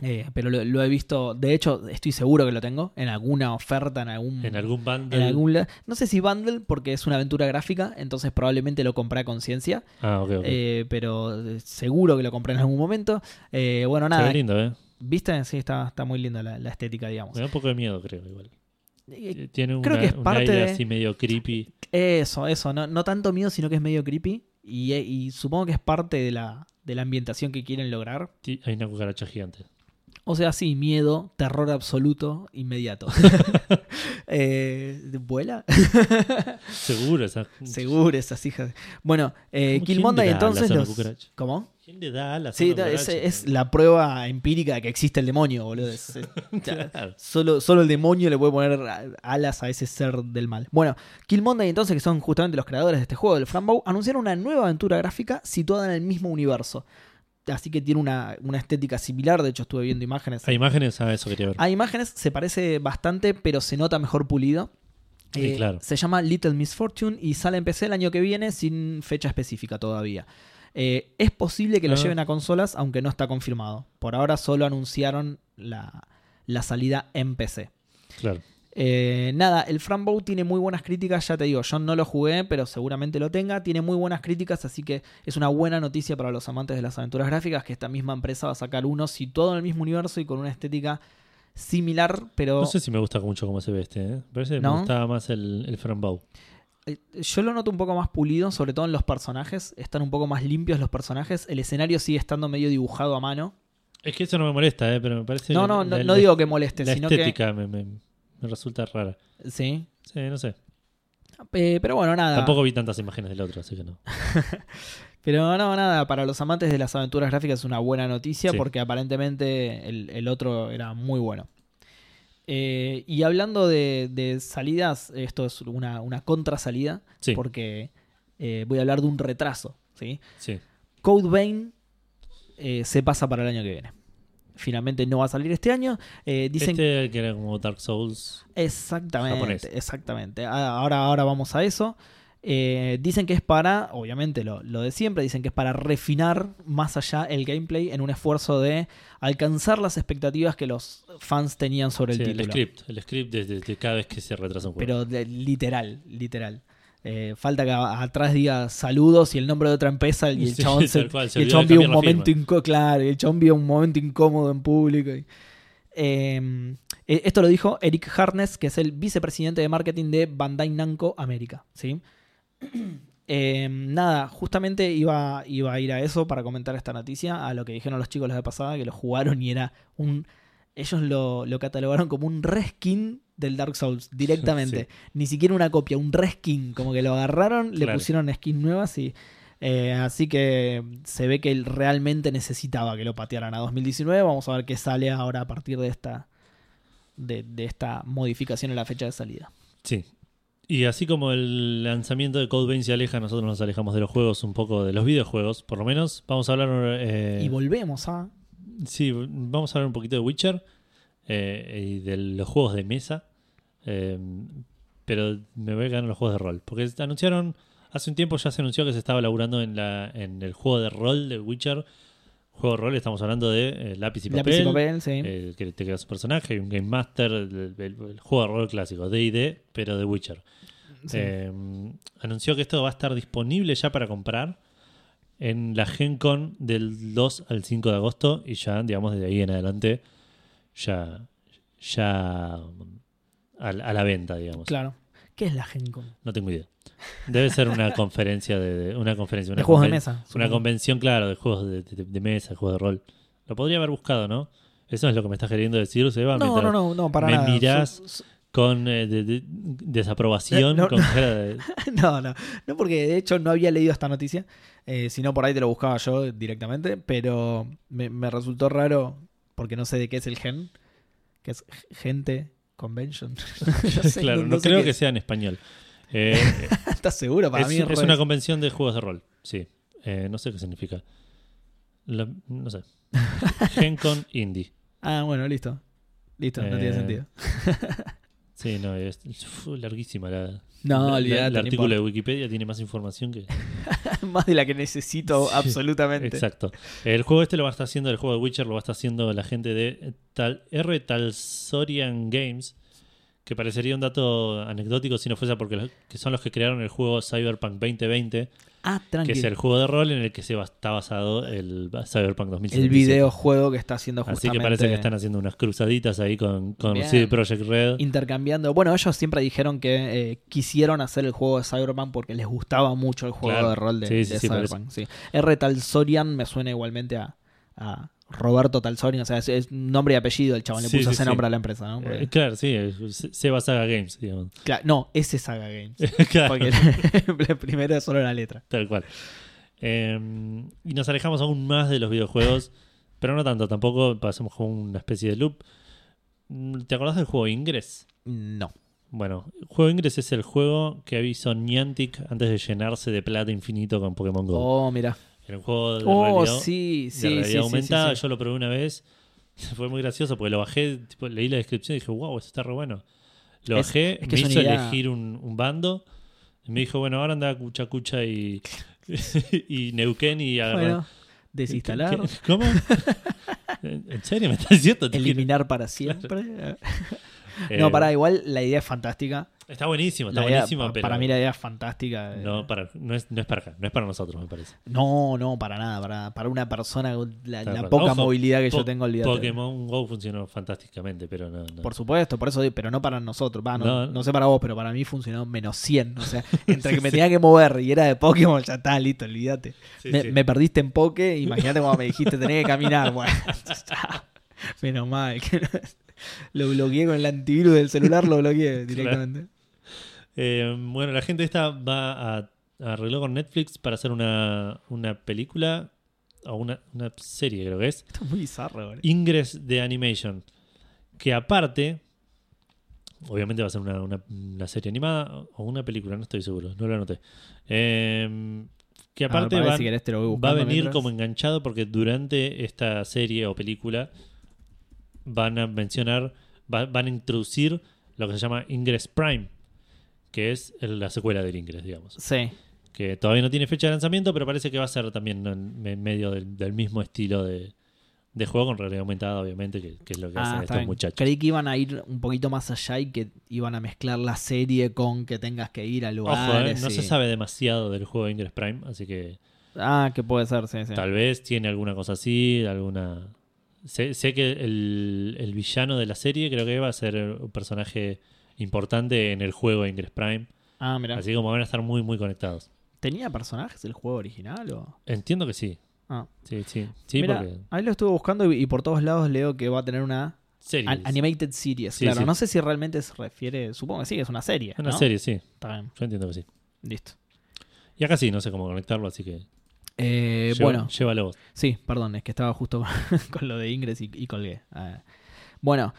Eh, pero lo, lo he visto, de hecho, estoy seguro que lo tengo en alguna oferta, en algún.
En algún bundle.
En algún la- no sé si bundle, porque es una aventura gráfica, entonces probablemente lo compré a conciencia.
Ah, ok, ok.
eh, pero eh, seguro que lo compré en algún momento. Eh, bueno,
se
nada.
ve lindo, ¿eh?
¿Viste? Sí, está, está muy linda la, la estética, digamos.
Me da un poco de miedo, creo, igual.
Eh,
Tiene
creo
una-
que es
un
parte
aire
de-
así medio creepy.
Eso, eso. No, no tanto miedo, sino que es medio creepy. Y, y supongo que es parte de la, de la ambientación que quieren lograr.
Ti- Hay una cucaracha gigante.
O sea, sí, miedo, terror absoluto, inmediato. eh, ¿Vuela?
Seguro, esa.
Seguro, esas hijas. Bueno, eh,
¿Cómo- quién
Killmonday entonces los... ¿Cómo?
¿Quién le da alas a
Sí,
una
es, es la prueba empírica de que existe el demonio, boludo. Es- es-
Claro.
Solo, solo el demonio le puede poner alas a ese ser del mal. Bueno, Killmonday entonces, que son justamente los creadores de este juego, del Frambow, anunciaron una nueva aventura gráfica situada en el mismo universo. Así que tiene una, una estética similar, de hecho estuve viendo imágenes.
Hay imágenes, a eso quería ver.
Hay imágenes, se parece bastante, pero se nota mejor pulido.
Sí,
Eh,
claro.
Se llama Little Misfortune y sale en PC el año que viene sin fecha específica todavía. Eh, es posible que lo
Ah.
lleven a consolas, aunque no está confirmado. Por ahora solo anunciaron la, la salida en PC.
Claro.
Eh, nada, el Frambow tiene muy buenas críticas, ya te digo, yo no lo jugué, pero seguramente lo tenga. Tiene muy buenas críticas, así que es una buena noticia para los amantes de las aventuras gráficas que esta misma empresa va a sacar uno situado en el mismo universo y con una estética similar, pero
No sé si me gusta mucho cómo se ve este, ¿eh? Parece que
¿No?
me gustaba más el, el Frambow.
Eh, yo lo noto un poco más pulido, sobre todo en los personajes. Están un poco más limpios los personajes. El escenario sigue estando medio dibujado a mano.
Es que eso no me molesta, ¿eh? Pero me parece.
No, no, no,
la-
no digo que moleste,
La
sino
estética me, me- me resulta rara.
que. Sí.
Sí, no sé.
Eh, pero bueno, nada.
Tampoco vi tantas imágenes del otro, así que no.
Pero no, nada, para los amantes de las aventuras gráficas es una buena noticia
Sí.
porque aparentemente el, el otro era muy bueno. Eh, y hablando de, de salidas, esto es una, una contrasalida
Sí,
porque eh, voy a hablar de un retraso. ¿sí?
sí.
Code Vein eh, se pasa para el año que viene. Finalmente no va a salir este año. Dicen
Este que era como Dark Souls.
Exactamente,
japonés.
exactamente. Ahora, ahora vamos a eso. Eh, dicen que es para, obviamente lo, lo de siempre, dicen que es para refinar más allá el gameplay en un esfuerzo de alcanzar las expectativas que los fans tenían sobre el
Sí, el
título.
script. El script desde de cada vez que se retrasa un juego.
Pero de- literal, literal. Eh, falta que atrás diga saludos y el nombre de otra empresa y el
Sí,
chabón, se-
tal cual, se
y el chabón vio un momento incómodo, claro, el chabón un momento incómodo en público. y- Eh, eh, esto lo dijo Eric Harness, que es el vicepresidente de marketing de Bandai Namco América. ¿sí? Eh, nada, justamente iba, iba a ir a eso para comentar esta noticia, a lo que dijeron los chicos la vez pasada, que lo jugaron y era un... Ellos lo, lo catalogaron como un reskin del Dark Souls directamente. Ni siquiera una copia, un reskin. Como que lo agarraron, le pusieron skins nuevas y... Eh, así que se ve que él realmente necesitaba que lo patearan a 2019. Vamos a ver qué sale ahora a partir de esta, de, de esta modificación en la fecha de salida.
Sí. Y así como el lanzamiento de Code Vein se aleja, nosotros nos alejamos de los juegos, un poco de los videojuegos, por lo menos. Vamos a hablar. eh,
Y volvemos a.
Sí, vamos a hablar un poquito de Witcher eh, y de los juegos de mesa. Eh, pero me voy a quedar en los juegos de rol. Porque anunciaron, hace un tiempo ya se anunció que se estaba laburando en, la, en el juego de rol de Witcher. Juego de rol, estamos hablando de eh, lápiz y papel.
Lápiz y papel, sí.
eh, que te creas un personaje, un Game Master, el, el- el juego de rol clásico, DD, pero de Witcher.
Sí.
Eh, anunció que esto va a estar disponible ya para comprar en la Gen Con del 2 al 5 de agosto y ya, digamos, desde ahí en adelante ya, ya a, a la venta, digamos.
Claro. ¿Qué es la Gen Con?
No tengo idea. Debe ser una conferencia de, una conferencia, una
De juegos de mesa.
Una convención, claro, de juegos de, de- de mesa, juegos de rol. Lo podría haber buscado, ¿no? Eso es lo que me estás queriendo decir, Seba.
No, no, no, no, para
me
nada.
mirás. Con eh, de- de- desaprobación,
Eh, no,
con cara de-
No, no, no porque de hecho no había leído esta noticia, eh, sino por ahí te lo buscaba yo directamente, pero me, me resultó raro porque no sé de qué es el gen, que es gente convention. no sé,
claro, no, creo que sea en español. Eh,
¿Estás seguro? Para
es,
mí
es una convención de juegos de rol, sí. Eh, no sé qué significa. No sé. GenCon Indie.
Ah, bueno, listo. Listo, no tiene
Eh,
sentido.
Sí, no, es, fue larguísima la,
No,
la-
olvídate,
el
no
artículo de Wikipedia tiene más información que...
Más de la que necesito,
Sí,
absolutamente.
Exacto. El juego este lo va a estar haciendo, el juego de Witcher lo va a estar haciendo la gente de Tal, R. Talsorian Games, que parecería un dato anecdótico si no fuese porque los- que son los que crearon el juego Cyberpunk 2020,
Ah,
que
tranquilo.
es el juego de rol en el que se está basado el Cyberpunk 2077.
el videojuego que está haciendo
Así
justamente.
que parece que están haciendo unas cruzaditas ahí con, con. CD Projekt Red.
intercambiando. Bueno, ellos siempre dijeron que eh, quisieron hacer el juego de Cyberpunk porque les gustaba mucho el juego
Claro.
de rol de,
Sí, sí,
de
sí,
Cyberpunk. Sí. R. Talsorian me suena igualmente a, a Roberto Talsorian, o sea, es, es nombre y apellido, el chabón le
Sí,
puso
sí,
ese
sí.
nombre a la empresa, ¿no? Porque-
Eh, claro, sí, Seba Saga Games, digamos.
Claro, no, ese es Saga Games.
Claro.
Porque el primero es solo la letra.
Tal cual. Eh, y nos alejamos aún más de los videojuegos, pero no tanto, tampoco pasamos como una especie de loop. Mm, ¿Te acordás del juego Ingress?
No.
Bueno, juego Ingress es el juego que hizo Niantic antes de llenarse de plata infinito con Pokémon Go.
Oh, mira.
Era un juego de
Oh,
realidad,
sí,
de
sí, sí,
realidad
sí,
aumentada. Yo lo probé una vez. Fue muy gracioso porque lo bajé, tipo, leí la descripción y dije, wow, esto está re bueno. Lo
Es-
bajé,
es que
me hizo
idea-
elegir un, un bando. Y me dijo, bueno, ahora anda Cucha Cucha y, y Neuquén y agarrar.
Bueno, desinstalar,
¿Qué- qué- ¿Cómo? ¿En serio me estás diciendo?
Eliminar para siempre. No,
Eh,
pará, igual la idea es fantástica.
Está buenísimo, está
idea- pa-
pero
Para mí la idea es fantástica. eh.
no, para, no, es, no es para acá, no es para nosotros, me parece.
No, no, para nada. Para, para una persona con la, poca
Ojo,
movilidad que yo tengo, olvídate.
Pokémon Go funcionó fantásticamente, pero no. no.
Por supuesto, por eso, digo, pero no para nosotros. Va, no,
No.
no sé para vos, pero para mí funcionó menos 100. O sea, entre que me tenía que mover y era de Pokémon, ya está, listo, olvídate.
Sí,
me, perdiste en Poké, imagínate cuando me dijiste tenés que caminar. Bueno, menos mal. que no- lo bloqueé con el antivirus del celular, lo bloqueé directamente.
Eh, bueno, la gente esta va a, arregló con Netflix para hacer una, una película o una, una serie, creo que es.
Esto es muy bizarro, boludo.
Ingress de Animation. Que aparte, obviamente va a ser una, una- serie animada o una película, no estoy seguro, no lo anoté. Eh, que
A ver,
aparte
para ver
van-
si querés te lo voy
va a venir
mientras.
como enganchado porque durante esta serie o película van a mencionar, va- van a introducir lo que se llama Ingress Prime, que es el- la secuela del Ingress, digamos.
Sí.
Que todavía no tiene fecha de lanzamiento, pero parece que va a ser también en en medio del, del mismo estilo de, de juego, con realidad aumentada, obviamente, que, que es lo que
Ah,
hacen estos
bien.
muchachos.
Creí que iban a ir un poquito más allá y que iban a mezclar la serie con que tengas que ir al lugar.
Ojo, eh, no se sabe demasiado del juego de Ingress Prime, así que
Ah, que puede ser, sí, sí.
Tal vez tiene alguna cosa así, alguna... Sé, sé que el, el villano de la serie creo que va a ser un personaje importante en el juego Ingress Prime.
Ah, mira.
Así como van a estar muy, muy conectados.
¿Tenía personajes el juego original o...?
Entiendo que sí.
Ah.
Sí, sí. Sí, porque...
ahí lo estuve buscando y, y por todos lados leo que va a tener una
Series.
an- animated series.
Sí,
claro,
sí.
no sé si realmente se refiere, supongo que sí, es una serie.
Una
¿no?
serie, sí.
Está bien,
Yo entiendo que sí.
listo.
Y acá sí, no sé cómo conectarlo, así que.
Eh,
lleva-
bueno,
Llévalo vos.
sí, perdón, es que estaba justo con, lo de Ingress y, y colgué. Bueno,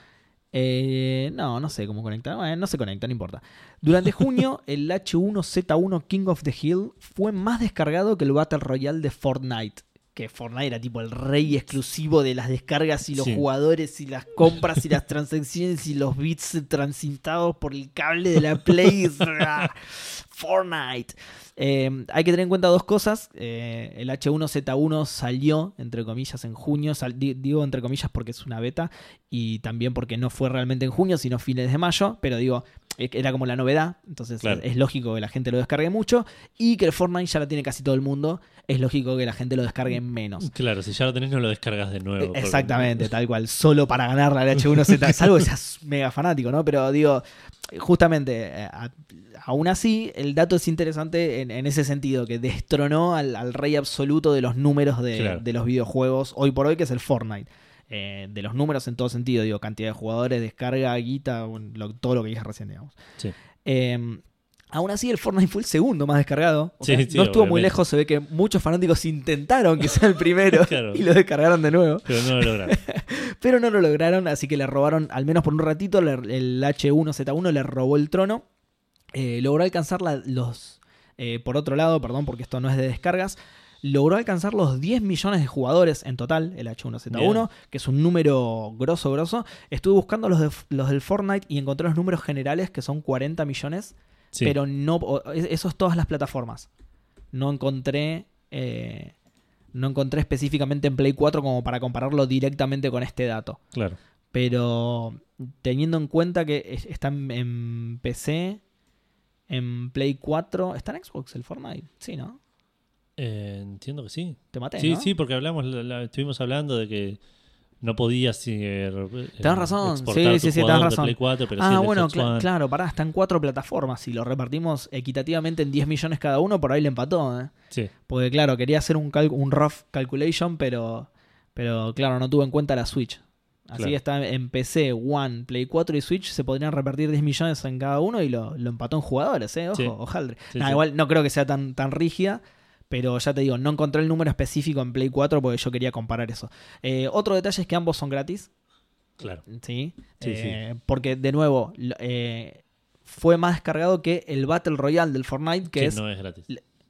eh, no, no sé cómo conectar. Bueno, no se conecta, no importa. Durante junio, el H1Z1 King of the Hill fue más descargado que el Battle Royale de Fortnite. Que Fortnite era tipo el rey exclusivo de las descargas y los
Sí.
jugadores y las compras y las transacciones y los bits transitados por el cable de la Play. Fortnite. Eh, hay que tener en cuenta dos cosas. Eh, el H1Z1 salió, entre comillas, en junio. Sal- digo entre comillas porque es una beta y también porque no fue realmente en junio, sino fines de mayo. Pero digo, eh, era como la novedad. Entonces
Claro.
es lógico que la gente lo descargue mucho. Y que el Fortnite ya lo tiene casi todo el mundo. Es lógico que la gente lo descargue menos.
Claro, si ya lo tenés, no lo descargas de nuevo. porque-
Exactamente, tal cual, solo para ganar la H1Z, salvo que seas mega fanático, ¿no? Pero digo, justamente, eh, aún así, el dato es interesante en, en ese sentido, que destronó al, al rey absoluto de los números de,
Claro.
de los videojuegos hoy por hoy, que es el Fortnite. Eh, de los números en todo sentido, digo, cantidad de jugadores, descarga, guita, lo- todo lo que dije recién, digamos.
Sí.
Eh, aún así, el Fortnite fue el segundo más descargado. O
Sí,
sea,
sí,
no estuvo muy lejos, se ve que muchos fanáticos intentaron que sea el primero
Claro.
y lo descargaron de nuevo.
Pero no lo lograron.
Pero no lo lograron, así que le robaron, al menos por un ratito, el H1Z1 le robó el trono. Eh, logró alcanzar la- los... eh, por otro lado, perdón, porque esto no es de descargas, logró alcanzar los 10 millones de jugadores en total, el H1Z1,
Bien.
que es un número grosso, grosso. Estuve buscando los, de- los del Fortnite y encontré los números generales, que son 40 millones,
Sí.
pero no... Eso es todas las plataformas. No encontré... eh, no encontré específicamente en Play 4 como para compararlo directamente con este dato.
Claro.
Pero teniendo en cuenta que es- está en, en PC, en Play 4, ¿está en Xbox el Fortnite? Sí, ¿no?
Eh, entiendo que sí.
Te maté,
Sí,
¿no?
sí, porque hablamos, la- la- estuvimos hablando de que no podías eh,
Tenés
eh,
razón,
exportar
sí, sí, sí, tenés razón.
Play 4, pero
Ah, bueno, claro, pará, está en cuatro plataformas. Si lo repartimos equitativamente en 10 millones cada uno, por ahí le empató, ¿eh?
Sí,
Porque claro, quería hacer un, cal- un rough calculation, pero, pero claro, no tuve en cuenta la Switch. Así
Claro.
que está en PC, One, Play 4 y Switch, se podrían repartir 10 millones en cada uno y lo, lo empató en jugadores, ¿eh? Ojo,
Sí.
hojaldre.
Sí,
Nah,
sí.
Igual no creo que sea tan, tan rígida, pero ya te digo, no encontré el número específico en Play 4 porque yo quería comparar eso. Eh, otro detalle es que ambos son gratis,
claro.
¿sí? Eh, Porque, de nuevo, eh, fue más descargado que el Battle Royale del Fortnite, que,
Que
es
no es gratis.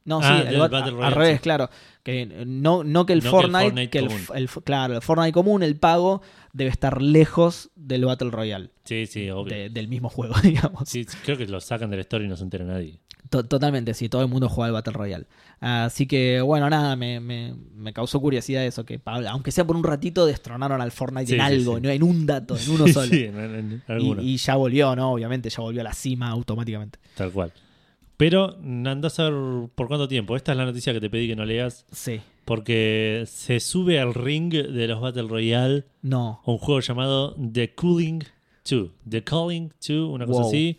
no,
Ah,
sí, el
el
bat-
Battle
al
Royale,
revés,
sí.
claro. Que no, no que el
No que el
Fortnite, que el- claro, el Fortnite común, el pago, debe estar lejos del Battle Royale,
Sí, sí, obvio.
de- del mismo juego, digamos.
Sí, creo que lo sacan de la historia y no se entera nadie.
To- Totalmente, sí, todo el mundo juega al Battle Royale. Así que, bueno, nada, me, me- me causó curiosidad eso, que aunque sea por un ratito, destronaron al Fortnite
Sí,
en
sí,
algo,
sí.
no en un dato, en uno solo.
sí, en, en-
y, y ya volvió, ¿no? Obviamente, ya volvió a la cima automáticamente.
tal cual. Pero andás a ver por cuánto tiempo. Esta es la noticia que te pedí que no leas.
Sí,
Porque se sube al ring de los Battle Royale
no.
un juego llamado The Cooling 2. The Calling 2, una cosa
Wow.
así.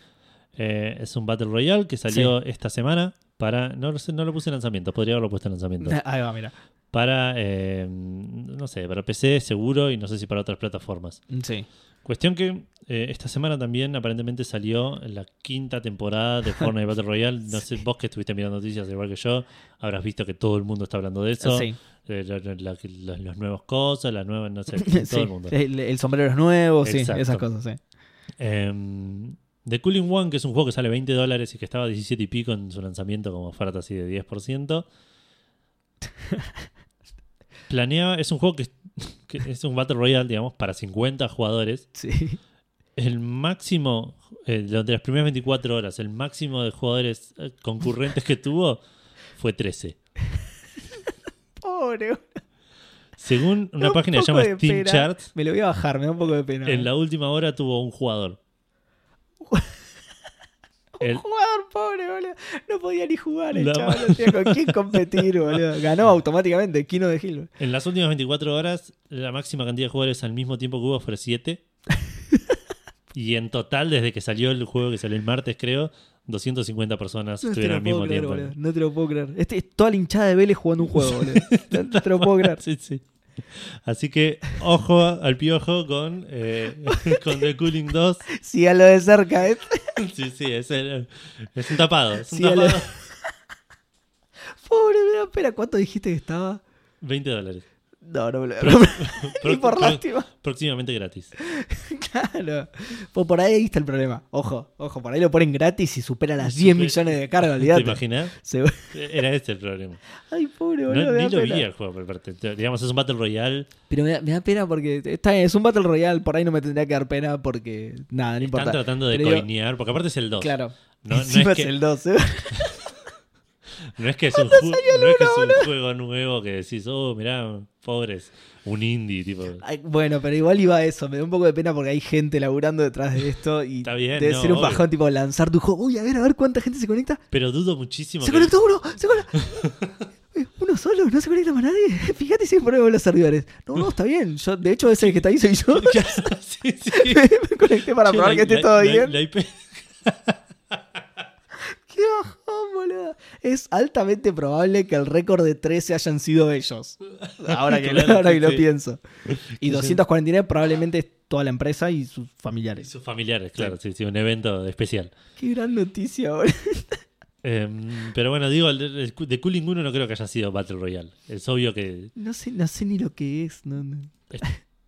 Eh, es un Battle Royale que salió esta semana para. No, sé, no lo puse en lanzamiento, podría haberlo puesto en lanzamiento.
Ahí va, mira.
Para, eh, no sé, para PC seguro y no sé si para otras plataformas.
Sí.
Cuestión que eh, esta semana también aparentemente salió la quinta temporada de Fortnite Battle Royale. No sé, vos que estuviste mirando noticias igual que yo, habrás visto que todo el mundo está hablando de eso.
Sí.
Eh, la- la- la- los, los nuevos cosas, las nuevas, no sé,
Sí,
todo el mundo.
El, el sombrero es nuevo, sí,
Exacto.
esas cosas, sí.
Em, The Cooling One, que es un juego que sale 20 dólares y que estaba a 17 y pico en su lanzamiento como oferta así de 10%. Planeaba, es un juego que, que es un Battle Royale, digamos, para 50 jugadores.
Sí.
El máximo, eh, de las primeras 24 horas, el máximo de jugadores eh, concurrentes que tuvo fue 13.
Pobre.
Según una
un
página que se llama Steam. Charts,
Me lo voy a bajar, me da un poco de pena.
en la última hora tuvo un jugador. El-
Un jugador pobre, boludo. No podía ni jugar el
La-
chaval. No tenía con quién competir, boludo. Ganó automáticamente Kino de Hill.
En las últimas 24 horas, la máxima cantidad de jugadores al mismo tiempo que hubo fue 7. y en total, desde que salió el juego, que salió el martes, creo, 250 personas
No te
estuvieron
lo
al mismo
puedo creer,
tiempo.
boludo. No te lo puedo creer. Este es toda la hinchada de Vélez jugando un juego, boludo. No te lo puedo creer.
Sí, sí. Así que, ojo al piojo con, eh, con The Cooling 2.
Sígalo de cerca, ¿eh?
Sí, sí, es, el- es un tapado. Es un
Sí, a lo-
tapado.
Pobre, pena. ¿Cuánto dijiste que estaba?
20 dólares.
No, no me lo voy a comprar.
Pro-
por lástima.
próximamente gratis.
Claro. Pues por ahí está el problema. Ojo, ojo, por ahí lo ponen gratis y supera las
Supe-
10 millones de cargas,
¿Te imaginas?
Se-
Era este el problema.
Ay, pobre,
No,
boludo. me
ni lo
pena.
vi el juego, por parte. Digamos, es un Battle Royale.
Pero me da, me da pena porque está es un Battle Royale, por ahí no me tendría que dar pena porque nada, no
Están
importa.
tratando de
Pero
coinear, porque aparte es el 2.
Claro.
No, no es
es, el 12.
No es que es un, ju- no es, que es un juego nuevo que decís, oh, mirá, pobres, un indie, tipo.
Ay, bueno, pero igual iba a eso. Me da un poco de pena porque hay gente laburando detrás de esto y
Está bien,
debe
no,
ser un
obvio.
bajón tipo lanzar tu juego. Uy, a ver, a ver cuánta gente se conecta.
Pero dudo muchísimo
Se
que.
conectó uno, se conectó. Uno solo, no se conecta más nadie. Fíjate si con los servidores. No, no, está bien. Yo, de hecho, ese que está ahí soy yo.
sí, sí.
me conecté para
Che,
probar
la-
que esté
la-
todo
la-
bien.
la IP
Qué bajón, boludo. Es altamente probable que el récord de 13 hayan sido ellos. Ahora que,
Claro,
ahora que lo
sí.
pienso. Y
Sí.
249 probablemente es toda la empresa y sus
y
familiares.
sus familiares, claro, sí, sí, un evento especial.
Qué gran noticia, boludo.
Em, pero bueno, digo, de Cooling 1 no creo que haya sido Battle Royale. Es obvio que.
No sé, no sé ni lo que es. No, no.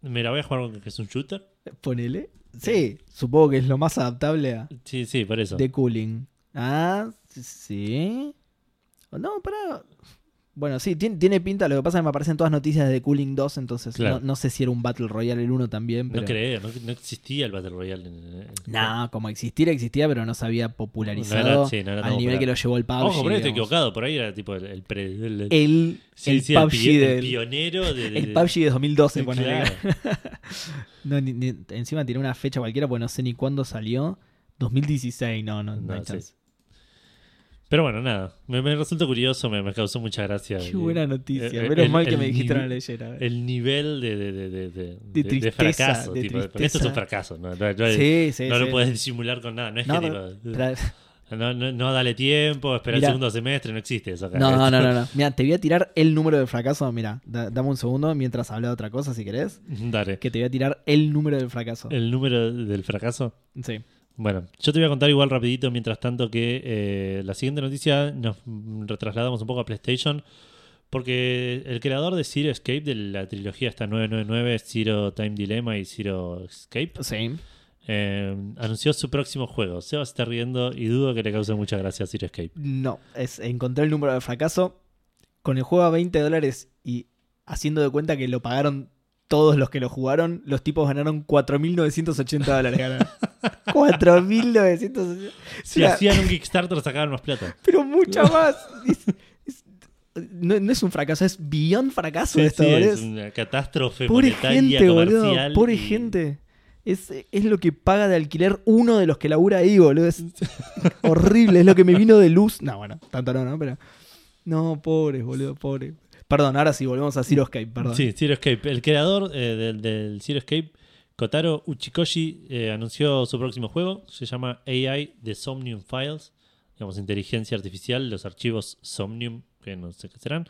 Me la voy a jugar con que es un shooter.
Ponele. Sí, supongo que es lo más adaptable a
Sí, sí, por eso.
de cooling. Ah, sí. No, para. Bueno, sí, tiene, tiene pinta. Lo que pasa es que me aparecen todas noticias de Cooling 2, entonces
Claro.
no, no sé si era un Battle Royale el 1 también. Pero...
No creo, no, no existía el Battle Royale. En,
No, como existir existía, pero no se había
no
popularizado
era, sí, no era
al nivel
popular.
que lo llevó el PUBG.
Ojo, por ahí estoy equivocado. Por ahí era tipo el, el, pre- el- el-
El,
sí,
el
sí, el
PUBG
pi-
del-
pionero de, de-
el PUBG de 2012,
Sí,
ponele.
claro.
No, ni- ni- encima tiene una fecha cualquiera, porque no sé ni cuándo salió. 2016, no, no, no,
No,
hay chance.
Pero bueno, nada. Me, me resultó curioso, me, me causó mucha gracia.
Qué buena noticia.
eh,
Menos
el-
mal que
el
me dijiste la leyera.
El nivel de, de, de, de, de-
tristeza,
fracaso. tipo, esto es un fracaso. No, no- no-
sí, sí,
no
sí.
lo puedes disimular con nada. No es que no, no, no dale tiempo, espera el segundo semestre, no existe eso acá.
No, no, no, no. Mira, te voy a tirar el número de fracaso. Mira, da- dame un segundo mientras habla de otra cosa, si querés.
Dale.
Que te voy a tirar el número del fracaso.
El número del fracaso.
Sí.
Bueno, yo te voy a contar igual rapidito mientras tanto que eh, la siguiente noticia nos retrasladamos un poco a PlayStation porque el creador de Zero Escape de la trilogía está 999, Zero Time Dilemma y Zero Escape
Sí.
eh, anunció su próximo juego. Se va a estar riendo y dudo que le cause mucha gracia a Zero Escape.
No, es, encontré el número de fracaso. Con el juego a 20 dólares y haciendo de cuenta que lo pagaron todos los que lo jugaron, los tipos ganaron 4.980 dólares. Ganaron. 4.980.
Si hacían un Kickstarter sacaban más plata.
pero mucha más. Es- es- no, no es un fracaso, es beyond fracaso
Sí,
esto,
sí,
boludo.
es una catástrofe
Pobre
monetaria
gente, boludo.
comercial.
Pobre
y-
gente. Es, es lo que paga de alquiler uno de los que labura ahí, boludo. Es horrible. Es lo que me vino de luz. No, bueno, tanto no, ¿no? Pero. No, pobres, boludo, pobre. Perdón, ahora sí, volvemos a Zero Escape, perdón.
Sí, Zero Escape. El creador eh, del, del Zero Escape, Kotaro Uchikoshi, eh, anunció su próximo juego. Se llama AI The Somnium Files. Digamos, inteligencia artificial, los archivos Somnium, que no sé qué serán.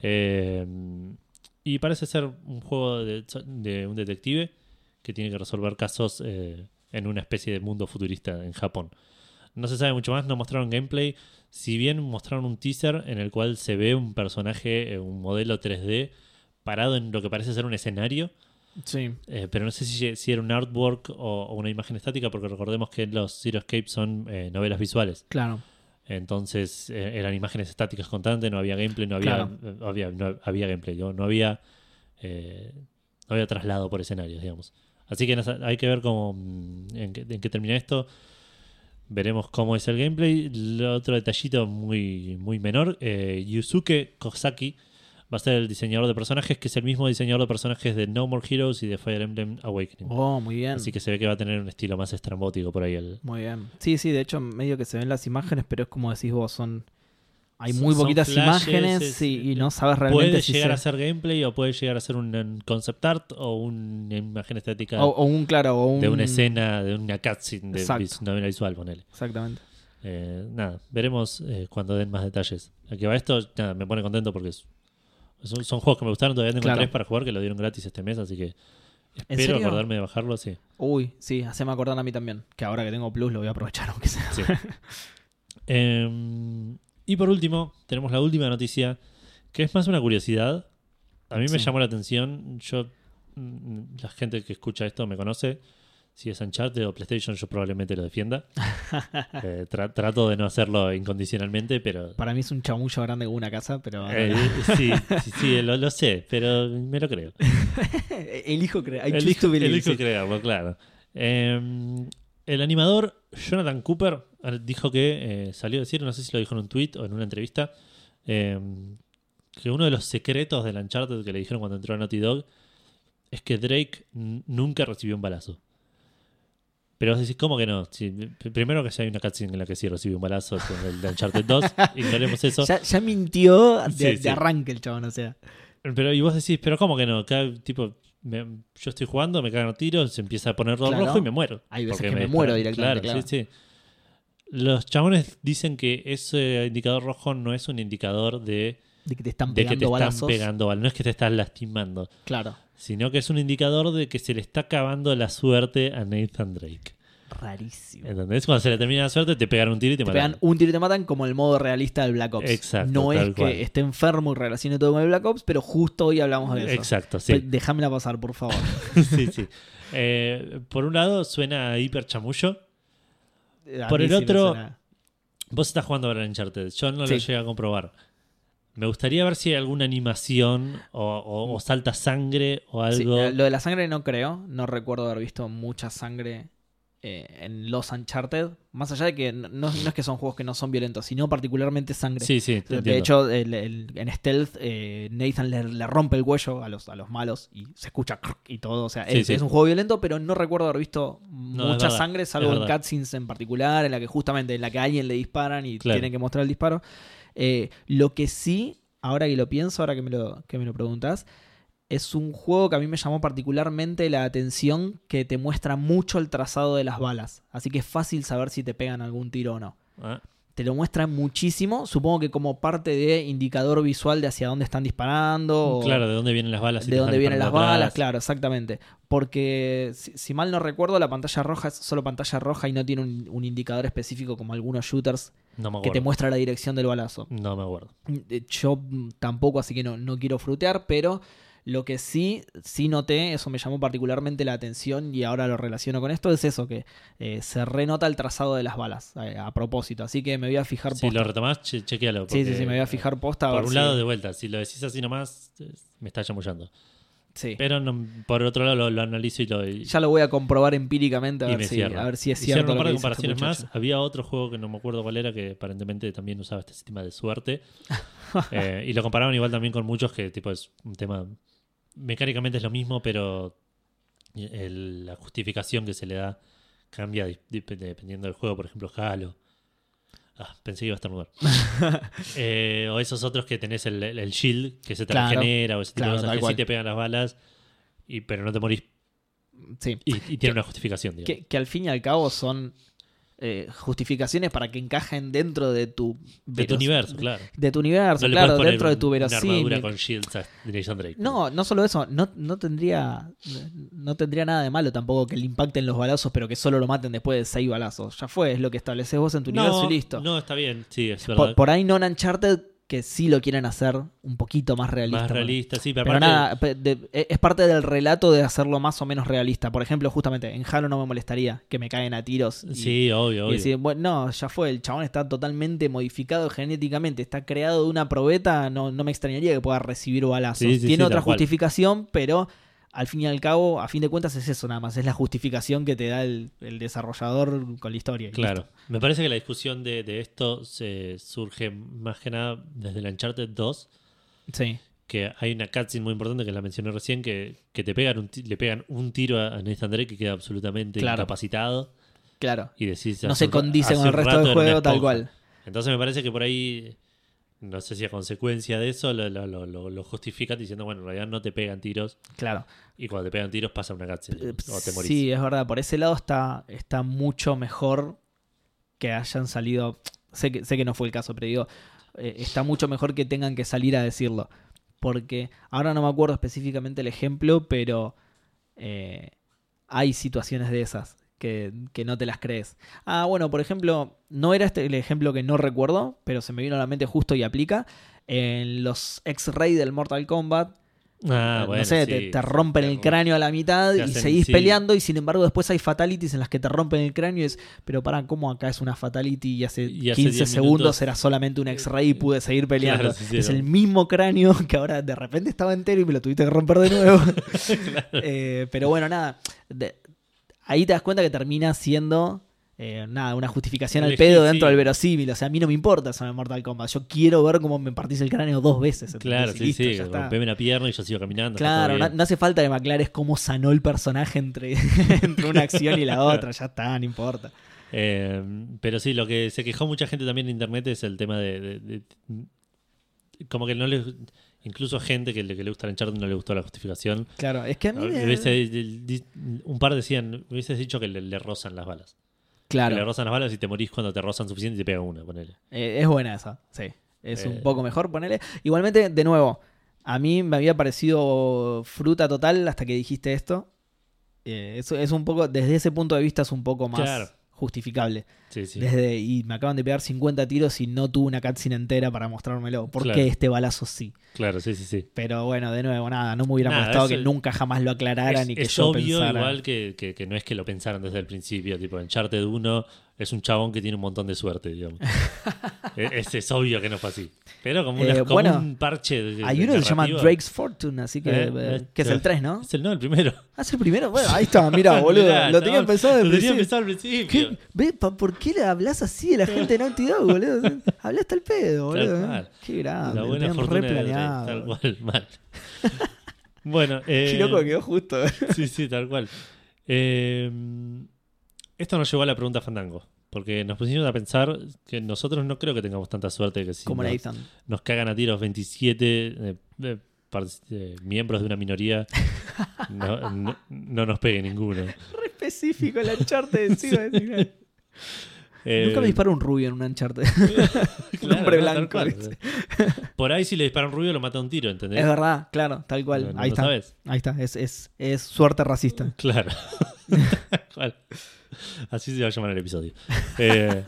Eh, y parece ser un juego de, un detective que tiene que resolver casos eh, en una especie de mundo futurista en Japón. No se sabe mucho más, no mostraron gameplay. Si bien mostraron un teaser en el cual se ve un personaje, eh, un modelo 3D, parado en lo que parece ser un escenario,
Sí.
eh, pero no sé si, si era un artwork o, o una imagen estática, porque recordemos que los Zero Escape son eh, novelas visuales.
Claro.
Entonces eh, eran imágenes estáticas constantes, no había gameplay, no había,
Claro.
había, no había gameplay, no, no había no había traslado por escenarios, digamos. Así que hay que ver cómo mm, en qué, en qué termina esto. Veremos cómo es el gameplay. El otro detallito muy, muy menor, eh, Yusuke Kosaki va a ser el diseñador de personajes, que es el mismo diseñador de personajes de No More Heroes y de Fire Emblem Awakening.
Oh, muy bien.
Así que se ve que va a tener un estilo más estrambótico por ahí. El,
Muy bien. Sí, sí, de hecho, medio que se ven las imágenes, pero es como decís vos, son. Hay muy
son
poquitas
flashes,
imágenes
es-
y no sabes realmente
puede
si
llegar
se-
a ser gameplay o puede llegar a ser un, concept art o una imagen estática
O, o un, claro, o un.
de una escena, de una cutscene de vis- novela visual, ponele.
Exactamente.
Eh, nada, veremos eh, cuando den más detalles. A que va esto, nada, me pone contento porque es- son, son juegos que me gustaron. Todavía tengo
Claro.
tres para jugar que lo dieron gratis este mes, así que espero acordarme de bajarlo. Sí.
Uy, sí, haceme acordar a mí también. Que ahora que tengo Plus lo voy a aprovechar, aunque sea.
Sí. Em, Y por último, tenemos la última noticia, que es más una curiosidad. A mí me
Sí.
llamó la atención. Yo, mm, la gente que escucha esto me conoce. Si es Uncharted o PlayStation, yo probablemente lo defienda. Eh, tra- trato de no hacerlo incondicionalmente, pero.
Para mí es un chamullo grande como una casa, pero
Eh, sí, sí, sí, lo, lo sé, pero me lo creo.
elijo creer.
Elijo, elijo creerlo, claro. Eh, el animador Jonathan Cooper eh, dijo que eh, salió a decir, no sé si lo dijo en un tweet o en una entrevista, eh, que uno de los secretos del Uncharted que le dijeron cuando entró a Naughty Dog es que Drake nunca recibió un balazo. Pero vos decís, ¿cómo que no? Si- primero que ya hay una cutscene en la que sí recibió un balazo con el de Uncharted 2, ignoremos eso.
Ya, ya mintió de,
Sí,
de
sí.
arranque el chabón, o sea.
Pero, y vos decís, pero ¿cómo que no? Cada, tipo, me- yo estoy jugando, me cagan tiros, se empieza a poner todo
Claro.
rojo y me muero.
Hay veces que me muero directamente,
Claro,
claro.
sí, sí. Los chabones dicen que ese indicador rojo no es un indicador de,
De que te están
de que
pegando
están
balazos.
pegando. No es que te estás lastimando,
Claro.
Sino que es un indicador de que se le está acabando la suerte a Nathan Drake.
Rarísimo.
¿Entendés? Cuando se le termina la suerte, te pegan un tiro y te,
Te
matan.
pegan un tiro y te matan como el modo realista del Black Ops.
Exacto,
No es que esté enfermo y relacione todo con el Black Ops, pero justo hoy hablamos de eso.
Exacto, sí.
Déjamela pasar, por favor.
sí, sí. Eh, por un lado, suena hiper chamullo.
A
Por el
sí
otro-. Vos estás jugando en Uncharted. Yo no lo llegué a comprobar. Me gustaría ver si hay alguna animación o, o- o salta sangre o algo.
lo de la sangre no creo. No recuerdo haber visto mucha sangre eh, en los Uncharted. Más allá de que no, no es que son juegos que no son violentos, sino particularmente sangre.
sí, sí, te
De hecho, el- el- en Stealth, eh, Nathan le, le rompe el cuello a los, a los malos y se escucha y todo. O sea,
Sí,
es,
sí.
es un juego violento, pero no recuerdo haber visto mucha
verdad,
sangre, salvo en cutscenes en particular, en la que justamente en la que a alguien le disparan y
Claro.
tienen que mostrar el disparo. Eh, lo que sí, ahora que lo pienso, ahora que me lo, que me lo preguntas, es un juego que a mí me llamó particularmente la atención que te muestra mucho el trazado de las balas. Así que es fácil saber si te pegan algún tiro o no
Ah,
te lo muestra muchísimo, supongo que como parte de indicador visual de hacia dónde están disparando. o
claro, de dónde vienen las balas.
de dónde vienen las balas, claro, exactamente. Porque si, si mal no recuerdo, la pantalla roja es solo pantalla roja y no tiene un, un indicador específico como algunos shooters
No me
que te muestra la dirección del balazo.
No me acuerdo.
Eh, Yo mm, tampoco, así que no, no quiero frutear, pero lo que sí, sí noté, eso me llamó particularmente la atención y ahora lo relaciono con esto, es eso, que eh, se renota el trazado de las balas eh, a propósito. Así que me voy a fijar
Si
posta.
lo retomás, che- chequealo.
Sí, sí, sí, me voy a fijar posta. a
Por un
si-
lado, de vuelta. Si lo decís así nomás, me está chamullando.
Sí.
Pero no- por otro lado, lo, lo analizo y lo. y-
Ya lo voy a comprobar empíricamente a,
y
ver
me
si, a ver si es
Hicieron
cierto.
un
lo
par
que
de
dice este
comparaciones más.
muchacho.
Había otro juego que no me acuerdo cuál era, que aparentemente también usaba este sistema de suerte. Eh, y lo comparaban igual también con muchos que tipo es un tema. Mecánicamente es lo mismo, pero el- la justificación que se le da cambia di- di- dependiendo del juego. Por ejemplo, Halo. Ah, pensé que iba a estar mudar. Eh, o esos otros que tenés el, el- el shield que se te
Claro.
regenera o ese tipo
Claro,
de cosas que
cual.
sí te pegan las balas, y, pero no te morís.
Sí.
Y, y tiene una justificación.
Que, que al fin y al cabo son eh, justificaciones para que encajen dentro de tu...
De tu universo, claro.
De tu universo,
No
claro, dentro de tu verosímil.
con shields a Drake.
No, no solo eso, no, no tendría no tendría nada de malo tampoco que le impacten los balazos, pero que solo lo maten después de seis balazos. Ya fue, es lo que estableces vos en tu universo y listo.
No, está bien, sí, es verdad.
por, por ahí no Uncharted, que sí lo quieren hacer un poquito más realista.
Más
¿no?
realista, sí, pero,
Pero nada, de- e- es parte del relato de hacerlo más o menos realista. Por ejemplo, justamente en Halo no me molestaría que me caen a tiros. y-
Sí, obvio,
Y
obvio.
decir, bueno, no, ya fue, el chabón está totalmente modificado genéticamente, está creado de una probeta, no, no me extrañaría que pueda recibir balazos.
Sí, sí,
Tiene
sí,
otra justificación, pero al fin y al cabo, a fin de cuentas es eso nada más, es la justificación que te da el, el desarrollador con la historia.
Claro. Me parece que la discusión de, de esto se surge más que nada desde el Uncharted 2,
listo. Sí,
que hay una cutscene muy importante que la mencioné recién, que, que te pegan un le pegan un tiro a Nathan Drake que queda absolutamente
Claro.
incapacitado.
claro.
Y decís,
No se condice con el resto del juego tal cual.
Entonces me parece que por ahí, no sé si a consecuencia de eso, lo, lo, lo, lo- lo justifican diciendo, bueno, en realidad no te pegan tiros.
Claro.
Y cuando te pegan tiros pasa una cutscene.
Eh,
o te morís.
Sí, es verdad. Por ese lado está, está mucho mejor que hayan salido. Sé que, sé que no fue el caso, pero digo, eh, está mucho mejor que tengan que salir a decirlo. Porque ahora no me acuerdo específicamente el ejemplo, pero eh, hay situaciones de esas que, que no te las crees. Ah, bueno, por ejemplo, no era este el ejemplo que no recuerdo, pero se me vino a la mente justo y aplica. En los X-Ray del Mortal Kombat,
Ah, bueno,
no sé,
sí.
te, te rompen el cráneo a la mitad y seguís
sí.
peleando y sin embargo después hay fatalities en las que te rompen el cráneo y es, pero para, ¿cómo acá es una fatality y hace
Y hace
15
10
segundos
minutos-
era solamente un X-Ray y pude seguir peleando?
Claro, sí, sí,
es el mismo cráneo que ahora de repente estaba entero y me lo tuviste que romper de nuevo. Eh, pero bueno, nada, de- ahí te das cuenta que termina siendo... eh, nada, una justificación al pedo dentro
sí.
del verosímil. O sea, a mí no me importa en Mortal Kombat. Yo quiero ver cómo me partís el cráneo dos veces.
Claro, sí,
listo,
sí. Rompeme la pierna y yo sigo caminando.
Claro, no, hace falta que me aclares cómo sanó el personaje entre, entre una acción y la otra, ya está, no importa.
Eh, pero sí, lo que se quejó mucha gente también en internet es el tema de. de- de- como que no le. Incluso gente que le, que le gusta el Uncharted no le gustó la justificación.
Claro, es que a mí me-
un par decían, hubieses dicho que le, le rozan las balas. Que le
Claro,
rozan las balas y te morís cuando te rozan suficiente y te pega una, ponele.
eh, es buena esa, sí. Es
Eh.
un poco mejor ponerle. Igualmente, de nuevo, a mí me había parecido fruta total hasta que dijiste esto. Eh, es un poco, desde ese punto de vista es un poco más
Claro.
Justificable.
Sí, sí.
Desde, y me acaban de pegar 50 tiros y no tuve una cutscene entera para mostrármelo. ¿Por
Claro.
qué este balazo sí?
Claro, sí, sí, sí.
Pero bueno, de nuevo, nada, no me hubiera
Nada,
molestado que nunca jamás lo aclararan
es
y que
es
yo
obvio
pensara.
igual que, que- que no es que lo pensaron desde el principio. Tipo, Uncharted 1 es un chabón que tiene un montón de suerte, digamos. E- es obvio que no fue así. Pero como, una-
Eh,
como
bueno,
un parche de,
Hay uno que se llama. Drake's Fortune, así que,
Eh,
eh, que es el 3, ¿no?
Es el no, el primero.
Ah, es el primero. Bueno, ahí está, mira, boludo.
Mirá,
lo tenía pensado desde
Lo tenía pensado al principio.
¿Qué? ¿Ve? Pa- ¿Por qué le hablas así de la gente de Naughty Dog, boludo? Hablaste al pedo,
Tal
boludo. Qué grande.
La buena fortuna
re planeado.
tal cual, mal. bueno, eh,
Qué loco quedó justo.
sí, sí, tal cual. Eh, esto nos llevó a la pregunta Fandango. Porque nos pusimos a pensar que nosotros no creo que tengamos tanta suerte que si
Como
nos, cagan a tiros 27 eh, eh, eh, miembros de una minoría, no, no- no nos pegue ninguno.
Re específico el Uncharted. sí, decir.
Eh,
Nunca me disparó un rubio en un Uncharted. un hombre blanco.
Por ahí si le disparan rubio lo mata un tiro, ¿entendés?
Es verdad, claro, tal cual.
No- no
ahí está.
sabes.
Ahí está. Es, es, es suerte racista.
Claro. Cual. Así se va a llamar el episodio. Eh,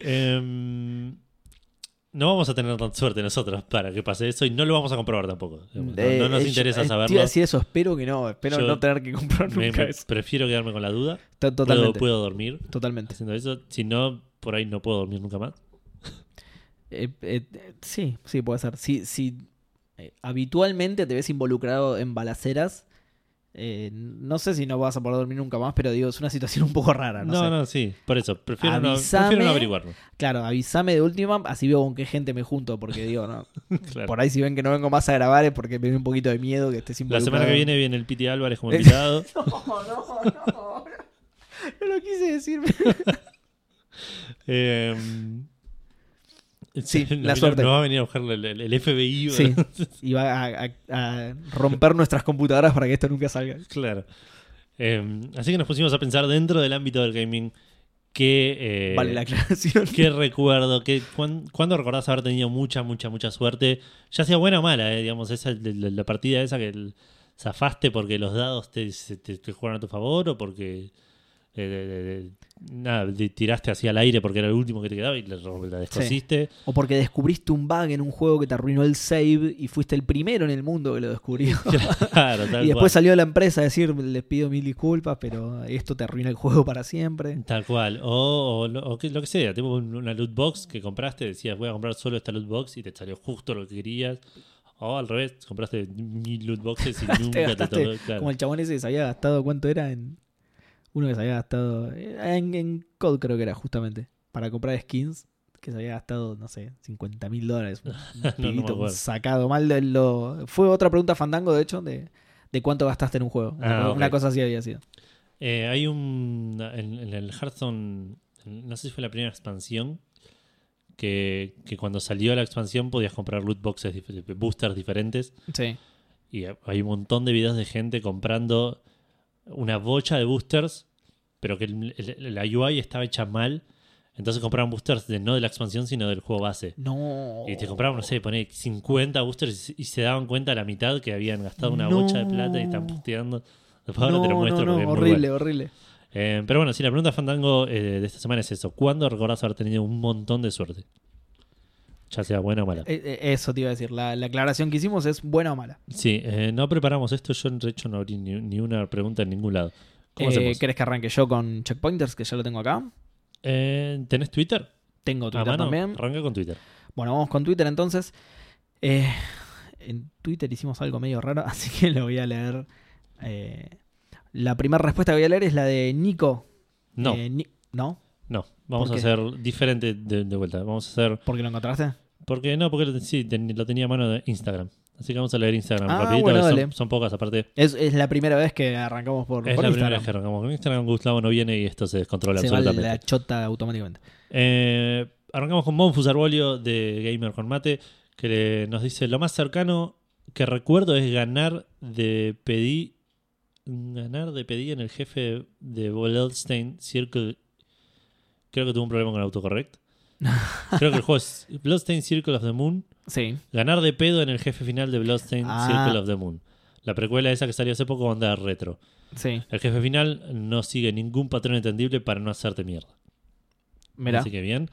em, no vamos a tener tanta suerte nosotros para que pase eso y no lo vamos a comprobar tampoco. No,
Eh,
no nos
eh,
interesa
yo- eh, Te
saberlo.
iba a decir eso, espero que no. Espero
Yo
no tener que comprar nunca
me-
eso.
prefiero quedarme con la duda.
Totalmente.
puedo dormir
Totalmente.
haciendo eso. Si no, por ahí no puedo dormir nunca más.
Eh, sí, sí, puede ser. Si, si habitualmente te ves involucrado en balaceras, eh, no sé si no vas a poder dormir nunca más, pero digo, es una situación un poco rara. No,
No,
sé.
no, sí. Por eso. Prefiero, no, prefiero no averiguarlo.
Claro, avísame de última, así veo con qué gente me junto, porque digo, no.
Claro.
Por ahí si ven que no vengo más a grabar es porque me da un poquito de miedo que estés
La
involucrado.
semana que viene viene el Piti Álvarez como invitado.
No, no, no. No lo quise decir.
Eh,
Sí, la suerte.
Nos va a venir a buscar el, FBI.
Sí, y va a, a- a romper nuestras computadoras para que esto nunca salga.
Claro. Eh, así que nos pusimos a pensar dentro del ámbito del gaming que,
vale la aclaración.
qué recuerdo, que cuándo recordás haber tenido mucha, mucha, mucha suerte, ya sea buena o mala, eh, digamos, esa la, la partida esa que el- zafaste porque los dados te, te, te juegan a tu favor o porque eh, nada, te tiraste hacia el aire porque era el último que te quedaba y la, descosiste.
O porque descubriste un bug en un juego que te arruinó el save y fuiste el primero en el mundo que lo descubrió.
Claro, tal
y después
cual.
salió la empresa a decir, les pido mil disculpas, pero esto te arruina el juego para siempre.
Tal cual. O, o lo- o que, lo que sea, tipo un- una loot box que compraste, decías voy a comprar solo esta loot box y te salió justo lo que querías. O al revés, compraste mil loot boxes y nunca te
gastaste
tocó. Claro.
Como el chabón ese se había gastado, ¿cuánto era? En uno que se había gastado en, en COD creo que era justamente, para comprar skins, que se había gastado, no sé, 50 mil dólares. Un
me
pibito, un
acuerdo.
sacado mal de lo... Fue otra pregunta fandango, de hecho, de, de cuánto gastaste en un juego. Una,
Ah,
cosa así había sido.
Eh, hay un. En, en el Hearthstone, no sé si fue la primera expansión, que, que cuando salió la expansión podías comprar loot boxes, boosters diferentes.
Sí.
Y hay un montón de videos de gente comprando una bocha de boosters, pero que el- el- la UI estaba hecha mal. Entonces compraban boosters de, no de la expansión, sino del juego base.
No.
Y te compraban, no sé, poné 50 boosters y se daban cuenta a la mitad que habían gastado una
No.
bocha de plata y están puteando. Después ahora
no,
te lo muestro
no,
porque
no,
es muy
horrible,
bueno.
horrible.
Eh, pero bueno, sí, la pregunta Fandango eh, de esta semana es eso. ¿Cuándo recordás haber tenido un montón de suerte? Ya sea buena o mala.
Eh, Eso te iba a decir. La, la aclaración que hicimos es buena o mala.
Sí, eh, no preparamos esto. Yo, de hecho, no abrí ni, ni una pregunta en ningún lado. ¿Cómo
Eh? ¿Querés que arranque yo con checkpointers? Que ya lo tengo acá.
Eh, ¿Tenés Twitter?
Tengo
¿A
Twitter
mano?
también.
Arranca con Twitter.
Bueno, vamos con Twitter entonces. Eh, en Twitter hicimos algo medio raro, así que lo voy a leer. Eh, la primera respuesta que voy a leer es la de Nico.
No,
Eh, Ni- ¿No?
no. Vamos a hacer diferente de, de vuelta. Vamos a hacer.
¿Por qué lo encontraste?
Porque no, porque lo- sí, ten- lo tenía a mano de Instagram. Así que vamos a leer Instagram
Ah,
rapidito.
bueno,
que son- pocas aparte.
Es, es la primera vez que arrancamos por,
Es
por
la primera vez que arrancamos con Instagram. Gustavo no viene y esto se descontrola
Se va
absolutamente.
la chota automáticamente.
Eh, arrancamos con Monfus Arbolio de Gamer con Mate, que le- nos dice: Lo más cercano que recuerdo es ganar de pedí. Ganar de pedí en el jefe de Bloodstained Circle. Creo que tuvo un problema con el autocorrect. Creo que el juego es Bloodstained Circle of the Moon.
Sí.
Ganar de pedo en el jefe final de Bloodstained
Ah.
Circle of the Moon. La precuela esa que salió hace poco onda retro.
Sí.
El jefe final no sigue ningún patrón entendible para no hacerte mierda.
Mira.
Así que bien.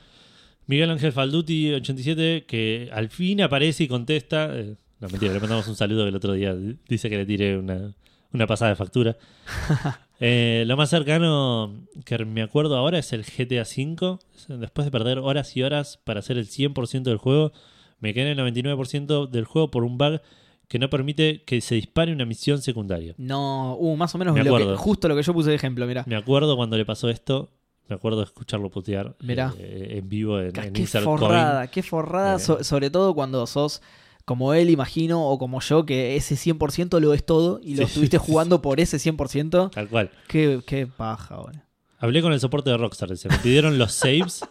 Miguel Ángel Falduti, 87, que al fin aparece y contesta. eh, no, mentira, le mandamos un saludo que el otro día di- dice que le tire una, una pasada de factura. Eh, lo más cercano que me acuerdo ahora es el GTA V. Después de perder horas y horas para hacer el 100% del juego, me quedé en el 99% del juego por un bug que no permite que se dispare una misión secundaria.
No, uh, más o menos
Me
lo que- justo lo que yo puse de ejemplo, mira.
Me acuerdo cuando le pasó esto. Me acuerdo de escucharlo putear
Mirá.
eh, en vivo en, en
Qué
Insert Coin.
forrada, qué forrada,
Eh.
so- sobre todo cuando sos como él, imagino, o como yo, que ese 100% lo es todo y lo
Sí.
estuviste jugando por ese 100%.
Tal cual.
Qué, qué paja, boludo.
Hablé con el soporte de Rockstar. Se me pidieron los saves.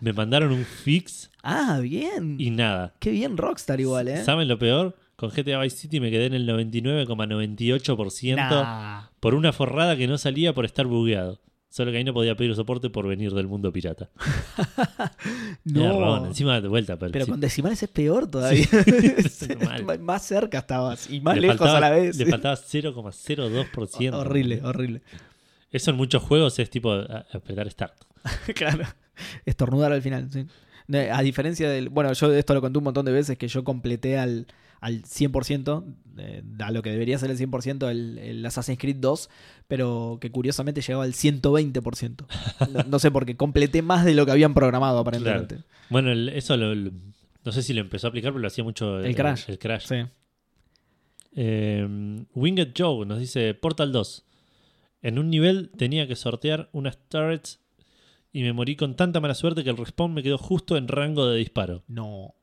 me mandaron un fix
Ah, bien.
y nada.
Qué bien Rockstar igual, ¿eh?
¿Saben lo peor? Con GTA Vice City me quedé en el 99,98%
Nah.
por una forrada que no salía por estar bugueado. Solo que ahí no podía pedir soporte por venir del mundo pirata.
No.
Encima de vuelta. Pero,
Pero
sí,
con decimales es peor todavía. más cerca estabas y más
le
lejos
faltaba,
a la vez.
Le faltaba 0,02%.
horrible, horrible.
Eso en muchos juegos es tipo apretar Start.
claro. Estornudar al final, sí. A diferencia del. Bueno, yo esto lo conté un montón de veces que yo completé al, al 100%, eh, a lo que debería ser el 100%, el, el Assassin's Creed 2, pero que curiosamente llegaba al 120%. No, no sé, porque completé más de lo que habían programado aparentemente.
Bueno, el- eso lo, lo- no sé si lo empezó a aplicar, pero lo hacía mucho
El Crash.
El, Crash.
Sí.
Eh, Winged Joe nos dice Portal 2. En un nivel tenía que sortear unas turrets y me morí con tanta mala suerte que el respawn me quedó justo en rango de disparo.
No.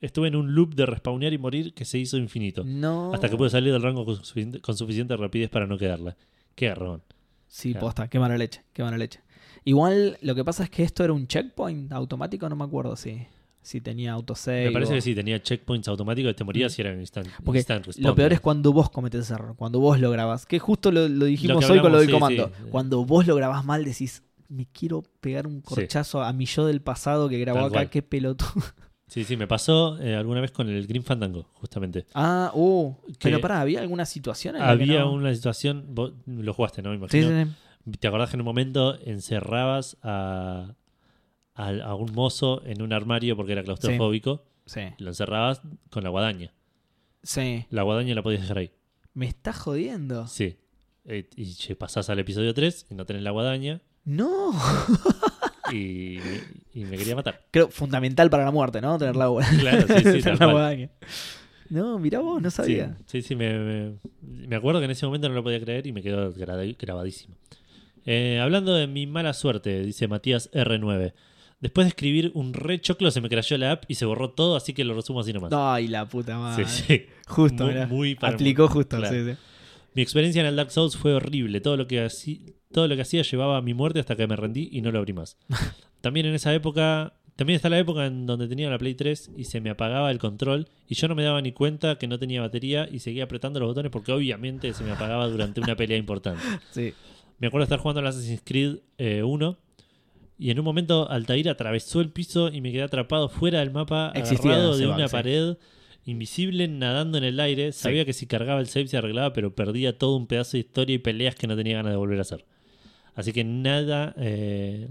Estuve en un loop de respawnear y morir que se hizo infinito.
No.
Hasta que pude salir del rango con suficiente, con suficiente rapidez para no quedarla. Qué garrón.
Sí,
Claro.
posta, qué mala leche, qué mala leche. Igual lo que pasa es que esto era un checkpoint automático, no me acuerdo si, si tenía autosave.
Me parece
o-
que sí, tenía checkpoints automáticos y te morías y eran instant,
Porque
instant.
Lo peor es cuando vos cometés ese error, cuando vos lo grabás. Que justo lo, lo dijimos hoy con lo del
sí,
comando.
sí.
Cuando vos lo grabás mal, decís, me quiero pegar un corchazo a mi yo del pasado que grabó
Tal
acá,
cual.
qué pelotudo.
Sí, sí, me pasó eh, alguna vez con el Green Fandango, justamente.
Ah, uh. Pero pará, ¿había alguna situación en la
Había
no?
una situación, vos lo jugaste, ¿no? Me imagino.
sí, sí.
¿Te acordás que en un momento encerrabas a, a, a un mozo en un armario porque era claustrofóbico?
Sí,
Lo encerrabas con la guadaña.
sí.
La guadaña la podías dejar ahí.
Me estás jodiendo.
Sí. Eh, y pasás al episodio 3 y no tenés la guadaña
No.
y, y me quería matar.
Creo fundamental para la muerte, ¿no? Tener la
Claro, sí, sí, tal cual.
No, mirá vos, no sabía.
sí, sí, me, me- me acuerdo que en ese momento no lo podía creer y me quedó grabadísimo. Eh, hablando de mi mala suerte, dice Matías R9. Después de escribir un re choclo se me crashó la app y se borró todo, así que lo resumo así nomás.
Ay, la puta madre.
sí, sí.
Justo,
Muy- muy para-
Aplicó justo,
claro.
sí, sí.
Mi experiencia en el Dark Souls fue horrible. Todo lo que hacía, todo lo que hacía llevaba a mi muerte hasta que me rendí y no lo abrí más. También en esa época, también está la época en donde tenía la Play 3 y se me apagaba el control y yo no me daba ni cuenta que no tenía batería y seguía apretando los botones porque obviamente se me apagaba durante una pelea importante.
Sí.
Me acuerdo estar jugando al Assassin's Creed eh, 1 y en un momento Altair atravesó el piso y me quedé atrapado fuera del mapa,
Existía
agarrado de una pared, invisible, nadando en el aire. Sabía que si cargaba el save se arreglaba, pero perdía todo un pedazo de historia y peleas que no tenía ganas de volver a hacer. Así que nada, eh,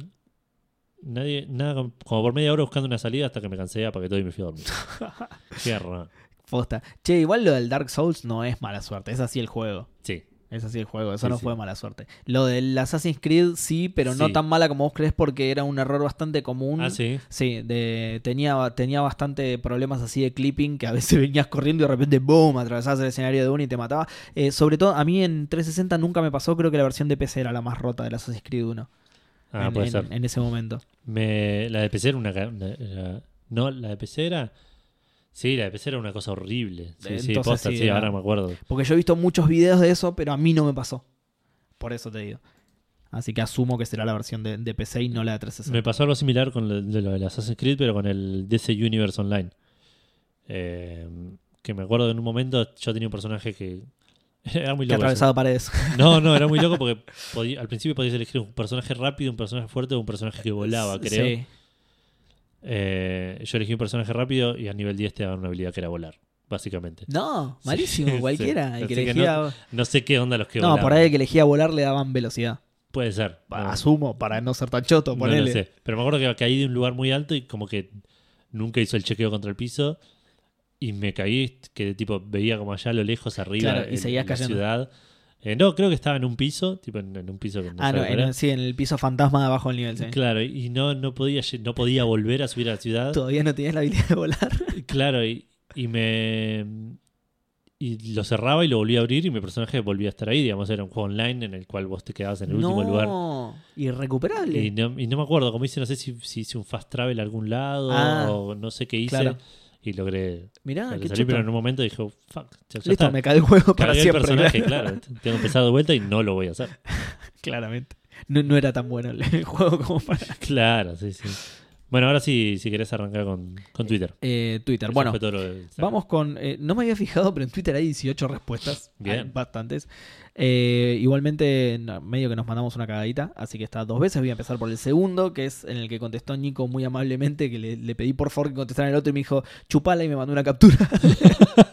nadie, nada, como- por media hora buscando una salida hasta que me cansé, apagué todo y me fui a dormir. Raro.
Posta. Che, igual lo del Dark Souls no es mala suerte, es así el juego.
Sí,
Es así el juego, eso
Sí,
no
sí.
fue mala suerte. Lo del Assassin's Creed sí, pero no tan mala como vos crees porque era un error bastante común.
ah, sí.
Sí, de, tenía, tenía bastante problemas así de clipping que a veces venías corriendo y de repente ¡boom! atravesabas el escenario de uno y te mataba. Eh, sobre todo, a mí en 360 nunca me pasó, creo que la versión de PC era la más rota del Assassin's Creed 1
Ah,
en,
puede
en-
ser.
en ese momento.
Me, la de PC era una, era- No, la de PC era. Sí, la de PC era una cosa horrible. Sí, sí, posta,
sí,
ahora me acuerdo.
Porque yo he visto muchos videos de eso, pero a mí no me pasó. Por eso te digo. Así que asumo que será la versión de, de PC y no la de 360.
Me pasó algo similar con lo de lo del Assassin's Creed, pero con el DC Universe Online. Eh, que me acuerdo que en un momento yo tenía un personaje que. Era muy
que
loco. eso.
atravesaba paredes.
No, no, era muy loco porque podía- al principio podías elegir un personaje rápido, un personaje fuerte o un personaje que volaba, creo.
Sí.
Eh, yo elegí un personaje rápido y a nivel 10 te daban una habilidad que era volar, básicamente.
No, malísimo,
sí.
cualquiera. El que elegía...
No sé qué onda los que
No,
volaban.
por ahí el que elegía volar le daban velocidad.
Puede ser. no.
Asumo, para no ser tan choto,
No
ponele.
sé. Pero me acuerdo que caí de un lugar muy alto y como que nunca hizo el chequeo contra el piso. Y me caí, que tipo veía como allá a lo lejos arriba
Claro, y
en-
seguías
en la
cayendo.
ciudad. Eh, no, creo que estaba en un piso, tipo en, en un piso que no
ah, no, en, sí, en el piso fantasma de abajo del nivel, sí.
Claro, y no, no podía no podía volver a subir a la ciudad.
Todavía no tenías la habilidad de volar.
Claro, y, y me y lo cerraba y lo volvía a abrir y mi personaje volvía a estar ahí, digamos, era un juego online en el cual vos te quedabas en el último lugar.
irrecuperable.
Y no, y no me acuerdo, como hice, no sé si, si hice un fast travel a algún lado
Ah,
o no sé qué hice.
claro.
Y logré,
Mirá,
logré
qué
salir, pero en un momento dije, oh, fuck, ya, ya
Listo,
está.
me cae el juego para
Cargué el
siempre.
personaje, claro. Tengo que empezar de vuelta y no lo voy a hacer.
Claramente. No, no era tan bueno el, el juego como para...
Claro, sí, sí. Bueno, ahora sí, si querés arrancar con, con Twitter.
Eh, Twitter.
Eso
Bueno,
de-
Vamos con. eh, no me había fijado, pero en Twitter hay 18 respuestas.
Bien.
Hay bastantes. Eh, igualmente, no, medio que nos mandamos una cagadita. Así que está dos veces. Voy a empezar por el segundo, que es en el que contestó Nico muy amablemente. Que le, le pedí por favor que contestara el otro y me dijo chupala y me mandó una captura.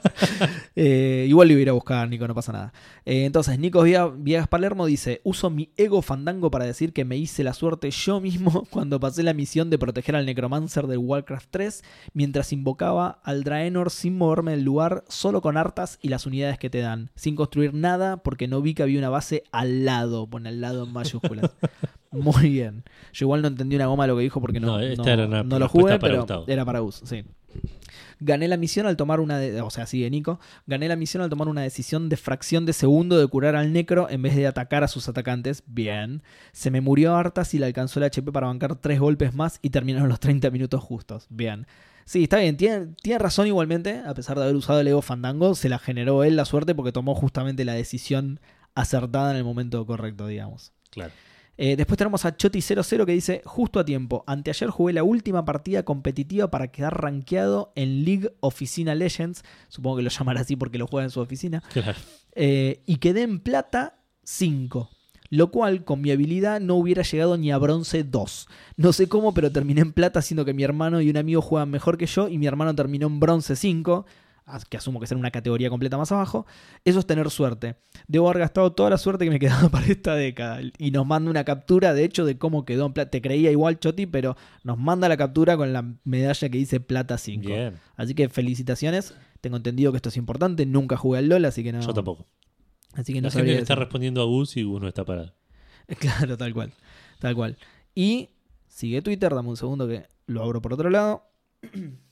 Eh, igual le voy a ir a buscar, Nico, no pasa nada. Eh, entonces, Nico Viegas Palermo dice: Uso mi ego fandango para decir que me hice la suerte yo mismo cuando pasé la misión de proteger al Necromancer del Warcraft 3 mientras invocaba al Draenor sin moverme del lugar, solo con hartas y las unidades que te dan, sin construir nada porque no vi que había una base al lado, pone al lado en mayúsculas. Muy bien. Yo igual no entendí una goma de lo que dijo porque no,
No,
no- lo jugué,
para
pero
Gustavo.
era para Gus, sí. Gané la misión al tomar una, o sea, sigue Nico, gané la misión al tomar una decisión de fracción de segundo de curar al necro en vez de atacar a sus atacantes. Bien. Se me murió hartas y le alcanzó el HP para bancar tres golpes más y terminaron los 30 minutos justos. Bien. Sí, está bien, tiene, tiene razón igualmente, a pesar de haber usado el Ego Fandango, se la generó él la suerte porque tomó justamente la decisión acertada en el momento correcto, digamos.
Claro.
Eh, después tenemos a Choti00 que dice, justo a tiempo, anteayer jugué la última partida competitiva para quedar rankeado en League Oficina Legends, supongo que lo llamará así porque lo juega en su oficina,
Claro.
eh, y quedé en plata 5. Lo cual con mi habilidad no hubiera llegado ni a bronce 2. No sé cómo, pero terminé en plata siendo que mi hermano y un amigo juegan mejor que yo y mi hermano terminó en bronce 5, as- que asumo que será una categoría completa más abajo. Eso es tener suerte. Debo haber gastado toda la suerte que me quedaba para esta década. Y nos manda una captura, de hecho, de cómo quedó en plata. Te creía igual, Choti, pero nos manda la captura con la medalla que dice plata 5.
Bien.
Así que felicitaciones. Tengo entendido que esto es importante. Nunca jugué al LOL, así que no.
Yo tampoco.
Así que no
La gente le está
decir.
respondiendo a Gus y Gus no está parado.
Claro, tal cual. Tal cual. Y sigue Twitter, dame un segundo que lo abro por otro lado.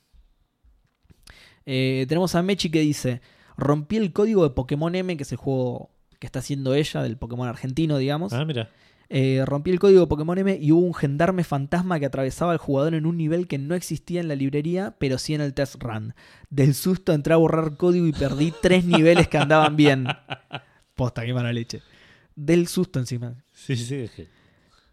Eh, tenemos a Mechi que dice: Rompí el código de Pokémon M, que es el juego que está haciendo ella, del Pokémon argentino, digamos.
Ah, mira.
Eh, rompí el código de Pokémon M y hubo un gendarme fantasma que atravesaba al jugador en un nivel que no existía en la librería, pero sí en el test run. Del susto entré a borrar código y perdí tres niveles que andaban bien. Posta, qué mala leche. Del susto encima.
Sí, sí, que-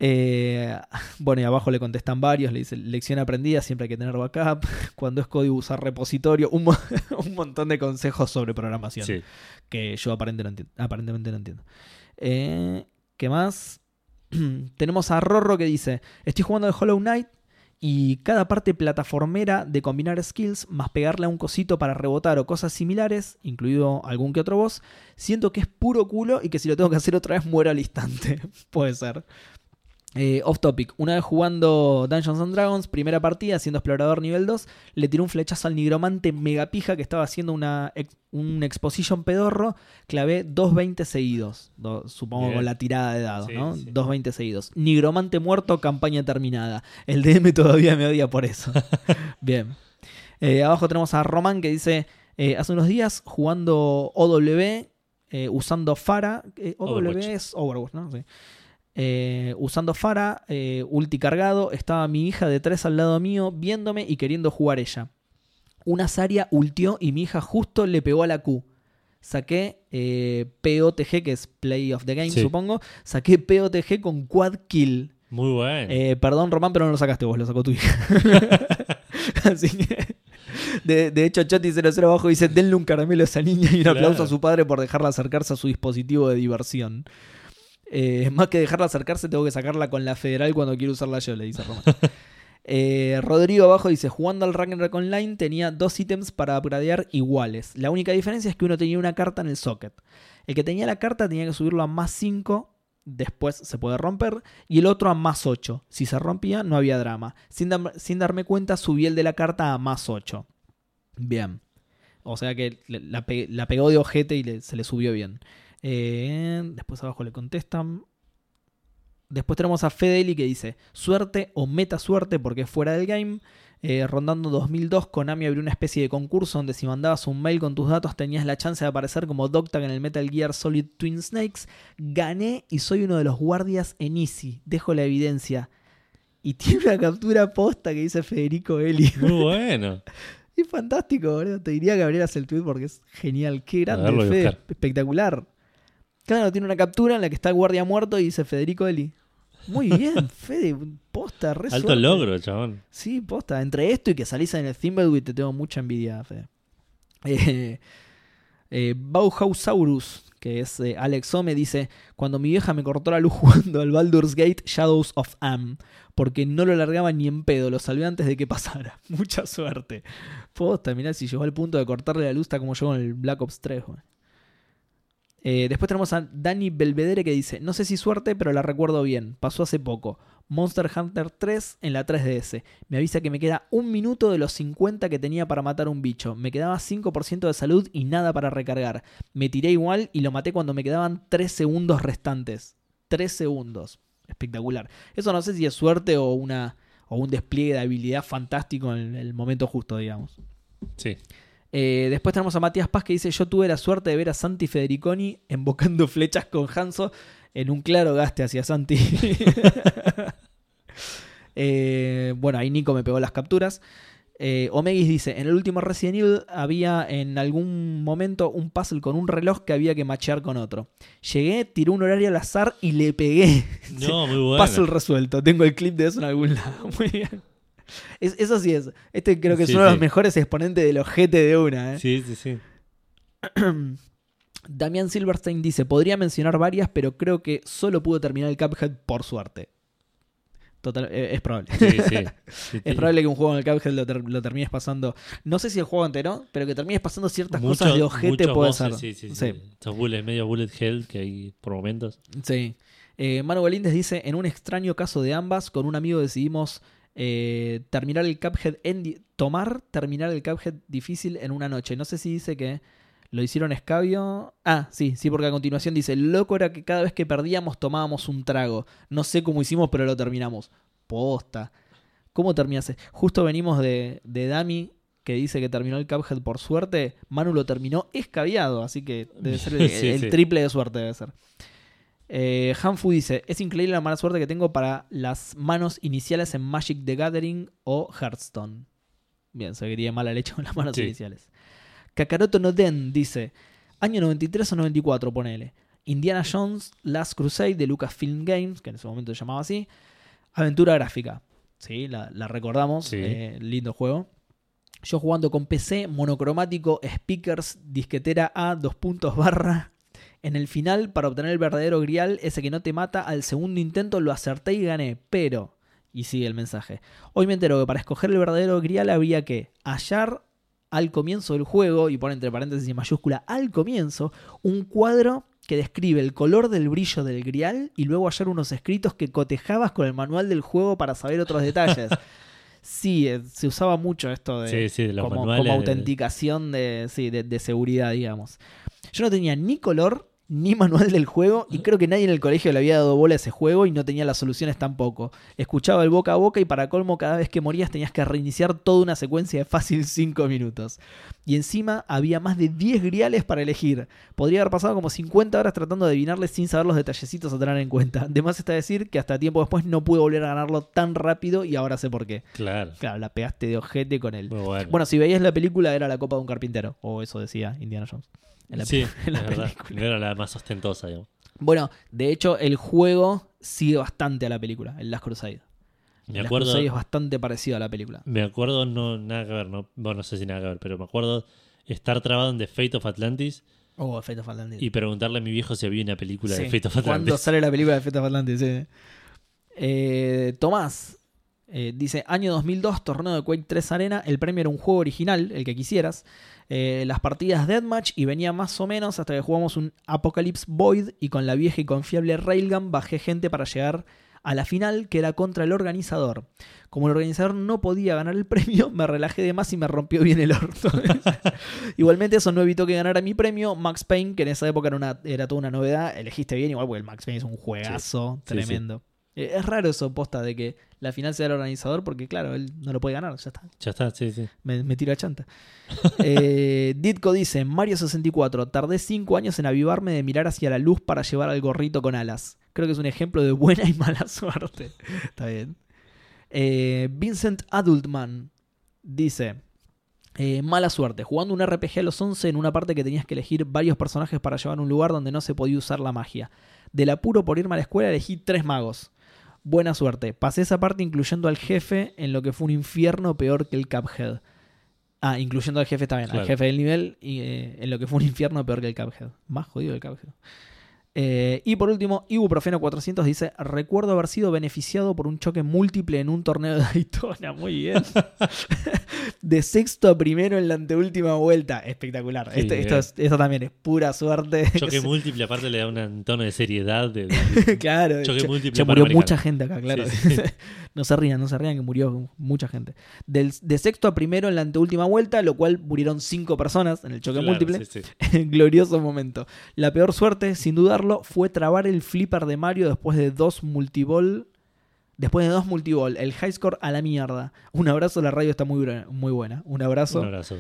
Eh, bueno, y abajo le contestan varios, le dice lección aprendida, siempre hay que tener backup, cuando es código usar repositorio, un, mo- un montón de consejos sobre programación
Sí.
que yo no aparentemente no entiendo. Eh, ¿Qué más? Tenemos a Rorro que dice, estoy jugando de Hollow Knight y cada parte plataformera de combinar skills más pegarle a un cosito para rebotar o cosas similares, incluido algún que otro boss, siento que es puro culo y que si lo tengo que hacer otra vez muero al instante. Puede ser. Eh, off topic, una vez jugando Dungeons and Dragons, primera partida, siendo explorador nivel 2, le tiró un flechazo al nigromante megapija que estaba haciendo una un exposition pedorro, clavé 2.20 seguidos, supongo con la tirada de dados, ¿no? 2.20 seguidos. Nigromante muerto, campaña terminada. El DM todavía me odia por eso. Bien. Eh, abajo tenemos a Roman que dice, eh, hace unos días jugando OW, usando Fara, OW es Overwatch, ¿no? Sí. Eh, usando Fara, eh, ulti cargado, estaba mi hija de tres al lado mío viéndome y queriendo jugar ella. Una Saria ultió y mi hija justo le pegó a la Q. Saqué eh, POTG, que es Play of the Game, supongo. Saqué POTG con quad kill.
Muy bueno.
perdón, Román, pero no lo sacaste vos, lo sacó tu hija. Así que. De, hecho, Choti00 abajo dice: Denle un caramelo a esa niña y un aplauso a su padre por dejarla acercarse a su dispositivo de diversión. Eh, más que dejarla acercarse, tengo que sacarla con la federal cuando quiero usarla yo, le dice Román. Eh, Rodrigo abajo dice, jugando al Ragnarok Online tenía dos ítems para upgradear iguales. La única diferencia es que uno tenía una carta en el socket. El que tenía la carta tenía que subirlo a más 5, después se puede romper, y el otro a más 8. Si se rompía, no había drama. Sin, sin darme cuenta, subí el de la carta a más 8. Bien. O sea que la, pegó de ojete y se le subió bien. Eh, después abajo le contestan. Después tenemos a Fedeli que dice, suerte o meta suerte porque es fuera del game. Eh, rondando 2002, Konami abrió una especie de concurso donde si mandabas un mail con tus datos tenías la chance de aparecer como Doctag en el Metal Gear Solid Twin Snakes. Gané y soy uno de los guardias en Easy. Dejo la evidencia. Y tiene una captura posta que dice Federico Eli.
Muy bueno.
es fantástico, boludo. Te diría que abrieras el tweet porque es genial. Qué grande, Fede. Espectacular. Claro, tiene una captura en la que está el guardia muerto y dice Federico Eli. Muy bien, Fede, posta, re
Alto logro, chabón.
Sí, posta. Entre esto y que salís en el Thimbleweed te tengo mucha envidia, Fede. Eh, eh, Bauhausaurus, que es eh, Alex Ome, dice: Cuando mi vieja me cortó la luz jugando al Baldur's Gate Shadows of Am, porque no lo largaba ni en pedo, lo salvé antes de que pasara. Mucha suerte. Posta, mirá, si llegó al punto de cortarle la luz, está como yo con el Black Ops 3, güey. Eh, después tenemos a Dani Belvedere que dice, no sé si suerte, pero la recuerdo bien, pasó hace poco. Monster Hunter 3 en la 3DS. Me avisa que me queda un minuto de los 50 que tenía para matar un bicho. Me quedaba 5% de salud y nada para recargar. Me tiré igual y lo maté cuando me quedaban 3 segundos restantes. 3 segundos. Espectacular. Eso no sé si es suerte o, una, o un despliegue de habilidad fantástico en el momento justo, digamos.
Sí.
Eh, después tenemos a Matías Paz que dice: Yo tuve la suerte de ver a Santi Federiconi embocando flechas con Hanso en un claro gaste hacia Santi. Eh, bueno, ahí Nico me pegó las capturas. Eh, Omegis dice: En el último Resident Evil había en algún momento un puzzle con un reloj que había que machear con otro. Llegué, tiré un horario al azar y le pegué.
No, muy bueno.
Puzzle resuelto. Tengo el clip de eso en algún lado. Muy bien eso sí es. Este creo que es uno de los mejores exponentes de los GT de una. ¿eh?
Sí, sí, sí.
Damián Silverstein dice: Podría mencionar varias, pero creo que solo pudo terminar el Cuphead por suerte. Total, eh, es probable. es probable que un juego en el Cuphead lo, termines pasando. No sé si el juego entero, pero que termines pasando ciertas cosas de ojete puede ser.
Sí, sí, sí. Estos bullets, medio bullet hell que hay por momentos.
Sí. Eh, Manu Galíndez dice: En un extraño caso de ambas, con un amigo decidimos eh, terminar el Cuphead en tomar, terminar el Cuphead difícil en una noche. No sé si dice que lo hicieron escabio. Ah, sí, sí, porque a continuación dice, loco era que cada vez que perdíamos tomábamos un trago. No sé cómo hicimos, pero lo terminamos. Posta. ¿Cómo terminaste? Justo venimos de, de Dami, que dice que terminó el Cuphead por suerte. Manu lo terminó escabiado, así que debe ser el, triple de suerte, debe ser. Eh, Hanfu dice, es increíble la mala suerte que tengo para las manos iniciales en Magic the Gathering o Hearthstone. Bien, seguiría mala leche con las manos iniciales. Kakaroto no Den dice, año 93 o 94, ponele. Indiana Jones Last Crusade de Lucasfilm Games, que en ese momento se llamaba así. Aventura gráfica. Sí, la, recordamos. Eh, lindo juego. Yo jugando con PC, monocromático, speakers, disquetera A, dos puntos barra, en el final, para obtener el verdadero grial, ese que no te mata, al segundo intento lo acerté y gané. Pero, Y sigue el mensaje. Hoy me entero que para escoger el verdadero grial habría que hallar al comienzo del juego, y pone entre paréntesis y mayúscula al comienzo, un cuadro que describe el color del brillo del grial y luego hallar unos escritos que cotejabas con el manual del juego para saber otros detalles. Sí, eh, se usaba mucho esto de,
Sí, sí, de los
como,
manuales
como autenticación de, sí, de, de seguridad, digamos. Yo no tenía ni color ni manual del juego y creo que nadie en el colegio le había dado bola a ese juego y no tenía las soluciones tampoco. Escuchaba el boca a boca y para colmo cada vez que morías tenías que reiniciar toda una secuencia de fácil 5 minutos. Y encima había más de 10 griales para elegir. Podría haber pasado como 50 horas tratando de adivinarles sin saber los detallecitos a tener en cuenta. Además está decir que hasta tiempo después no pude volver a ganarlo tan rápido y ahora sé por qué.
Claro.
Claro, la pegaste de ojete con él.
Bueno.
Bueno, si veías la película era la copa de un carpintero, o eso decía Indiana Jones. En la,
sí,
en la
verdad.
película.
No era la más ostentosa, digamos.
Bueno, de hecho, el juego sigue bastante a la película, el Last Crusade.
Me
El Last
acuerdo,
Crusade es bastante parecido a la película.
me acuerdo, no, nada que ver, no, bueno, no sé si nada que ver, pero me acuerdo estar trabado en The Fate of Atlantis
Oh, Fate of Atlantis.
y preguntarle a mi viejo si había una película
Sí,
de Fate of
¿Cuándo
Atlantis.
sale la película de Fate of Atlantis? Sí. Eh, Tomás eh, dice: Año 2002, torneo de Quake 3 Arena. El premio era un juego original, el que quisieras. Eh, las partidas Deathmatch y venía más o menos hasta que jugamos un Apocalypse Void y con la vieja y confiable Railgun bajé gente para llegar a la final que era contra el organizador. Como el organizador no podía ganar el premio, me relajé de más y me rompió bien el orto. Igualmente eso no evitó que ganara mi premio. Max Payne, que en esa época era, una, era toda una novedad, elegiste bien igual porque el Max Payne es un juegazo
Sí, sí,
tremendo. Eh, Es raro eso, posta, de que la final sea el organizador porque claro, él no lo puede ganar, ya está.
Ya está, sí, sí.
Me, me tiro a chanta. Eh, Ditko dice: Mario 64. Tardé 5 años en avivarme de mirar hacia la luz para llevar al gorrito con alas. Creo que es un ejemplo de buena y mala suerte. Está bien. Eh, Vincent Adultman dice: eh, Mala suerte. Jugando un RPG a los 11 en una parte que tenías que elegir varios personajes para llevar a un lugar donde no se podía usar la magia. Del apuro por irme a la escuela elegí tres magos. Buena suerte. Pasé esa parte incluyendo al jefe en lo que fue un infierno peor que el Cuphead. Ah, incluyendo al jefe también, al jefe del nivel, y, eh, en lo que fue un infierno peor que el Cuphead. Más jodido el Cuphead. Eh, y por último, Ibuprofeno 400 dice: Recuerdo haber sido beneficiado por un choque múltiple en un torneo de Daytona. Muy bien. de sexto a primero en la anteúltima vuelta. Espectacular.
Sí,
Este- esto, es- esto también es pura suerte.
Choque múltiple, aparte le da un tono de seriedad. De, de-
claro,
Choque múltiple
che, murió mucha gente acá, claro.
Sí, sí.
No se rían, no se rían que murió mucha gente. Del, de sexto a primero en la anteúltima vuelta, lo cual murieron cinco personas en el choque
Claro,
múltiple.
sí, sí.
Glorioso momento. La peor suerte, sin dudarlo, fue trabar el flipper de Mario después de dos multiball. Después de dos multiball, el high score a la mierda. Un abrazo, la radio está muy, muy buena. Un abrazo.
Un abrazo.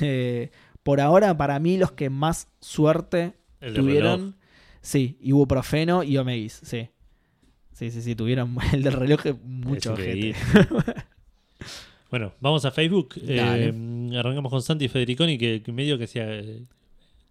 Eh, por ahora, para mí, los que más suerte
El
tuvieron. Sí, Ibuprofeno y Omegis, sí. Sí, sí, sí, tuvieron el del reloj mucho gente.
Bueno, vamos a Facebook. Eh, arrancamos con Santi Federiconi, que, que medio que se, eh,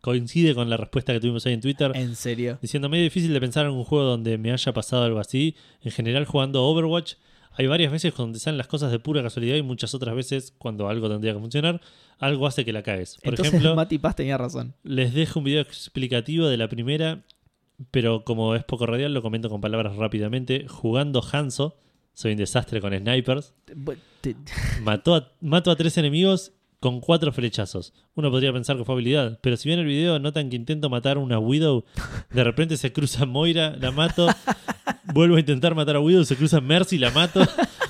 coincide con la respuesta que tuvimos ahí en Twitter.
En serio.
Diciendo, medio difícil de pensar en un juego donde me haya pasado algo así. En general, jugando Overwatch, hay varias veces donde salen las cosas de pura casualidad y muchas otras veces, cuando algo tendría que funcionar, algo hace que la caes. Por
Entonces
ejemplo,
Mati Paz tenía razón.
les dejo un video explicativo de la primera, pero como es poco radial, lo comento con palabras rápidamente. Jugando Hanzo, soy un desastre con snipers. Mató a, mato a tres enemigos con cuatro flechazos. Uno podría pensar que fue habilidad, pero si ven el video notan que intento matar a una Widow, de repente se cruza Moira, la mato, vuelvo a intentar matar a Widow, se cruza Mercy, la mato,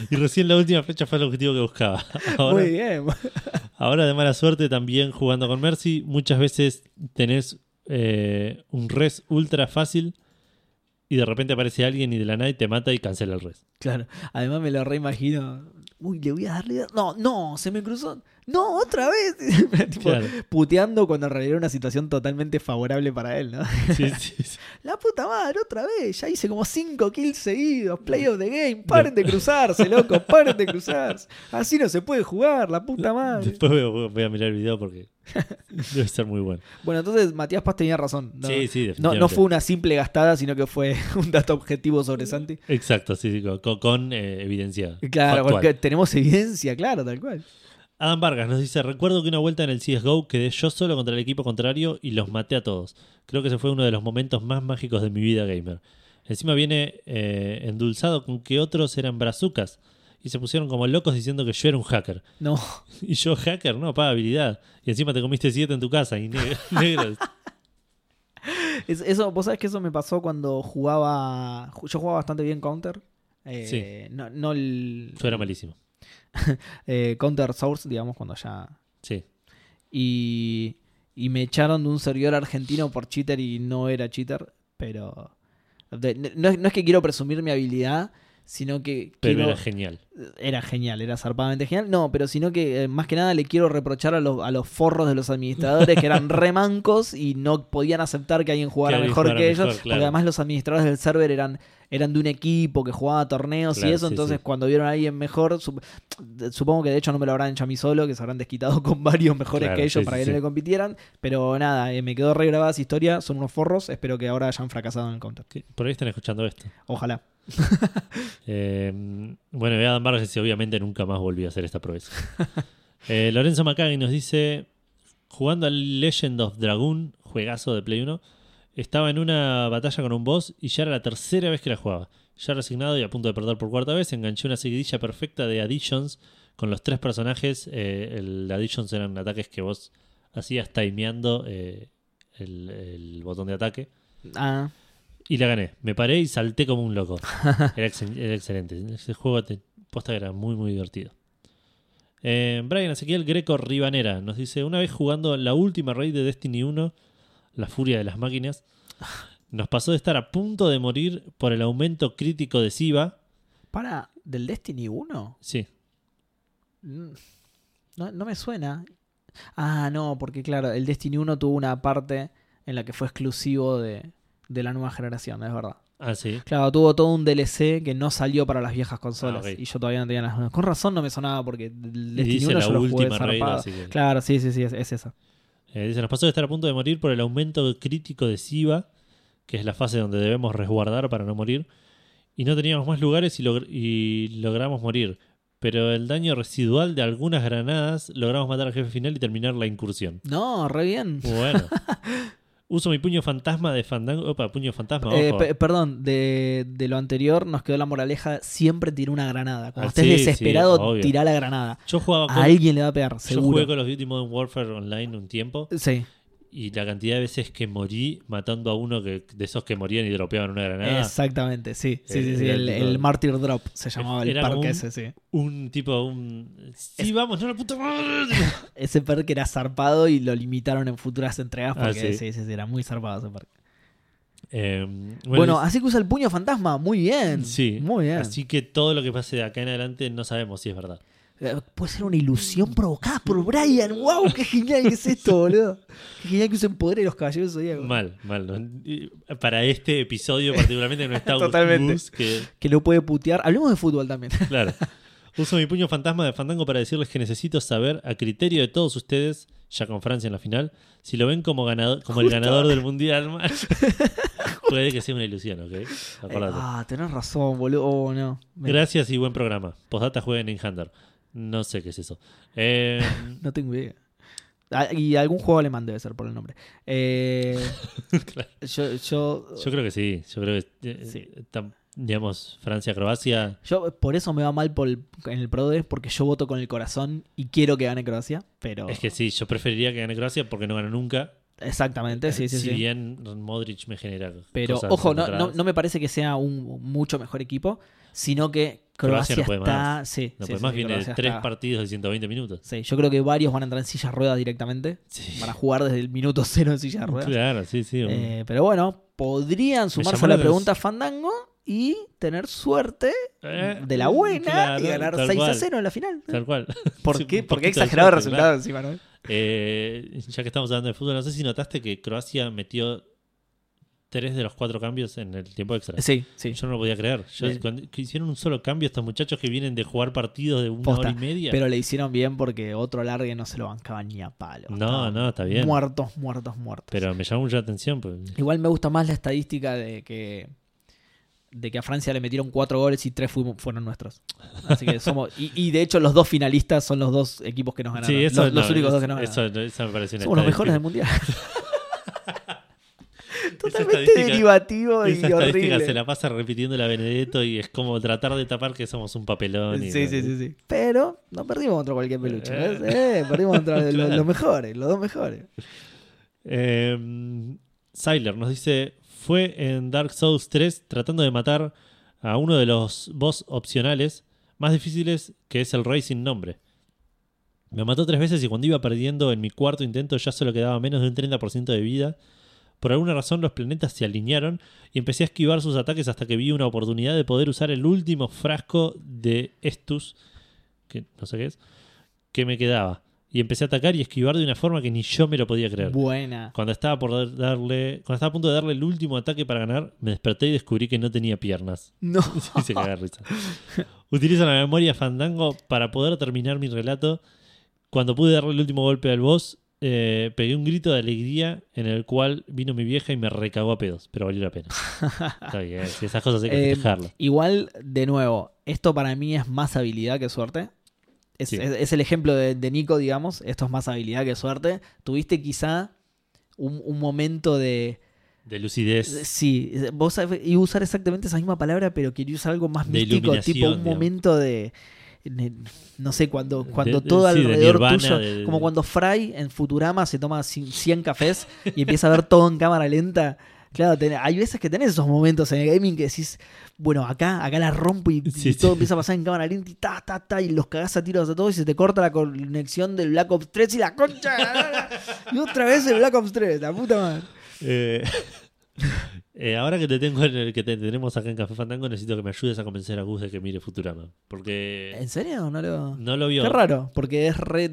y recién la última flecha fue el objetivo que buscaba. Ahora,
Muy bien.
ahora de mala suerte también jugando con Mercy, muchas veces tenés eh, un res ultra fácil y de repente aparece alguien y de la nada y te mata y cancela el res.
Claro. Además me lo reimagino. Uy, le voy a darle. No, no, se me cruzó. No, otra vez. Tipo,
Claro.
puteando cuando en realidad era una situación totalmente favorable para él, ¿no?
Sí, sí, sí.
La puta madre, otra vez. Ya hice como 5 kills seguidos. Play of the game. Paren de cruzarse, loco. Paren de cruzarse. Así no se puede jugar, la puta madre.
Después voy, voy a mirar el video porque debe ser muy bueno.
Bueno, entonces Matías Paz tenía razón. No,
sí, sí,
no,
definitivamente.
no fue una simple gastada, sino que fue un dato objetivo sobre Santi.
Exacto, sí, sí, con, con- con, eh, evidencia.
Claro,
factual.
porque tenemos evidencia, claro, tal cual.
Adam Vargas nos dice, recuerdo que una vuelta en el CSGO quedé yo solo contra el equipo contrario y los maté a todos. Creo que ese fue uno de los momentos más mágicos de mi vida gamer. Encima viene eh, endulzado con que otros eran brazucas. Y se pusieron como locos diciendo que yo era un hacker.
No.
Y yo, hacker, no, paga habilidad. Y encima te comiste siete en tu casa y negro. negros.
Es- eso, vos sabés que eso me pasó cuando jugaba. ju- Yo jugaba bastante bien Counter. Eh, No, no el.
Yo era malísimo.
eh, Counter Source, digamos, cuando ya.
Sí.
Y. Y me echaron de un servidor argentino por cheater y no era cheater. Pero. no, no es que quiero presumir mi habilidad, sino que.
Pero
quiero-
era genial.
era genial, era zarpadamente genial. No, pero sino que eh, más que nada le quiero reprochar a los, a los forros de los administradores que eran remancos y no podían aceptar que alguien jugara mejor que
mejor,
ellos.
claro.
Porque además los administradores del server eran, eran de un equipo que jugaba torneos y eso.
sí,
entonces
sí.
cuando vieron a alguien mejor, sup- supongo que de hecho no me lo habrán hecho a mí solo, que se habrán desquitado con varios mejores
Claro,
que ellos
sí,
para que no le compitieran. Pero nada, eh, me quedó re grabada esa historia. Son unos forros. Espero que ahora hayan fracasado en el counter.
Por ahí están escuchando esto.
Ojalá.
Eh, bueno, Adam Vargas dice, obviamente nunca más volví a hacer esta proeza. Eh, Lorenzo Macagui nos dice, jugando al Legend of Dragoon, juegazo de Play 1, estaba en una batalla con un boss y ya era la tercera vez que la jugaba. Ya resignado y a punto de perder por cuarta vez, enganché una seguidilla perfecta de additions con los tres personajes. Eh, el additions eran ataques que vos hacías timeando eh, el, el botón de ataque.
Ah,
Y la gané. Me paré y salté como un loco. Era, excel- era excelente. Ese juego posta era muy, muy divertido. Eh, Brian Ezequiel Greco Ribanera nos dice: Una vez jugando la última raid de Destiny 1, La Furia de las Máquinas, nos pasó de estar a punto de morir por el aumento crítico de Siva.
para. ¿Del Destiny 1?
Sí,
Mm, No, no me suena. Ah, no, porque claro, el Destiny 1 tuvo una parte en la que fue exclusivo de, de la nueva generación, es verdad.
ah, sí.
Claro, tuvo todo un DLC que no salió para las viejas consolas.
Ah.
Y yo todavía no tenía las nuevas. Con razón no me sonaba porque Destiny
dice
1
la
yo lo jugué
así que-
Claro, sí, sí, sí, es, es esa.
Eh, dice: Nos pasó de estar a punto de morir por el aumento crítico de Siva, que es la fase donde debemos resguardar para no morir. Y no teníamos más lugares y, y logramos morir. Pero el daño residual de algunas granadas logramos matar al jefe final y terminar la incursión.
No, re bien.
Bueno. Uso mi puño fantasma de fandango. Opa, puño fantasma,
Eh,
ojo.
perdón, de, de lo anterior nos quedó la moraleja, siempre tirá una granada. Cuando
Ah,
estés
sí,
desesperado,
sí,
tirá la granada.
Yo jugaba
A
con,
alguien le va a pegar,
yo
seguro.
jugué Call of Duty Modern Warfare Online un tiempo.
Sí,
Y la cantidad de veces que morí matando a uno que, de esos que morían y dropeaban una granada.
exactamente, sí. Sí,
Eh,
sí, sí.
era
El, el Martyr Drop se llamaba el parque
un-
ese, sí.
Un tipo, un. Sí, vamos, no la puta madre.
Ese perk era zarpado y lo limitaron en futuras entregas
Ah,
porque
¿sí?
sí, sí, sí, era muy zarpado ese perk.
Eh,
Bueno, así que usa el puño fantasma, muy bien.
Sí,
Muy bien.
Así que todo lo que pase de acá en adelante no sabemos si es verdad.
Eh, Puede ser una ilusión provocada por Brian. ¡Wow! ¡Qué genial que es esto, boludo! ¡Qué genial que usen poder de los caballeros zodíacos!
Mal, mal. ¿no? Para este episodio particularmente no está
Totalmente.
Gus, que
Que lo puede putear. Hablemos de fútbol también.
Claro. Uso mi puño fantasma de Fandango para decirles que necesito saber, a criterio de todos ustedes, ya con Francia en la final, si lo ven como ganador, como el ganador del mundial. man. Puede que sea una ilusión, ¿ok? Acordate.
ah, tenés razón, boludo. Oh, no.
Gracias y buen programa. Postdata jueguen en Hunter. No sé qué es eso. Eh,
No tengo idea. Ah, y algún juego alemán debe ser por el nombre. Eh,
Claro.
yo, yo,
yo creo que sí. Yo creo que, eh,
Sí.
digamos, Francia-Croacia.
yo por eso me va mal por el- en el PRODE, porque yo voto con el corazón y quiero que gane Croacia. Pero
Es que sí, yo preferiría que gane Croacia porque no gana nunca.
exactamente, sí, sí,
si
sí.
bien Modric me genera.
Pero
cosas
ojo, no, no,
encontradas.
no me parece que sea un mucho mejor equipo, sino que
Croacia
Croacia,
no puede
está.
más.
Sí,
No,
sí, sí,
más viene de
Croacia
tres
está-
partidos de 120 minutos.
Sí, yo creo que varios van a entrar en silla de ruedas directamente.
Sí.
Van a jugar desde el minuto cero en silla de ruedas.
Claro, sí, sí.
Eh, pero bueno, podrían sumarse a la pregunta Fandango y tener suerte
Eh,
de la buena
claro,
y ganar
tal
6 a
cual,
0 en la
Tal
final.
cual.
¿Por qué?
un
¿Por qué
poquito de
exagerado el resultado encima, no?
Eh, ya que estamos hablando de fútbol, no sé si notaste que Croacia metió tres de los cuatro cambios en el tiempo extra.
Sí, sí.
Yo no lo podía creer. Yo,
Eh.
cuando que hicieron un solo cambio estos muchachos que vienen de jugar partidos de una
Posta,
hora y media.
Pero le hicieron bien porque otro largue no se lo bancaba ni a palo.
No,
Estaban
no, está bien.
Muertos, muertos, muertos.
Pero me llamó mucha atención. Pues,
Igual me gusta más la estadística de que de que a Francia le metieron cuatro goles y tres fuimos- fueron nuestros. Así que somos y, y de hecho los dos finalistas son los dos equipos que nos ganaron.
sí, eso,
los, los únicos dos que nos ganaron.
eso me parece
Somos los mejores del mundial. Totalmente derivativo y
Esa estadística
horrible.
se la pasa repitiendo la Benedetto y es como tratar de tapar que somos un papelón. y-
Sí, sí, sí, sí. Pero no perdimos contra cualquier peluche.
Eh.
¿ves? Eh, perdimos contra los,
Claro.
los mejores, los dos mejores.
Eh, Syler nos dice: Fue en Dark Souls 3 tratando de matar a uno de los boss opcionales más difíciles, que es el Rey sin nombre. Me mató tres veces y cuando iba perdiendo en mi cuarto intento ya solo quedaba menos de un 30% de vida. Por alguna razón los planetas se alinearon y empecé a esquivar sus ataques hasta que vi una oportunidad de poder usar el último frasco de Estus, que no sé qué es, que me quedaba. Y empecé a atacar y esquivar de una forma que ni yo me lo podía creer.
Buena.
Cuando estaba por dar- darle, cuando estaba a punto de darle el último ataque para ganar, me desperté y descubrí que no tenía piernas.
No.
Y se caga risa. Utilizo la memoria Fandango para poder terminar mi relato. Cuando pude darle el último golpe al boss, eh, pegué un grito de alegría en el cual vino mi vieja y me recagó a pedos, pero valió la pena. Está bien, si esas cosas hay que
Eh,
festejarlas.
Igual, de nuevo, esto para mí es más habilidad que suerte. Es,
Sí.
es- es el ejemplo de, de Nico, digamos. Esto es más habilidad que suerte. Tuviste quizá un, un momento de.
De lucidez.
Sí, vos iba a usar exactamente esa misma palabra, pero quería usar algo más
De
místico, tipo un
digamos.
momento de. No sé, cuando, cuando
de-
todo
sí,
alrededor tuyo.
de-
Como cuando Fry en Futurama se toma cien- 100 cafés y empieza a ver todo en cámara lenta. Claro, hay veces que tenés esos momentos en el gaming que decís, bueno, acá, acá la rompo y, todo
sí.
empieza a pasar en cámara lenta y ta, ta, ta, y los cagás a tiros a todos y se te corta la conexión del Black Ops 3 y la concha. y otra vez el Black Ops 3, la puta madre.
Eh, eh, ahora que te tengo en el que te tenemos acá en Café Fandango, necesito que me ayudes a convencer a Gus de que mire Futurama. Porque
¿En serio? No lo...
no lo vio.
Qué raro, porque es re,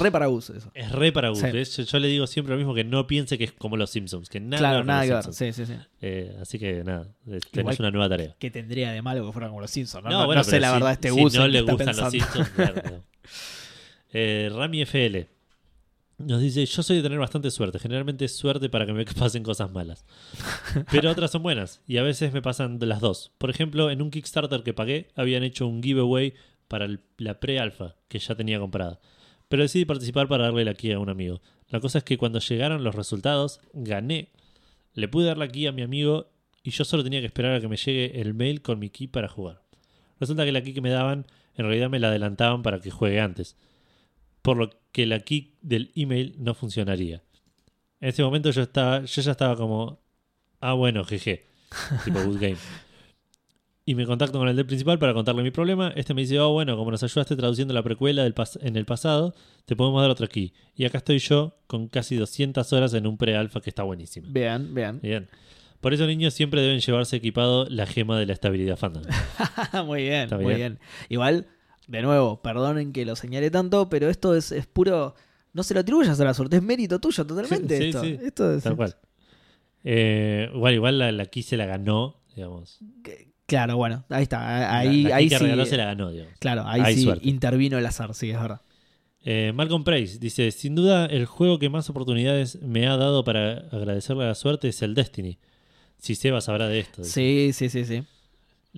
re para uso eso.
Es re para Gus. Yo, yo le digo siempre lo mismo, que no piense que es como los Simpsons. Que nada
claro, nada que ver. Sí, sí, sí.
Eh, así que nada, eh, tenés
Igual-
una nueva tarea.
Que tendría de malo que fueran como los Simpsons. No,
No,
No-
bueno,
no sé la
si-
verdad este
si
Gus
no le gustan los. Simpsons, claro. Eh, Rami FL nos dice: Yo soy de tener bastante suerte. Generalmente es suerte para que me pasen cosas malas. Pero otras son buenas. Y a veces me pasan de las dos. Por ejemplo, en un Kickstarter que pagué, habían hecho un giveaway para la pre-alfa que ya tenía comprada. Pero decidí participar para darle la key a un amigo. La cosa es que cuando llegaron los resultados, gané. Le pude dar la key a mi amigo y yo solo tenía que esperar a que me llegue el mail con mi key para jugar. Resulta que la key que me daban en realidad me la adelantaban para que juegue antes. Por lo que la key del email no funcionaría. En ese momento yo estaba, yo ya estaba como, ah bueno, jeje, tipo good game. Y me contacto con el del principal para contarle mi problema. Este me dice, oh bueno, como nos ayudaste traduciendo la precuela del en el pasado, te podemos dar otra key. Y acá estoy yo con casi 200 horas en un pre-alfa que está buenísima.
Bien, bien.
Bien. Por eso niños siempre deben llevarse equipado la gema de la estabilidad fandom.
muy bien, muy
bien.
bien. Igual, de nuevo, perdonen que lo señale tanto, pero esto es, es puro. No se lo atribuyas a la suerte, es mérito tuyo totalmente.
Sí,
esto.
sí.
Esto es-
Tal cual. Eh, igual, igual la, la key se la ganó, digamos.
Claro, bueno, ahí está. Ahí,
la, la
ahí
key que
sí.
regaló se la ganó, digamos.
Claro, ahí sí
suerte.
intervino el azar, sí, es verdad.
Eh, Malcolm Price dice: Sin duda, el juego que más oportunidades me ha dado para agradecerle a la suerte es el Destiny. Si Seba sabrá de esto. dice.
Sí, sí, sí, sí.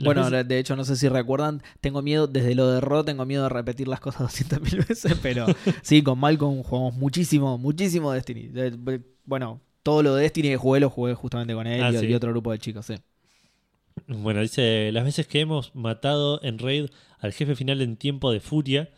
Bueno,
veces-
de hecho, no sé si recuerdan, tengo miedo, desde lo de Ro, tengo miedo de repetir las cosas 200.000 veces, pero sí, con Malcolm jugamos muchísimo, muchísimo Destiny. De- de- bueno, todo lo de Destiny que jugué lo jugué justamente con él
Ah,
y,
sí.
y otro grupo de chicos, sí.
Bueno, dice, las veces que hemos matado en raid al jefe final en tiempo de furia,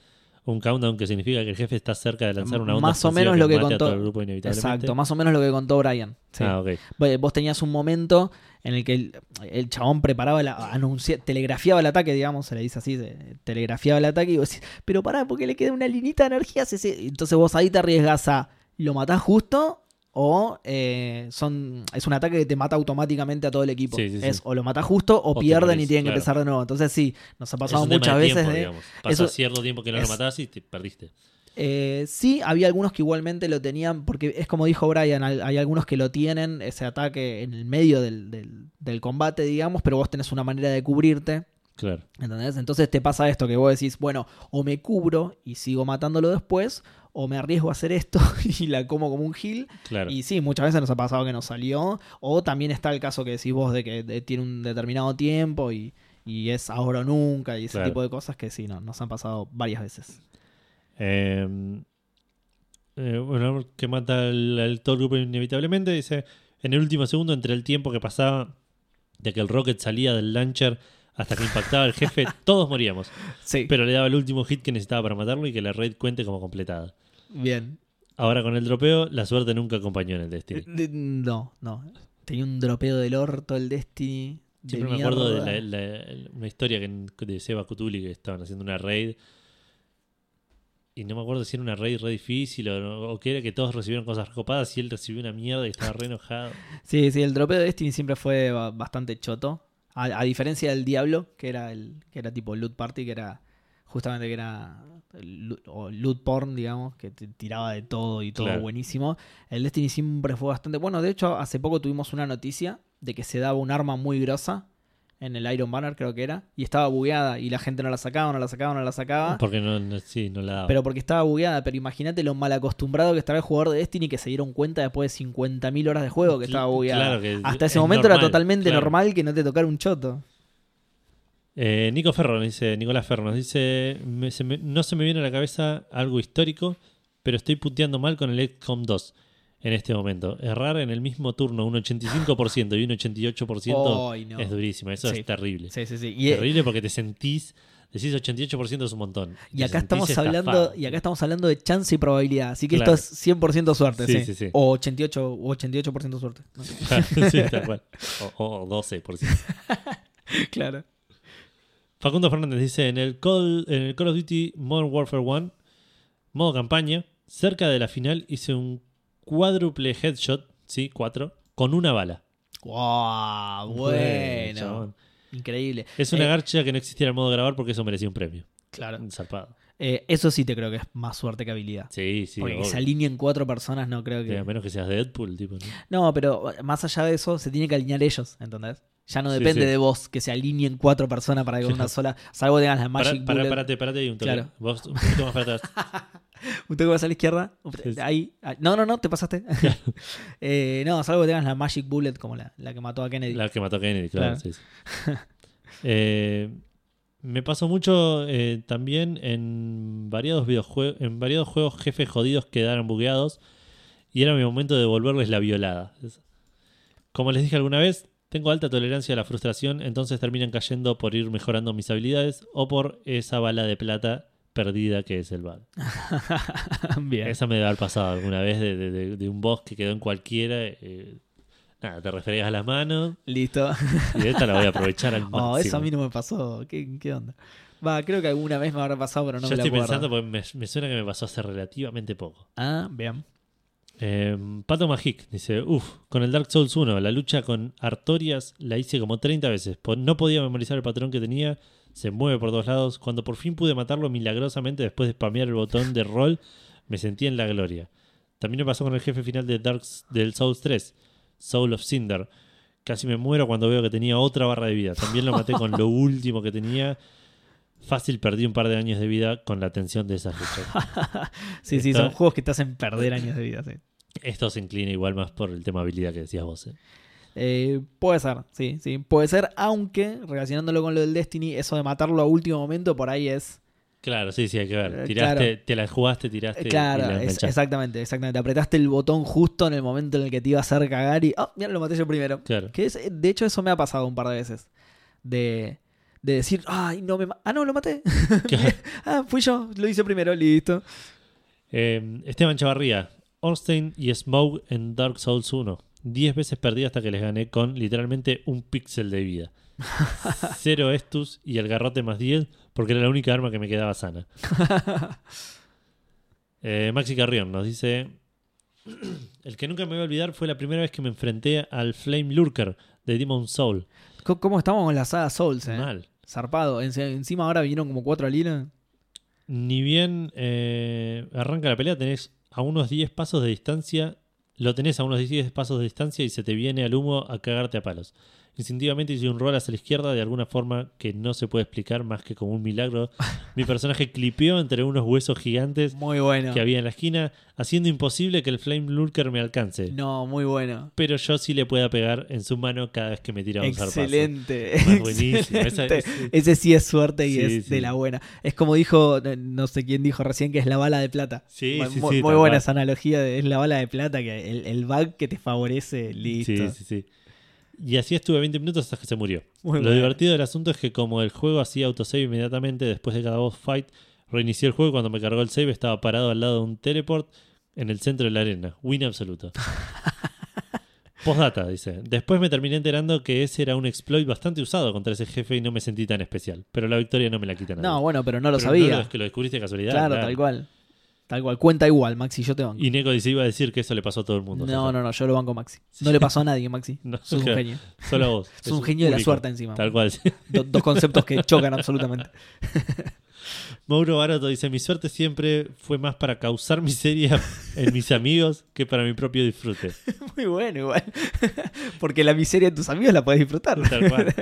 un countdown que significa que el jefe está cerca de lanzar una onda
Más o menos lo que
a
contó. Exacto, más o menos lo que contó Brian. sí.
Ah, ok.
Vos- Vos tenías un momento en el que el, el chabón preparaba, la, anuncia- telegrafiaba el ataque, digamos, se le dice así, telegrafiaba el ataque y vos decís, pero pará, porque le queda una linita de energía. se- se-". Entonces vos ahí te arriesgas a, ¿lo matás justo? O eh, son, es un ataque que te mata automáticamente a todo el equipo.
Sí, sí, sí.
Es o lo matás justo o, pierden
morís,
y tienen
claro.
que empezar de nuevo. Entonces sí, nos ha pasado muchas
de
veces
tiempo,
de...
digamos. Pasa
eso-
cierto tiempo que no
es-
lo matás y te perdiste.
Eh, sí, había algunos que igualmente lo tenían, porque es como dijo Brian, hay, algunos que lo tienen, ese ataque en el medio del, del- del combate, digamos, pero vos tenés una manera de cubrirte,
Claro.
¿entendés? Entonces te pasa esto, que vos decís, bueno, o me cubro y sigo matándolo después, o me arriesgo a hacer esto y la como como un heal.
Claro.
Y sí, muchas veces nos ha pasado que nos salió, o también está el caso que decís vos de que tiene un determinado tiempo y, y es ahora o nunca y ese
Claro.
tipo de cosas que sí, no, nos han pasado varias veces.
Eh, eh, bueno, que mata al, al todo el grupo inevitablemente. Dice: en el último segundo entre el tiempo que pasaba de que el rocket salía del launcher hasta que impactaba al jefe, todos moríamos.
Sí,
Pero le daba el último hit que necesitaba para matarlo y que la raid cuente como completada.
bien.
Ahora con el dropeo, la suerte nunca acompañó en el Destiny.
De- No, no. Tenía un dropeo del orto el Destiny. de
Siempre me acuerdo de la- una historia que, de Seba Cutuli que estaban haciendo una raid. Y no me acuerdo si era una raid re difícil o, o que era que todos recibieron cosas recopadas y él recibió una mierda y estaba re enojado.
Sí, sí, el dropeo de Destiny siempre fue ba- bastante choto. A, a diferencia del Diablo, que era el que era tipo loot party, que era justamente que era loot- o loot porn, digamos, que te tiraba de todo y todo
Claro.
buenísimo. El Destiny siempre fue bastante bueno. De hecho, hace poco tuvimos una noticia de que se daba un arma muy grosa en el Iron Banner, creo que era, y estaba bugueada y la gente no la sacaba, no la sacaba, no la sacaba.
Porque no, no- sí, no la daba.
Pero porque estaba bugueada, pero imagínate lo mal acostumbrado que estaba el jugador de Destiny que se dieron cuenta después de 50.000 horas de juego que estaba bugueada.
claro que
Hasta
es
ese momento era totalmente
claro.
normal que no te tocara un choto.
Eh, Nico Ferro nos dice, Nicolás Ferro nos dice, "Me- se me- no se me viene a la cabeza algo histórico, pero estoy puteando mal con el XCOM 2 en este momento. Errar en el mismo turno un 85% y un 88%
Ay, no.
es durísimo, eso
Sí.
es terrible.
Sí, sí, sí. Y,
Terrible porque te sentís, decís 88% es un montón.
y acá estamos hablando y acá estamos hablando de chance y probabilidad, así que
Claro.
esto es 100% suerte,
Sí,
sí.
sí.
O 88 o 88% suerte. ¿no?
sí, tal cual. O, o 12%.
claro.
Facundo Fernández dice, en el, Call, en el Call of Duty Modern Warfare 1, modo campaña, cerca de la final hice un cuádruple headshot, sí, cuatro, con una bala.
Wow, bueno.
chabón.
Increíble.
Es una
Eh,
garcha que no existiera el modo grabar porque eso merecía un premio.
Claro.
Zarpado.
Eh, eso sí te creo que es más suerte que habilidad.
Sí, sí.
Porque que se alineen cuatro personas no creo
Sí,
que...
A menos que seas Deadpool, tipo, ¿no?
No, pero más allá de eso, se tiene que alinear ellos, ¿entendés? Ya no depende
sí.
de vos que se alineen cuatro personas para que con una sola, salvo tengas la Magic
pará,
Bullet.
parate, parate ahí un toque.
Claro.
Vos un poquito más para atrás.
¿Usted que vas a la izquierda? Ahí. ah, No, no, no, te pasaste. Eh, no, salvo que tengas la Magic Bullet como la, la que mató a Kennedy.
La que mató a Kennedy, claro.
Claro.
sí. Eh, me pasó mucho eh, también en variados videojuegos, en variados juegos jefes jodidos quedaron bugueados y era mi momento de devolverles la violada. Como les dije alguna vez, tengo alta tolerancia a la frustración, entonces terminan cayendo por ir mejorando mis habilidades o por esa bala de plata perdida que es el bad.
Bien.
Esa me debe haber pasado alguna vez de, de- de- de un boss que quedó en cualquiera. eh, nada, te referías a las manos
Listo.
y esta la voy a aprovechar al máximo.
Oh, eso a mí no me pasó. ¿Qué, qué onda? Va, creo que alguna vez me habrá pasado, pero no
Yo
me la
estoy
acuerdo.
pensando porque me, me suena que me pasó hace relativamente poco.
Ah, bien.
Eh, Pato Magic dice: Uff, con el Dark Souls 1, la lucha con Artorias la hice como 30 veces. No podía memorizar el patrón que tenía, se mueve por todos lados. Cuando por fin pude matarlo milagrosamente después de spamear el botón de roll, me sentí en la gloria. También me pasó con el jefe final de Dark, del Souls 3, Soul of Cinder. Casi me muero cuando veo que tenía otra barra de vida. También lo maté con lo último que tenía. Fácil perdí un par de años de vida con la tensión de esas luchas.
Sí, sí, son juegos que te hacen perder años de vida. Sí.
Esto se inclina igual más por el tema habilidad que decías vos. ¿eh?
Eh, puede ser, sí, sí. Puede ser, aunque relacionándolo con lo del Destiny, eso de matarlo a último momento por ahí es.
Claro, sí, sí, hay que ver.
Eh,
Tiraste,
claro.
te la jugaste, tiraste. Y
Claro,
la
es-
enganchaste.
exactamente, exactamente. Apretaste el botón justo en el momento en el que te iba a hacer cagar y. ¡Oh! Mira, lo maté yo primero.
Claro.
Que es, de hecho, eso me ha pasado un par de veces. De, de decir, ¡ay, no me. ¡Ah, no, lo maté! Ah, fui yo, lo hice primero, listo.
Eh, Esteban Chavarría, Orstein y Smoke en Dark Souls 1. 10 veces perdí hasta que les gané con literalmente un píxel de vida. Cero Estus y el garrote más 10 porque era la única arma que me quedaba sana. Eh, Maxi Carrión nos dice: El que nunca me voy a olvidar fue la primera vez que me enfrenté al Flame Lurker de Demon Soul.
¿Cómo estamos con la saga Souls, eh?
Mal.
Zarpado. En- encima ahora vinieron como cuatro alinas.
Ni bien eh, arranca la pelea, tenés a unos 10 pasos de distancia, lo tenés a unos 10 pasos de distancia y se te viene al humo a cagarte a palos. Instintivamente hice un rol hacia la izquierda de alguna forma que no se puede explicar más que como un milagro. Mi personaje clipeó entre unos huesos gigantes
Muy bueno.
que había en la esquina, haciendo imposible que el Flame Lurker me alcance.
No, muy bueno.
Pero yo sí le pueda pegar en su mano cada vez que me tira un zarpazo.
Excelente.
Más buenísimo. Esa- ese-
sí es suerte y
Sí,
es de la buena. Es como dijo, no sé quién dijo recién, que es la bala de plata.
Sí,
muy
sí,
muy
sí,
muy
tal
buena esa analogía. de- es la bala de plata, que el, el bug que te favorece, listo.
Sí, sí, sí. Y así estuve 20 minutos hasta que se murió.
Muy
Lo divertido del asunto es que como el juego hacía autosave inmediatamente después de cada boss fight, reinicié el juego y cuando me cargó el save estaba parado al lado de un teleport en el centro de la arena. Win absoluto. Postdata, dice. Después me terminé enterando que ese era un exploit bastante usado contra ese jefe y no me sentí tan especial. Pero la victoria no me la quita nadie.
No, bueno, pero no lo
Pero
sabía.
No, es que lo descubriste de casualidad.
claro, tal cual. Tal cual. Cuenta igual, Maxi, yo te banco.
Y Neko dice, iba a decir que eso le pasó a todo el mundo.
No, no, no, yo lo banco Maxi. No le pasó a nadie, Maxi.
No,
Sos un
claro.
genio.
Solo a vos.
Sos un genio de la suerte encima.
Tal cual. sí.
Do- dos conceptos que chocan absolutamente.
Mauro Barato dice, mi suerte siempre fue más para causar miseria en mis amigos que para mi propio disfrute.
Muy bueno, igual. Porque la miseria de tus amigos la podés disfrutar.
Tal cual.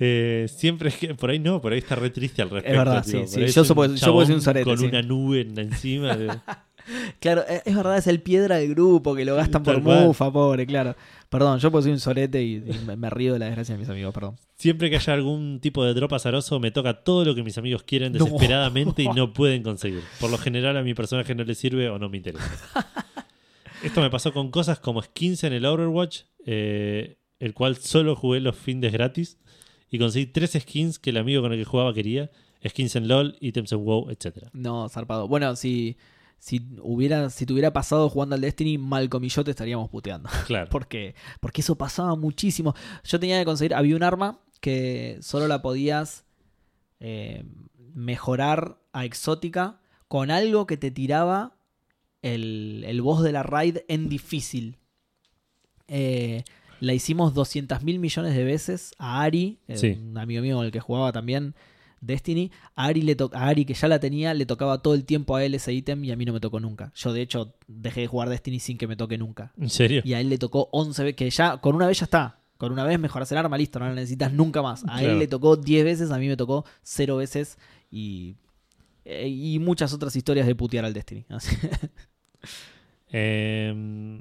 Eh, siempre es que por ahí no, por ahí está re triste al respecto.
verdad,
tipo,
sí,
es
Yo
un
yo puedo ser un sorete,
Con
sí.
una nube en- encima. de-
Claro, es es verdad, es el piedra del grupo que lo gastan por
cual.
mufa, pobre, claro. Perdón, yo puedo ser un sorete y, y me, río de la desgracia de mis amigos, perdón.
Siempre que haya algún tipo de drop azaroso, me toca todo lo que mis amigos quieren
No.
desesperadamente y no pueden conseguir. Por lo general a mi personaje no le sirve o no me interesa. Esto me pasó con cosas como skins en el Overwatch, eh, el cual solo jugué los fines gratis y conseguí tres skins que el amigo con el que jugaba quería. Skins en LOL, ítems en WoW, etc.
No, zarpado. Bueno, si, si hubiera, si te hubiera pasado jugando al Destiny, Malcolm y yo te estaríamos puteando.
Claro.
Porque, porque eso pasaba muchísimo. Yo tenía que conseguir, había un arma que solo la podías eh, mejorar a exótica con algo que te tiraba el, el boss de la raid en difícil. Eh, la hicimos 200 mil millones de veces a Ari,
Sí.
un amigo mío con el que jugaba también Destiny. A Ari, le a Ari, que ya la tenía, le tocaba todo el tiempo a él ese ítem y a mí no me tocó nunca. Yo, de hecho, dejé de jugar Destiny sin que me toque nunca.
¿En serio?
Y a él le tocó 11 veces, que ya con una vez ya está. Con una vez mejoras el arma, listo, no la necesitas nunca más. A
Claro.
él le tocó 10 veces, a mí me tocó 0 veces y, eh, y muchas otras historias de putear al Destiny.
Eh,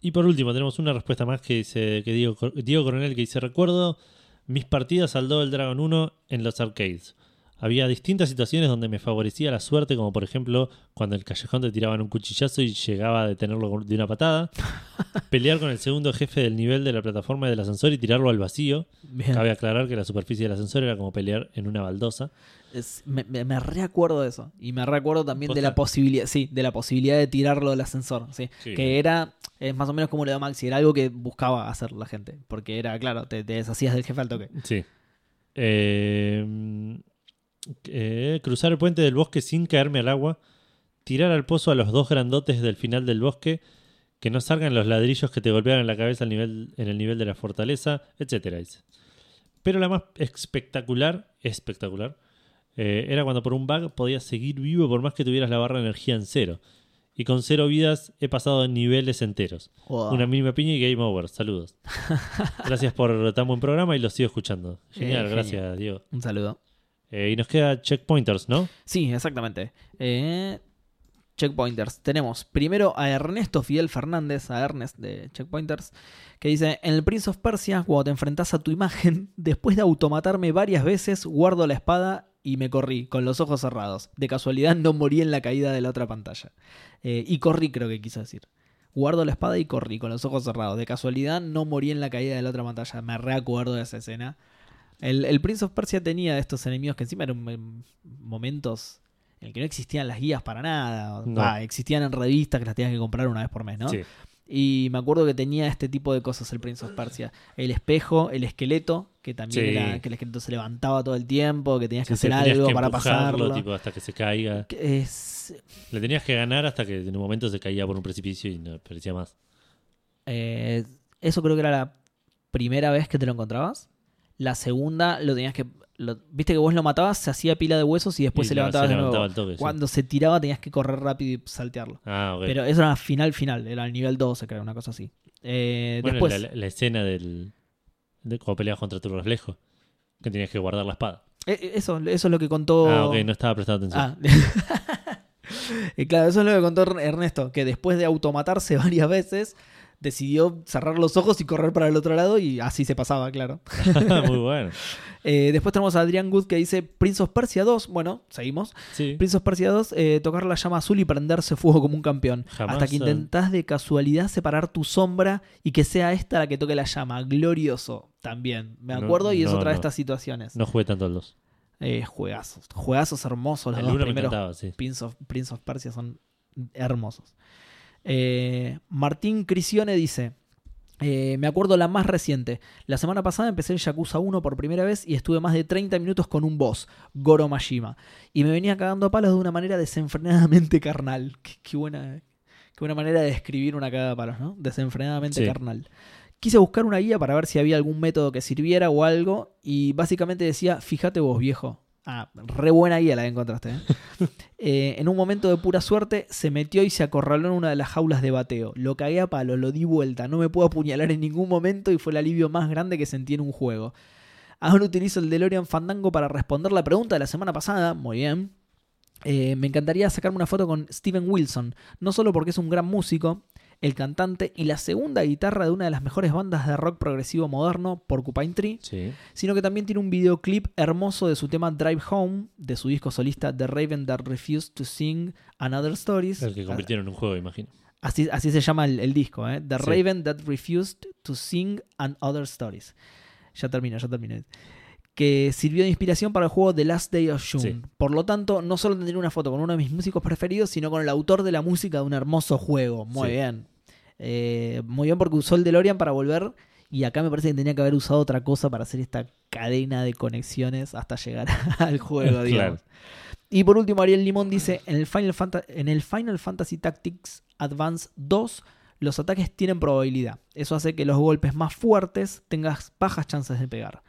y por último, tenemos una respuesta más que dice que Diego, Cor- Diego Coronel que dice: Recuerdo mis partidas al Double Dragon 1 en los arcades. Había distintas situaciones donde me favorecía la suerte, como por ejemplo cuando el callejón te tiraban un cuchillazo y llegaba a detenerlo de una patada. Pelear con el segundo jefe del nivel de la plataforma del ascensor y tirarlo al vacío.
Bien.
Cabe aclarar que la superficie del ascensor era como pelear en una baldosa.
Es- me, me- me reacuerdo de eso. Y me reacuerdo también de la posibilidad, sí, de la posibilidad de tirarlo del ascensor. Sí.
Sí.
Que era, es más o menos como lo de Maxi, era algo que buscaba hacer la gente. Porque era, claro, te, te deshacías del jefe al toque.
Sí. Eh, eh, cruzar el puente del bosque sin caerme al agua. Tirar al pozo a los dos grandotes del final del bosque. Que no salgan los ladrillos que te golpearon en la cabeza al nivel, en el nivel de la fortaleza, etcétera. Pero la más espectacular, espectacular, eh, era cuando por un bug podías seguir vivo por más que tuvieras la barra de energía en cero. Y con cero vidas he pasado en niveles enteros.
Wow.
Una mínima piña y game over. Saludos. Gracias por tan buen programa y lo sigo escuchando. Genial,
Eh,
gracias,
genial.
Diego.
Un saludo.
Eh, y nos queda checkpointers, ¿no?
Sí, exactamente. Eh, checkpointers. Tenemos primero a Ernesto Fidel Fernández, a Ernest de Checkpointers, que dice, en el Prince of Persia, cuando te enfrentas a tu imagen, después de automatarme varias veces, guardo la espada y me corrí, con los ojos cerrados. De casualidad no morí en la caída de la otra pantalla. Eh, y corrí, creo que quiso decir. Guardo la espada y corrí, con los ojos cerrados. De casualidad no morí en la caída de la otra pantalla. Me reacuerdo de esa escena. El, el Prince of Persia tenía estos enemigos que encima eran momentos en el que no existían las guías para nada.
No.
Va, existían en revistas que las tenías que comprar una vez por mes, ¿no?
Sí.
Y me acuerdo que tenía este tipo de cosas el Prince of Persia. El espejo, el esqueleto, que también
Sí.
era que el esqueleto se levantaba todo el tiempo, que tenías que
Sí,
hacer
tenías
algo
que
para pasarlo.
tipo, hasta que se caiga.
Es,
Le tenías que ganar hasta que en un momento se caía por un precipicio y no parecía más.
eh, eso creo que era la primera vez que te lo encontrabas. La segunda lo tenías que... lo- Viste que vos lo matabas, se hacía pila de huesos y después
Y
se levantaba de nuevo.
levantaba toque, sí.
Cuando se tiraba tenías que correr rápido y saltearlo.
Ah, ok.
Pero eso era final final, era el nivel 12, creo, una cosa así. Eh,
bueno,
después,
la, la escena del, de cuando peleas contra tu reflejo. Que tenías que guardar la espada.
Eh, Eso, eso es lo que contó.
Ah, ok, no estaba prestando atención.
Ah. Y claro, eso es lo que contó Ernesto, que después de automatarse varias veces, decidió cerrar los ojos y correr para el otro lado y así se pasaba, claro.
Muy bueno.
Eh, después tenemos a Adrián Good que dice Prince of Persia 2, bueno, seguimos.
Sí.
Prince of Persia 2, eh, tocar la llama azul y prenderse fuego como un campeón.
Jamás,
Hasta que intentás de casualidad separar tu sombra y que sea esta la que toque la llama. Glorioso también. Me
No,
acuerdo y es
no,
otra de
no.
estas situaciones.
No jugué tanto al 2.
Eh, juegazos. Juegazos hermosos. Los
El
dos
1 me
primeros
sí.
Prince of, Prince of Persia son hermosos. Eh, Martín Crisione dice: eh, Me acuerdo la más reciente. La semana pasada empecé el Yakuza 1 por primera vez y estuve más de 30 minutos con un boss, Goro Majima. Y me venía cagando a palos de una manera desenfrenadamente carnal. Qué, qué buena, qué buena manera de describir una cagada a palos, ¿no? Desenfrenadamente
Sí.
carnal. Quise buscar una guía para ver si había algún método que sirviera o algo. Y básicamente decía: Fíjate vos, viejo. Ah, re buena guía la que encontraste. ¿eh? Eh, en un momento de pura suerte, se metió y se acorraló en una de las jaulas de bateo. Lo cagué a palo, lo di vuelta, no me puedo apuñalar en ningún momento y fue el alivio más grande que sentí en un juego. Ahora utilizo el DeLorean Fandango para responder la pregunta de la semana pasada. Muy bien. Eh, me encantaría sacarme una foto con Steven Wilson, no solo porque es un gran músico, el cantante y la segunda guitarra de una de las mejores bandas de rock progresivo moderno, Porcupine Tree,
Sí.
sino que también tiene un videoclip hermoso de su tema Drive Home, de su disco solista The Raven That Refused to Sing Another Stories.
El que convirtieron en un juego, imagino.
Así, así se llama el, el disco, ¿eh? The
Sí.
Raven That Refused to Sing and Other Stories. Ya termino, ya terminé. Que sirvió de inspiración para el juego The Last Day of June.
Sí.
Por lo tanto, no solo tendría una foto con uno de mis músicos preferidos, sino con el autor de la música de un hermoso juego. Muy
Sí.
bien. Eh, muy bien porque usó el DeLorean para volver. Y acá me parece que tenía que haber usado otra cosa para hacer esta cadena de conexiones hasta llegar al juego,
Claro.
digamos. Y por último, Ariel Limón dice: en el, Final Fanta- en el Final Fantasy Tactics Advance 2, los ataques tienen probabilidad. Eso hace que los golpes más fuertes tengas bajas chances de pegar.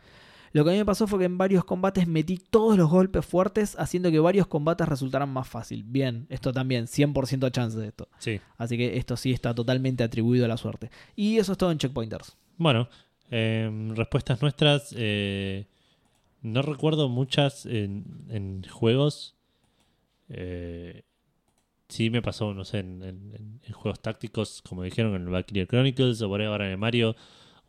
Lo que a mí me pasó fue que en varios combates metí todos los golpes fuertes, haciendo que varios combates resultaran más fácil. Bien, esto también, 100% de chance de esto.
Sí.
Así que esto sí está totalmente atribuido a la suerte. Y eso es todo en Checkpointers.
Bueno, em, respuestas nuestras. eh, no recuerdo muchas en, en juegos. Eh, sí me pasó, no sé, en, en- en juegos tácticos, como dijeron en el Valkyrie Chronicles o por ahí ahora en el Mario,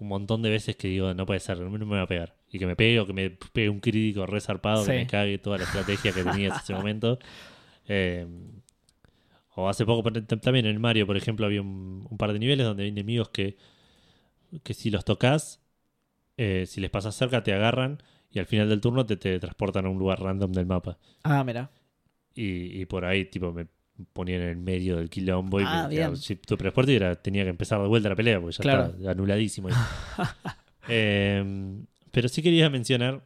un montón de veces que digo, no puede ser, no me va a pegar. Y que me pegue o que me pegue un crítico resarpado,
Sí.
que me cague toda la estrategia que tenía en ese momento. Eh, o hace poco también en el Mario, por ejemplo, había un, un par de niveles donde hay enemigos que, que si los tocas, eh, si les pasas cerca, te agarran y al final del turno te, te transportan a un lugar random del mapa.
Ah, mira.
Y, y por ahí, tipo, me ponían en el medio del quilombo y
Ah,
si tu transporte era, tenía que empezar de vuelta la pelea porque ya
Claro.
estaba anuladísimo. Eh, pero sí quería mencionar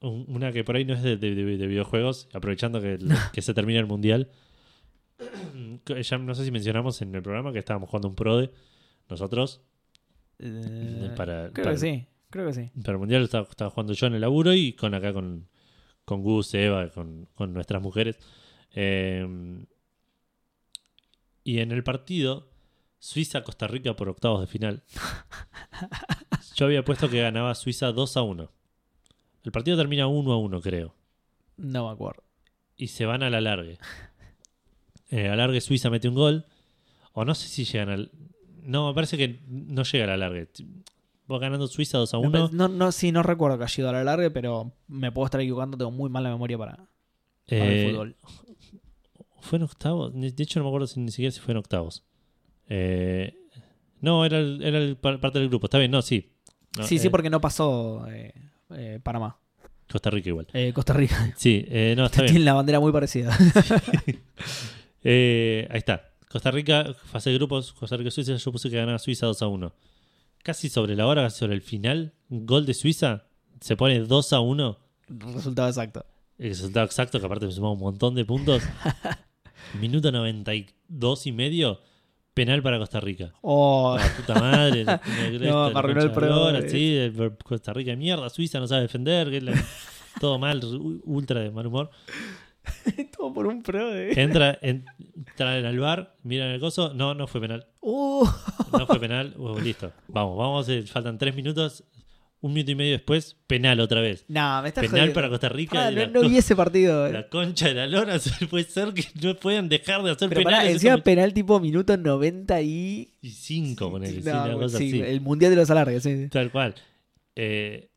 un- una que por ahí no es de, de- de- de videojuegos, aprovechando que, que se termina el mundial. Ya no sé si mencionamos en el programa que estábamos jugando un PRODE nosotros
Eh,
para,
creo
para-
que sí, creo que sí.
para el mundial estaba, estaba jugando yo en el laburo y con acá con, con Gus, Eva, con, con nuestras mujeres. Eh, y en el partido, Suiza-Costa Rica por octavos de final. Yo había puesto que ganaba Suiza 2 a 1. El partido termina 1 a 1, creo.
No me acuerdo.
Y se van a la largue. En el alargue Suiza mete un gol. O no sé si llegan al. No, me parece que no llega a la largue. Va ganando Suiza 2 a
Me
1.
parece- No, no, sí, no recuerdo que haya ido a la larga, pero me puedo estar equivocando. Tengo muy mala memoria para, para
Eh,
el fútbol.
Fue en octavos. De hecho, no me acuerdo si, ni siquiera si fue en octavos. Eh, no, era, el- era el par- parte del grupo. Está bien, no, sí. No,
sí, sí,
eh,
porque no pasó eh, eh, Panamá.
Costa Rica igual.
Eh, Costa Rica.
Sí, no, está bien.
Tienen la bandera muy parecida.
Eh, ahí está. Costa Rica, fase de grupos. Costa Rica, Suiza. Yo puse que ganaba Suiza 2 a 1. Casi sobre la hora, casi sobre el final. Gol de Suiza. Se pone 2 a 1.
Resultado exacto.
El resultado exacto, que aparte me sumaba un montón de puntos. Minuto 92 y medio. Penal para Costa Rica.
Oh,
La puta madre. la-
No,
concha
el.
Sí, Costa Rica de mierda. Suiza no sabe defender. Que es la- todo mal, ultra de mal humor.
todo por un pro de.
Entra, en, entran al bar, miran el coso. No, no fue penal.
Uh,
No fue penal. Listo. Vamos, vamos. eh, faltan tres minutos. Un minuto y medio después, penal otra vez.
No, me estás
Penal
jodiendo.
para Costa Rica.
Ah, no, no vi ese partido.
la concha de la lona. Puede ser que no puedan dejar de hacer
Pero
penales.
penal tipo minuto 90 y...
y cinco, ponele, sí,
No,
una cosa
sí,
así.
el mundial de los alargues, sí.
Tal cual. Eh,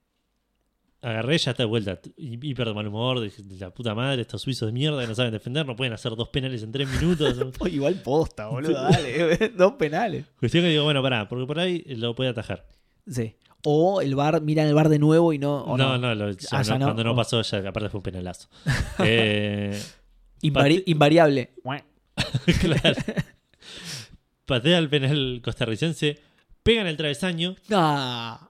agarré, ya está de vuelta. Hi- Hiper de mal humor, de la puta madre, estos suizos de mierda que no saben defender, no pueden hacer dos penales en tres minutos.
Igual posta, boludo, dale. Dos penales.
Cuestión que digo, bueno, pará, porque por ahí lo puede atajar.
Sí. O el bar, miran el bar de nuevo y no... o
No, no, lo- ya
Ah,
no,
no.
cuando no
Oh.
pasó, ya aparte fue un penalazo. Eh,
Invari- invariable.
claro. Patea el penal costarricense, pega en el travesaño,
Ah,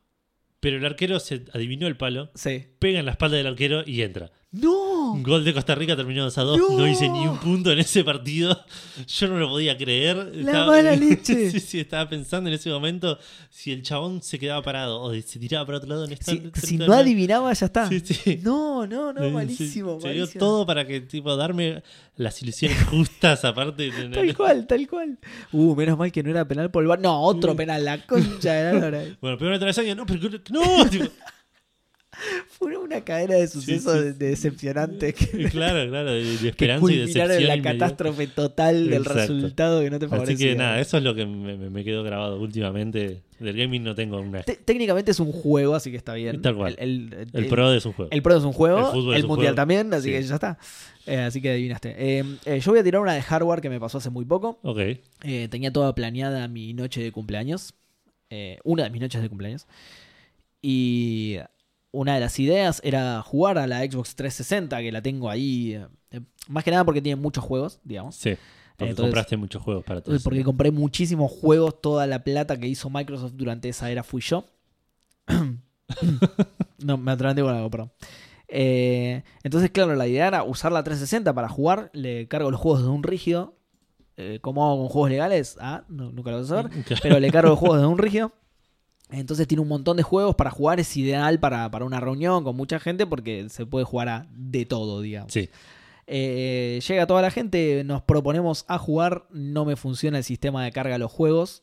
pero el arquero se adivinó el palo,
sí.
pega en la espalda del arquero y entra.
¡No!
Un gol de Costa Rica terminó 2 a 2.
¡No!
No hice ni un punto en ese partido. Yo no lo podía creer.
La mala leche.
sí, sí, estaba pensando en ese momento si el chabón se quedaba parado o se tiraba para otro lado. En esta,
Si, si no adivinaba, ya está.
Sí, sí.
No, no, no, malísimo.
Se dio
malísimo.
todo para que, tipo, darme las ilusiones justas aparte. de-
Tal cual, tal cual. Uh, menos mal que no era penal por el bar. No, otro penal, la concha de la lora.
Bueno, pero una travesaño, no, pero no. tipo,
Fue una cadena de sucesos
sí,
de- de decepcionantes que,
claro, claro, de, de
que
esperanza y
culminaron
decepción.
la catástrofe total del
Exacto.
resultado que no te
Así
favorecía.
que nada, eso es lo que me, quedó grabado últimamente. Del gaming no tengo una.
Té- técnicamente es un juego, así que está bien.
Tal cual.
El, el-
El
el-
pro es un juego.
el Pro es un juego,
El
Mundial
juego.
también, así
Sí.
que ya está. Eh, así que adivinaste. Eh, eh, yo voy a tirar una de hardware que me pasó hace muy poco.
Ok.
Eh, tenía toda planeada mi noche de cumpleaños. eh, una de mis noches de cumpleaños. Y una de las ideas era jugar a la Xbox 360, que la tengo ahí. eh, más que nada porque tiene muchos juegos, digamos.
Sí. Porque
Entonces-
compraste muchos juegos para todo
Eh, Porque compré muchísimos juegos, toda la plata que hizo Microsoft durante esa era fui yo. no, me atraganté con algo, perdón. Eh, entonces, claro, la idea era usar la 360 para jugar. Le cargo los juegos de un rígido. Eh, ¿Cómo hago con juegos legales? Ah, no- nunca lo vas a saber. Pero le cargo los juegos de un rígido. Entonces tiene un montón de juegos para jugar. Es ideal para, para una reunión con mucha gente porque se puede jugar a de todo, digamos.
Sí.
Eh, llega toda la gente, nos proponemos a jugar, no me funciona el sistema de carga de los juegos.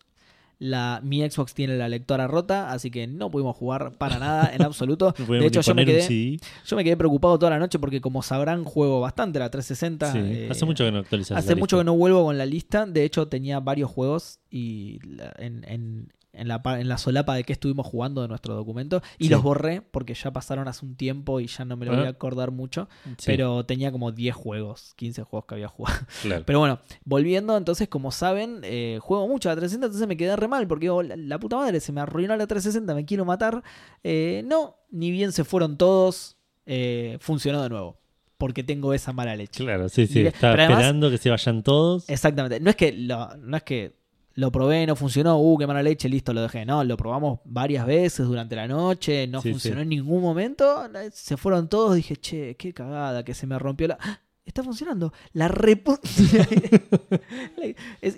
La, mi Xbox tiene la lectora rota, así que no pudimos jugar para nada en absoluto. De hecho, yo me, quedé, yo me quedé preocupado toda la noche porque, como sabrán, juego bastante la 360.
Sí.
eh,
Hace mucho que no actualizas.
Hace mucho que no vuelvo con la lista. De hecho, tenía varios juegos y en- en la, en la solapa de que estuvimos jugando de nuestro documento. Y
Sí.
los borré porque ya pasaron hace un tiempo y ya no me lo voy a acordar mucho.
Sí,
Pero tenía como 10 juegos, 15 juegos que había jugado.
claro.
Pero bueno, volviendo, entonces, como saben, eh, juego mucho a la 360, entonces me quedé re mal porque digo, la, la puta madre, se me arruinó la 360, me quiero matar. Eh, no, ni bien se fueron todos, eh, funcionó de nuevo. Porque tengo esa mala leche.
Claro, sí, sí.
Pero además-
esperando que se vayan todos.
Exactamente. No es que lo, no es que lo probé, no funcionó, uh, qué mala leche, listo, lo dejé. No, lo probamos varias veces durante la noche, no
Sí,
funcionó
sí.
en ningún momento. Se fueron todos, dije, che, qué cagada, que se me rompió la. ¡Ah! Está funcionando. La repu...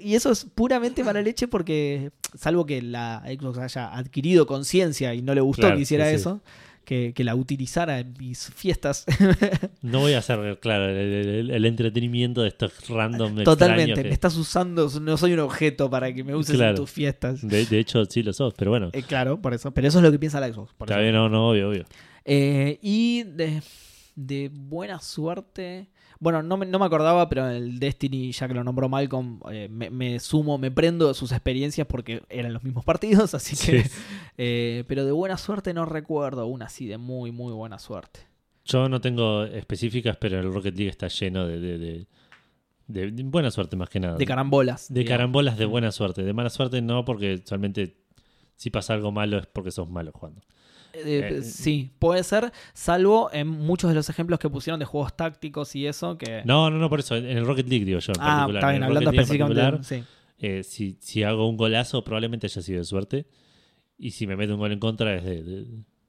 Y eso es puramente mala leche porque, salvo que la Xbox haya adquirido conciencia y no le gustó
Claro,
que hiciera
sí.
eso, que, que la utilizara en mis fiestas.
No voy a hacer, claro, el, el- el entretenimiento de estos random
Totalmente, me estás usando, no soy un objeto para que me uses
Claro.
en tus fiestas.
de, de hecho, sí lo sos, pero bueno.
Eh, claro, por eso. Pero eso es lo que piensa la Xbox. por
bien, no, no, obvio, obvio.
Eh, y de, de buena suerte. Bueno, no me, no me acordaba, pero el Destiny, ya que lo nombró Malcolm, eh, me, me sumo, me prendo de sus experiencias porque eran los mismos partidos, así que.
Sí.
eh, pero de buena suerte no recuerdo una así de muy, muy buena suerte.
Yo no tengo específicas, pero el Rocket League está lleno de, de, de- de- de buena suerte más que nada.
De carambolas.
De
digamos.
carambolas de buena suerte. De mala suerte no, porque solamente si pasa algo malo es porque sos malo jugando.
Eh,
Eh,
sí, puede ser, salvo en muchos de los ejemplos que pusieron de juegos tácticos y eso, que...
No, no, no, por eso. En el Rocket League digo yo en
ah,
particular.
está bien, hablando
Rocket
específicamente. sí.
eh, si, si hago un golazo, probablemente haya sido de suerte. Y si me meto un gol en contra, es de,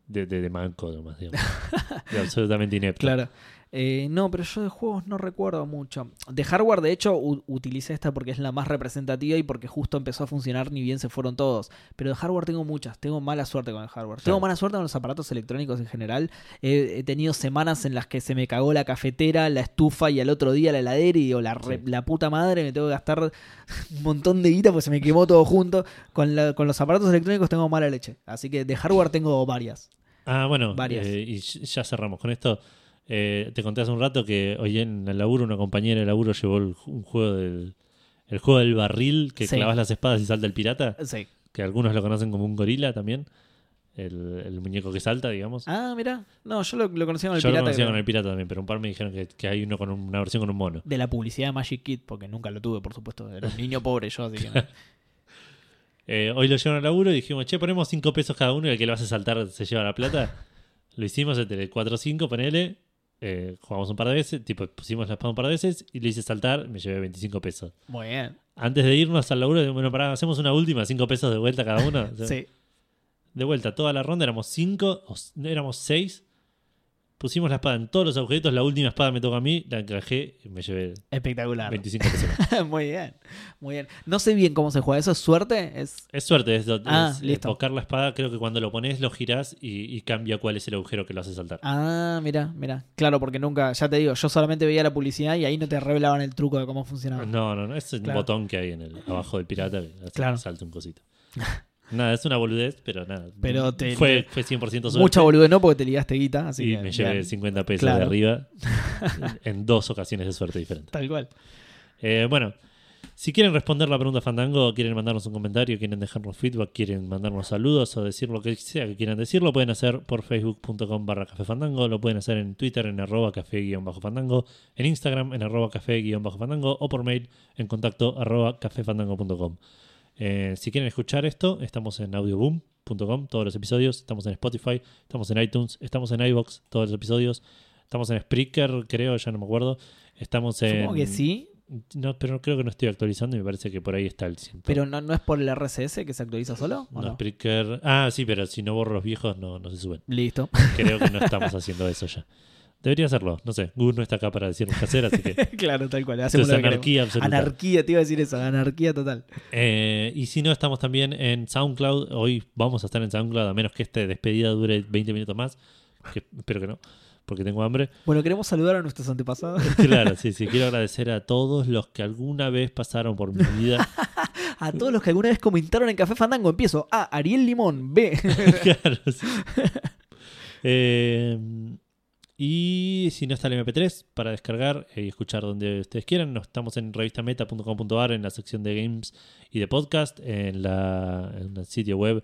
de- de manco nomás, digamos. de absolutamente inepto.
Claro. Eh, no, pero yo de juegos no recuerdo mucho. De hardware, de hecho, utilicé esta porque es la más representativa y porque justo empezó a funcionar ni bien se fueron todos. Pero de hardware tengo muchas. Tengo mala suerte con el hardware. Tengo mala suerte con los aparatos electrónicos en general. He, he tenido semanas en las que se me cagó la cafetera, la estufa y al otro día la heladera y digo, la, re-
Sí.
la puta madre, me tengo que gastar un montón de guita porque se me quemó todo junto. Con, la- con los aparatos electrónicos tengo mala leche. Así que de hardware tengo varias.
Ah, bueno,
Varias.
eh, y ya cerramos con esto. Eh, te conté hace un rato que hoy en el laburo una compañera de laburo llevó el- un juego del el juego del barril que
Sí.
clavas las espadas y salta el pirata,
Sí.
que algunos lo conocen como un gorila también, el, el muñeco que salta, digamos.
Ah, mira. No, yo lo, lo conocía con el
Yo lo
pirata.
conocía con el pirata también, pero un par me dijeron que, que hay uno con un- una versión con un mono.
de la publicidad de Magic Kid, porque nunca lo tuve, por supuesto. Era un niño pobre yo, así que no.
Eh, hoy lo llevaron al laburo y dijimos, che, ponemos 5 pesos cada uno y el que lo hace saltar se lleva la plata. lo hicimos entre 4 o 5, ponele. Eh, jugamos un par de veces, tipo pusimos la espada un par de veces y le hice saltar, me llevé 25 pesos.
Muy bien.
Antes de irnos al laburo, bueno, pará, hacemos una última, 5 pesos de vuelta cada uno.
Sí.
De vuelta, toda la ronda éramos 5, éramos 6. Pusimos la espada en todos los objetos, la última espada me toca a mí, la encajé y me llevé
Espectacular.
25 pesos.
muy bien. Muy bien. No sé bien cómo se juega. ¿Eso es suerte? Es...
Es suerte, es,
Ah, listo.
tocar la espada, creo que cuando lo pones lo girás y, y cambia cuál es el agujero que lo hace saltar.
Ah, mira, mira. Claro, porque nunca, ya te digo, yo solamente veía la publicidad y ahí no te revelaban el truco de cómo funcionaba.
No, no, no, es
Claro.
botón que hay en el abajo del pirata que
Claro.
que salte un cosito. nada, es una boludez, pero nada.
Pero te-
fue, fue 100% suerte.
Mucha boludez no, porque te ligaste guita, así
y
que,
me llevé
bien.
50 pesos
Claro.
de arriba en, dos ocasiones de suerte diferentes.
Tal cual.
Eh, bueno, si quieren responder la pregunta Fandango, quieren mandarnos un comentario, quieren dejarnos feedback, quieren mandarnos saludos o decir lo que sea que quieran decir, lo pueden hacer por facebook.com barra café fandango, lo pueden hacer en Twitter en arroba café guion bajo fandango, en Instagram en arroba café guion bajo fandango o por mail en contacto arroba cafefandango.com. Eh, si quieren escuchar esto, estamos en audioboom.com, todos los episodios, estamos en Spotify, estamos en iTunes, estamos en iBox, todos los episodios, estamos en Spreaker, creo, ya no me acuerdo. Estamos en.
Supongo que sí,
No, pero creo que no estoy actualizando y me parece que por ahí está el 100.
pero no, no es por el RCS que se actualiza solo. ¿o
No,
no?
Spreaker. Ah, sí, pero si no borro los viejos no, no se suben.
Listo.
Creo que no estamos haciendo eso ya. Debería hacerlo. No sé, Gus no está acá para decirnos qué hacer, así que
claro, tal cual. Hacemos queremos.
anarquía absoluta.
Anarquía, te iba a decir eso, anarquía total.
Eh, y si no, estamos también en SoundCloud. Hoy vamos a estar en SoundCloud, a menos que esta despedida dure 20 minutos más. Que espero que no, porque tengo hambre.
Bueno, queremos saludar a nuestros antepasados.
Claro, sí, sí. Quiero agradecer a todos los que alguna vez pasaron por mi vida.
A todos los que alguna vez comentaron en Café Fandango, empiezo. A. Ariel Limón. B.
claro, sí. Eh, y si no está el MP3 para descargar y escuchar donde ustedes quieran, nos estamos en revistameta.com.ar en la sección de games y de podcast, en, la, el sitio web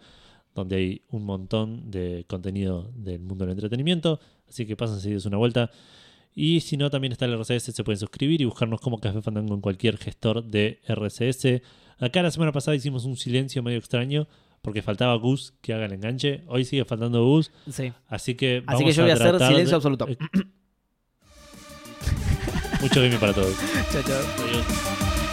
donde hay un montón de contenido del mundo del entretenimiento. Así que pasen seguidos una vuelta. Y si no, también está el RCS, se pueden suscribir y buscarnos como Café Fandango en cualquier gestor de RCS. Acá la semana pasada hicimos un silencio medio extraño porque faltaba Gus que haga el enganche. Hoy sigue faltando Gus,
Sí.
así que
Así
vamos
que yo voy a hacer silencio
de-
absoluto.
Eh, Mucho gaming para todos.
Chao, chao.
Adiós.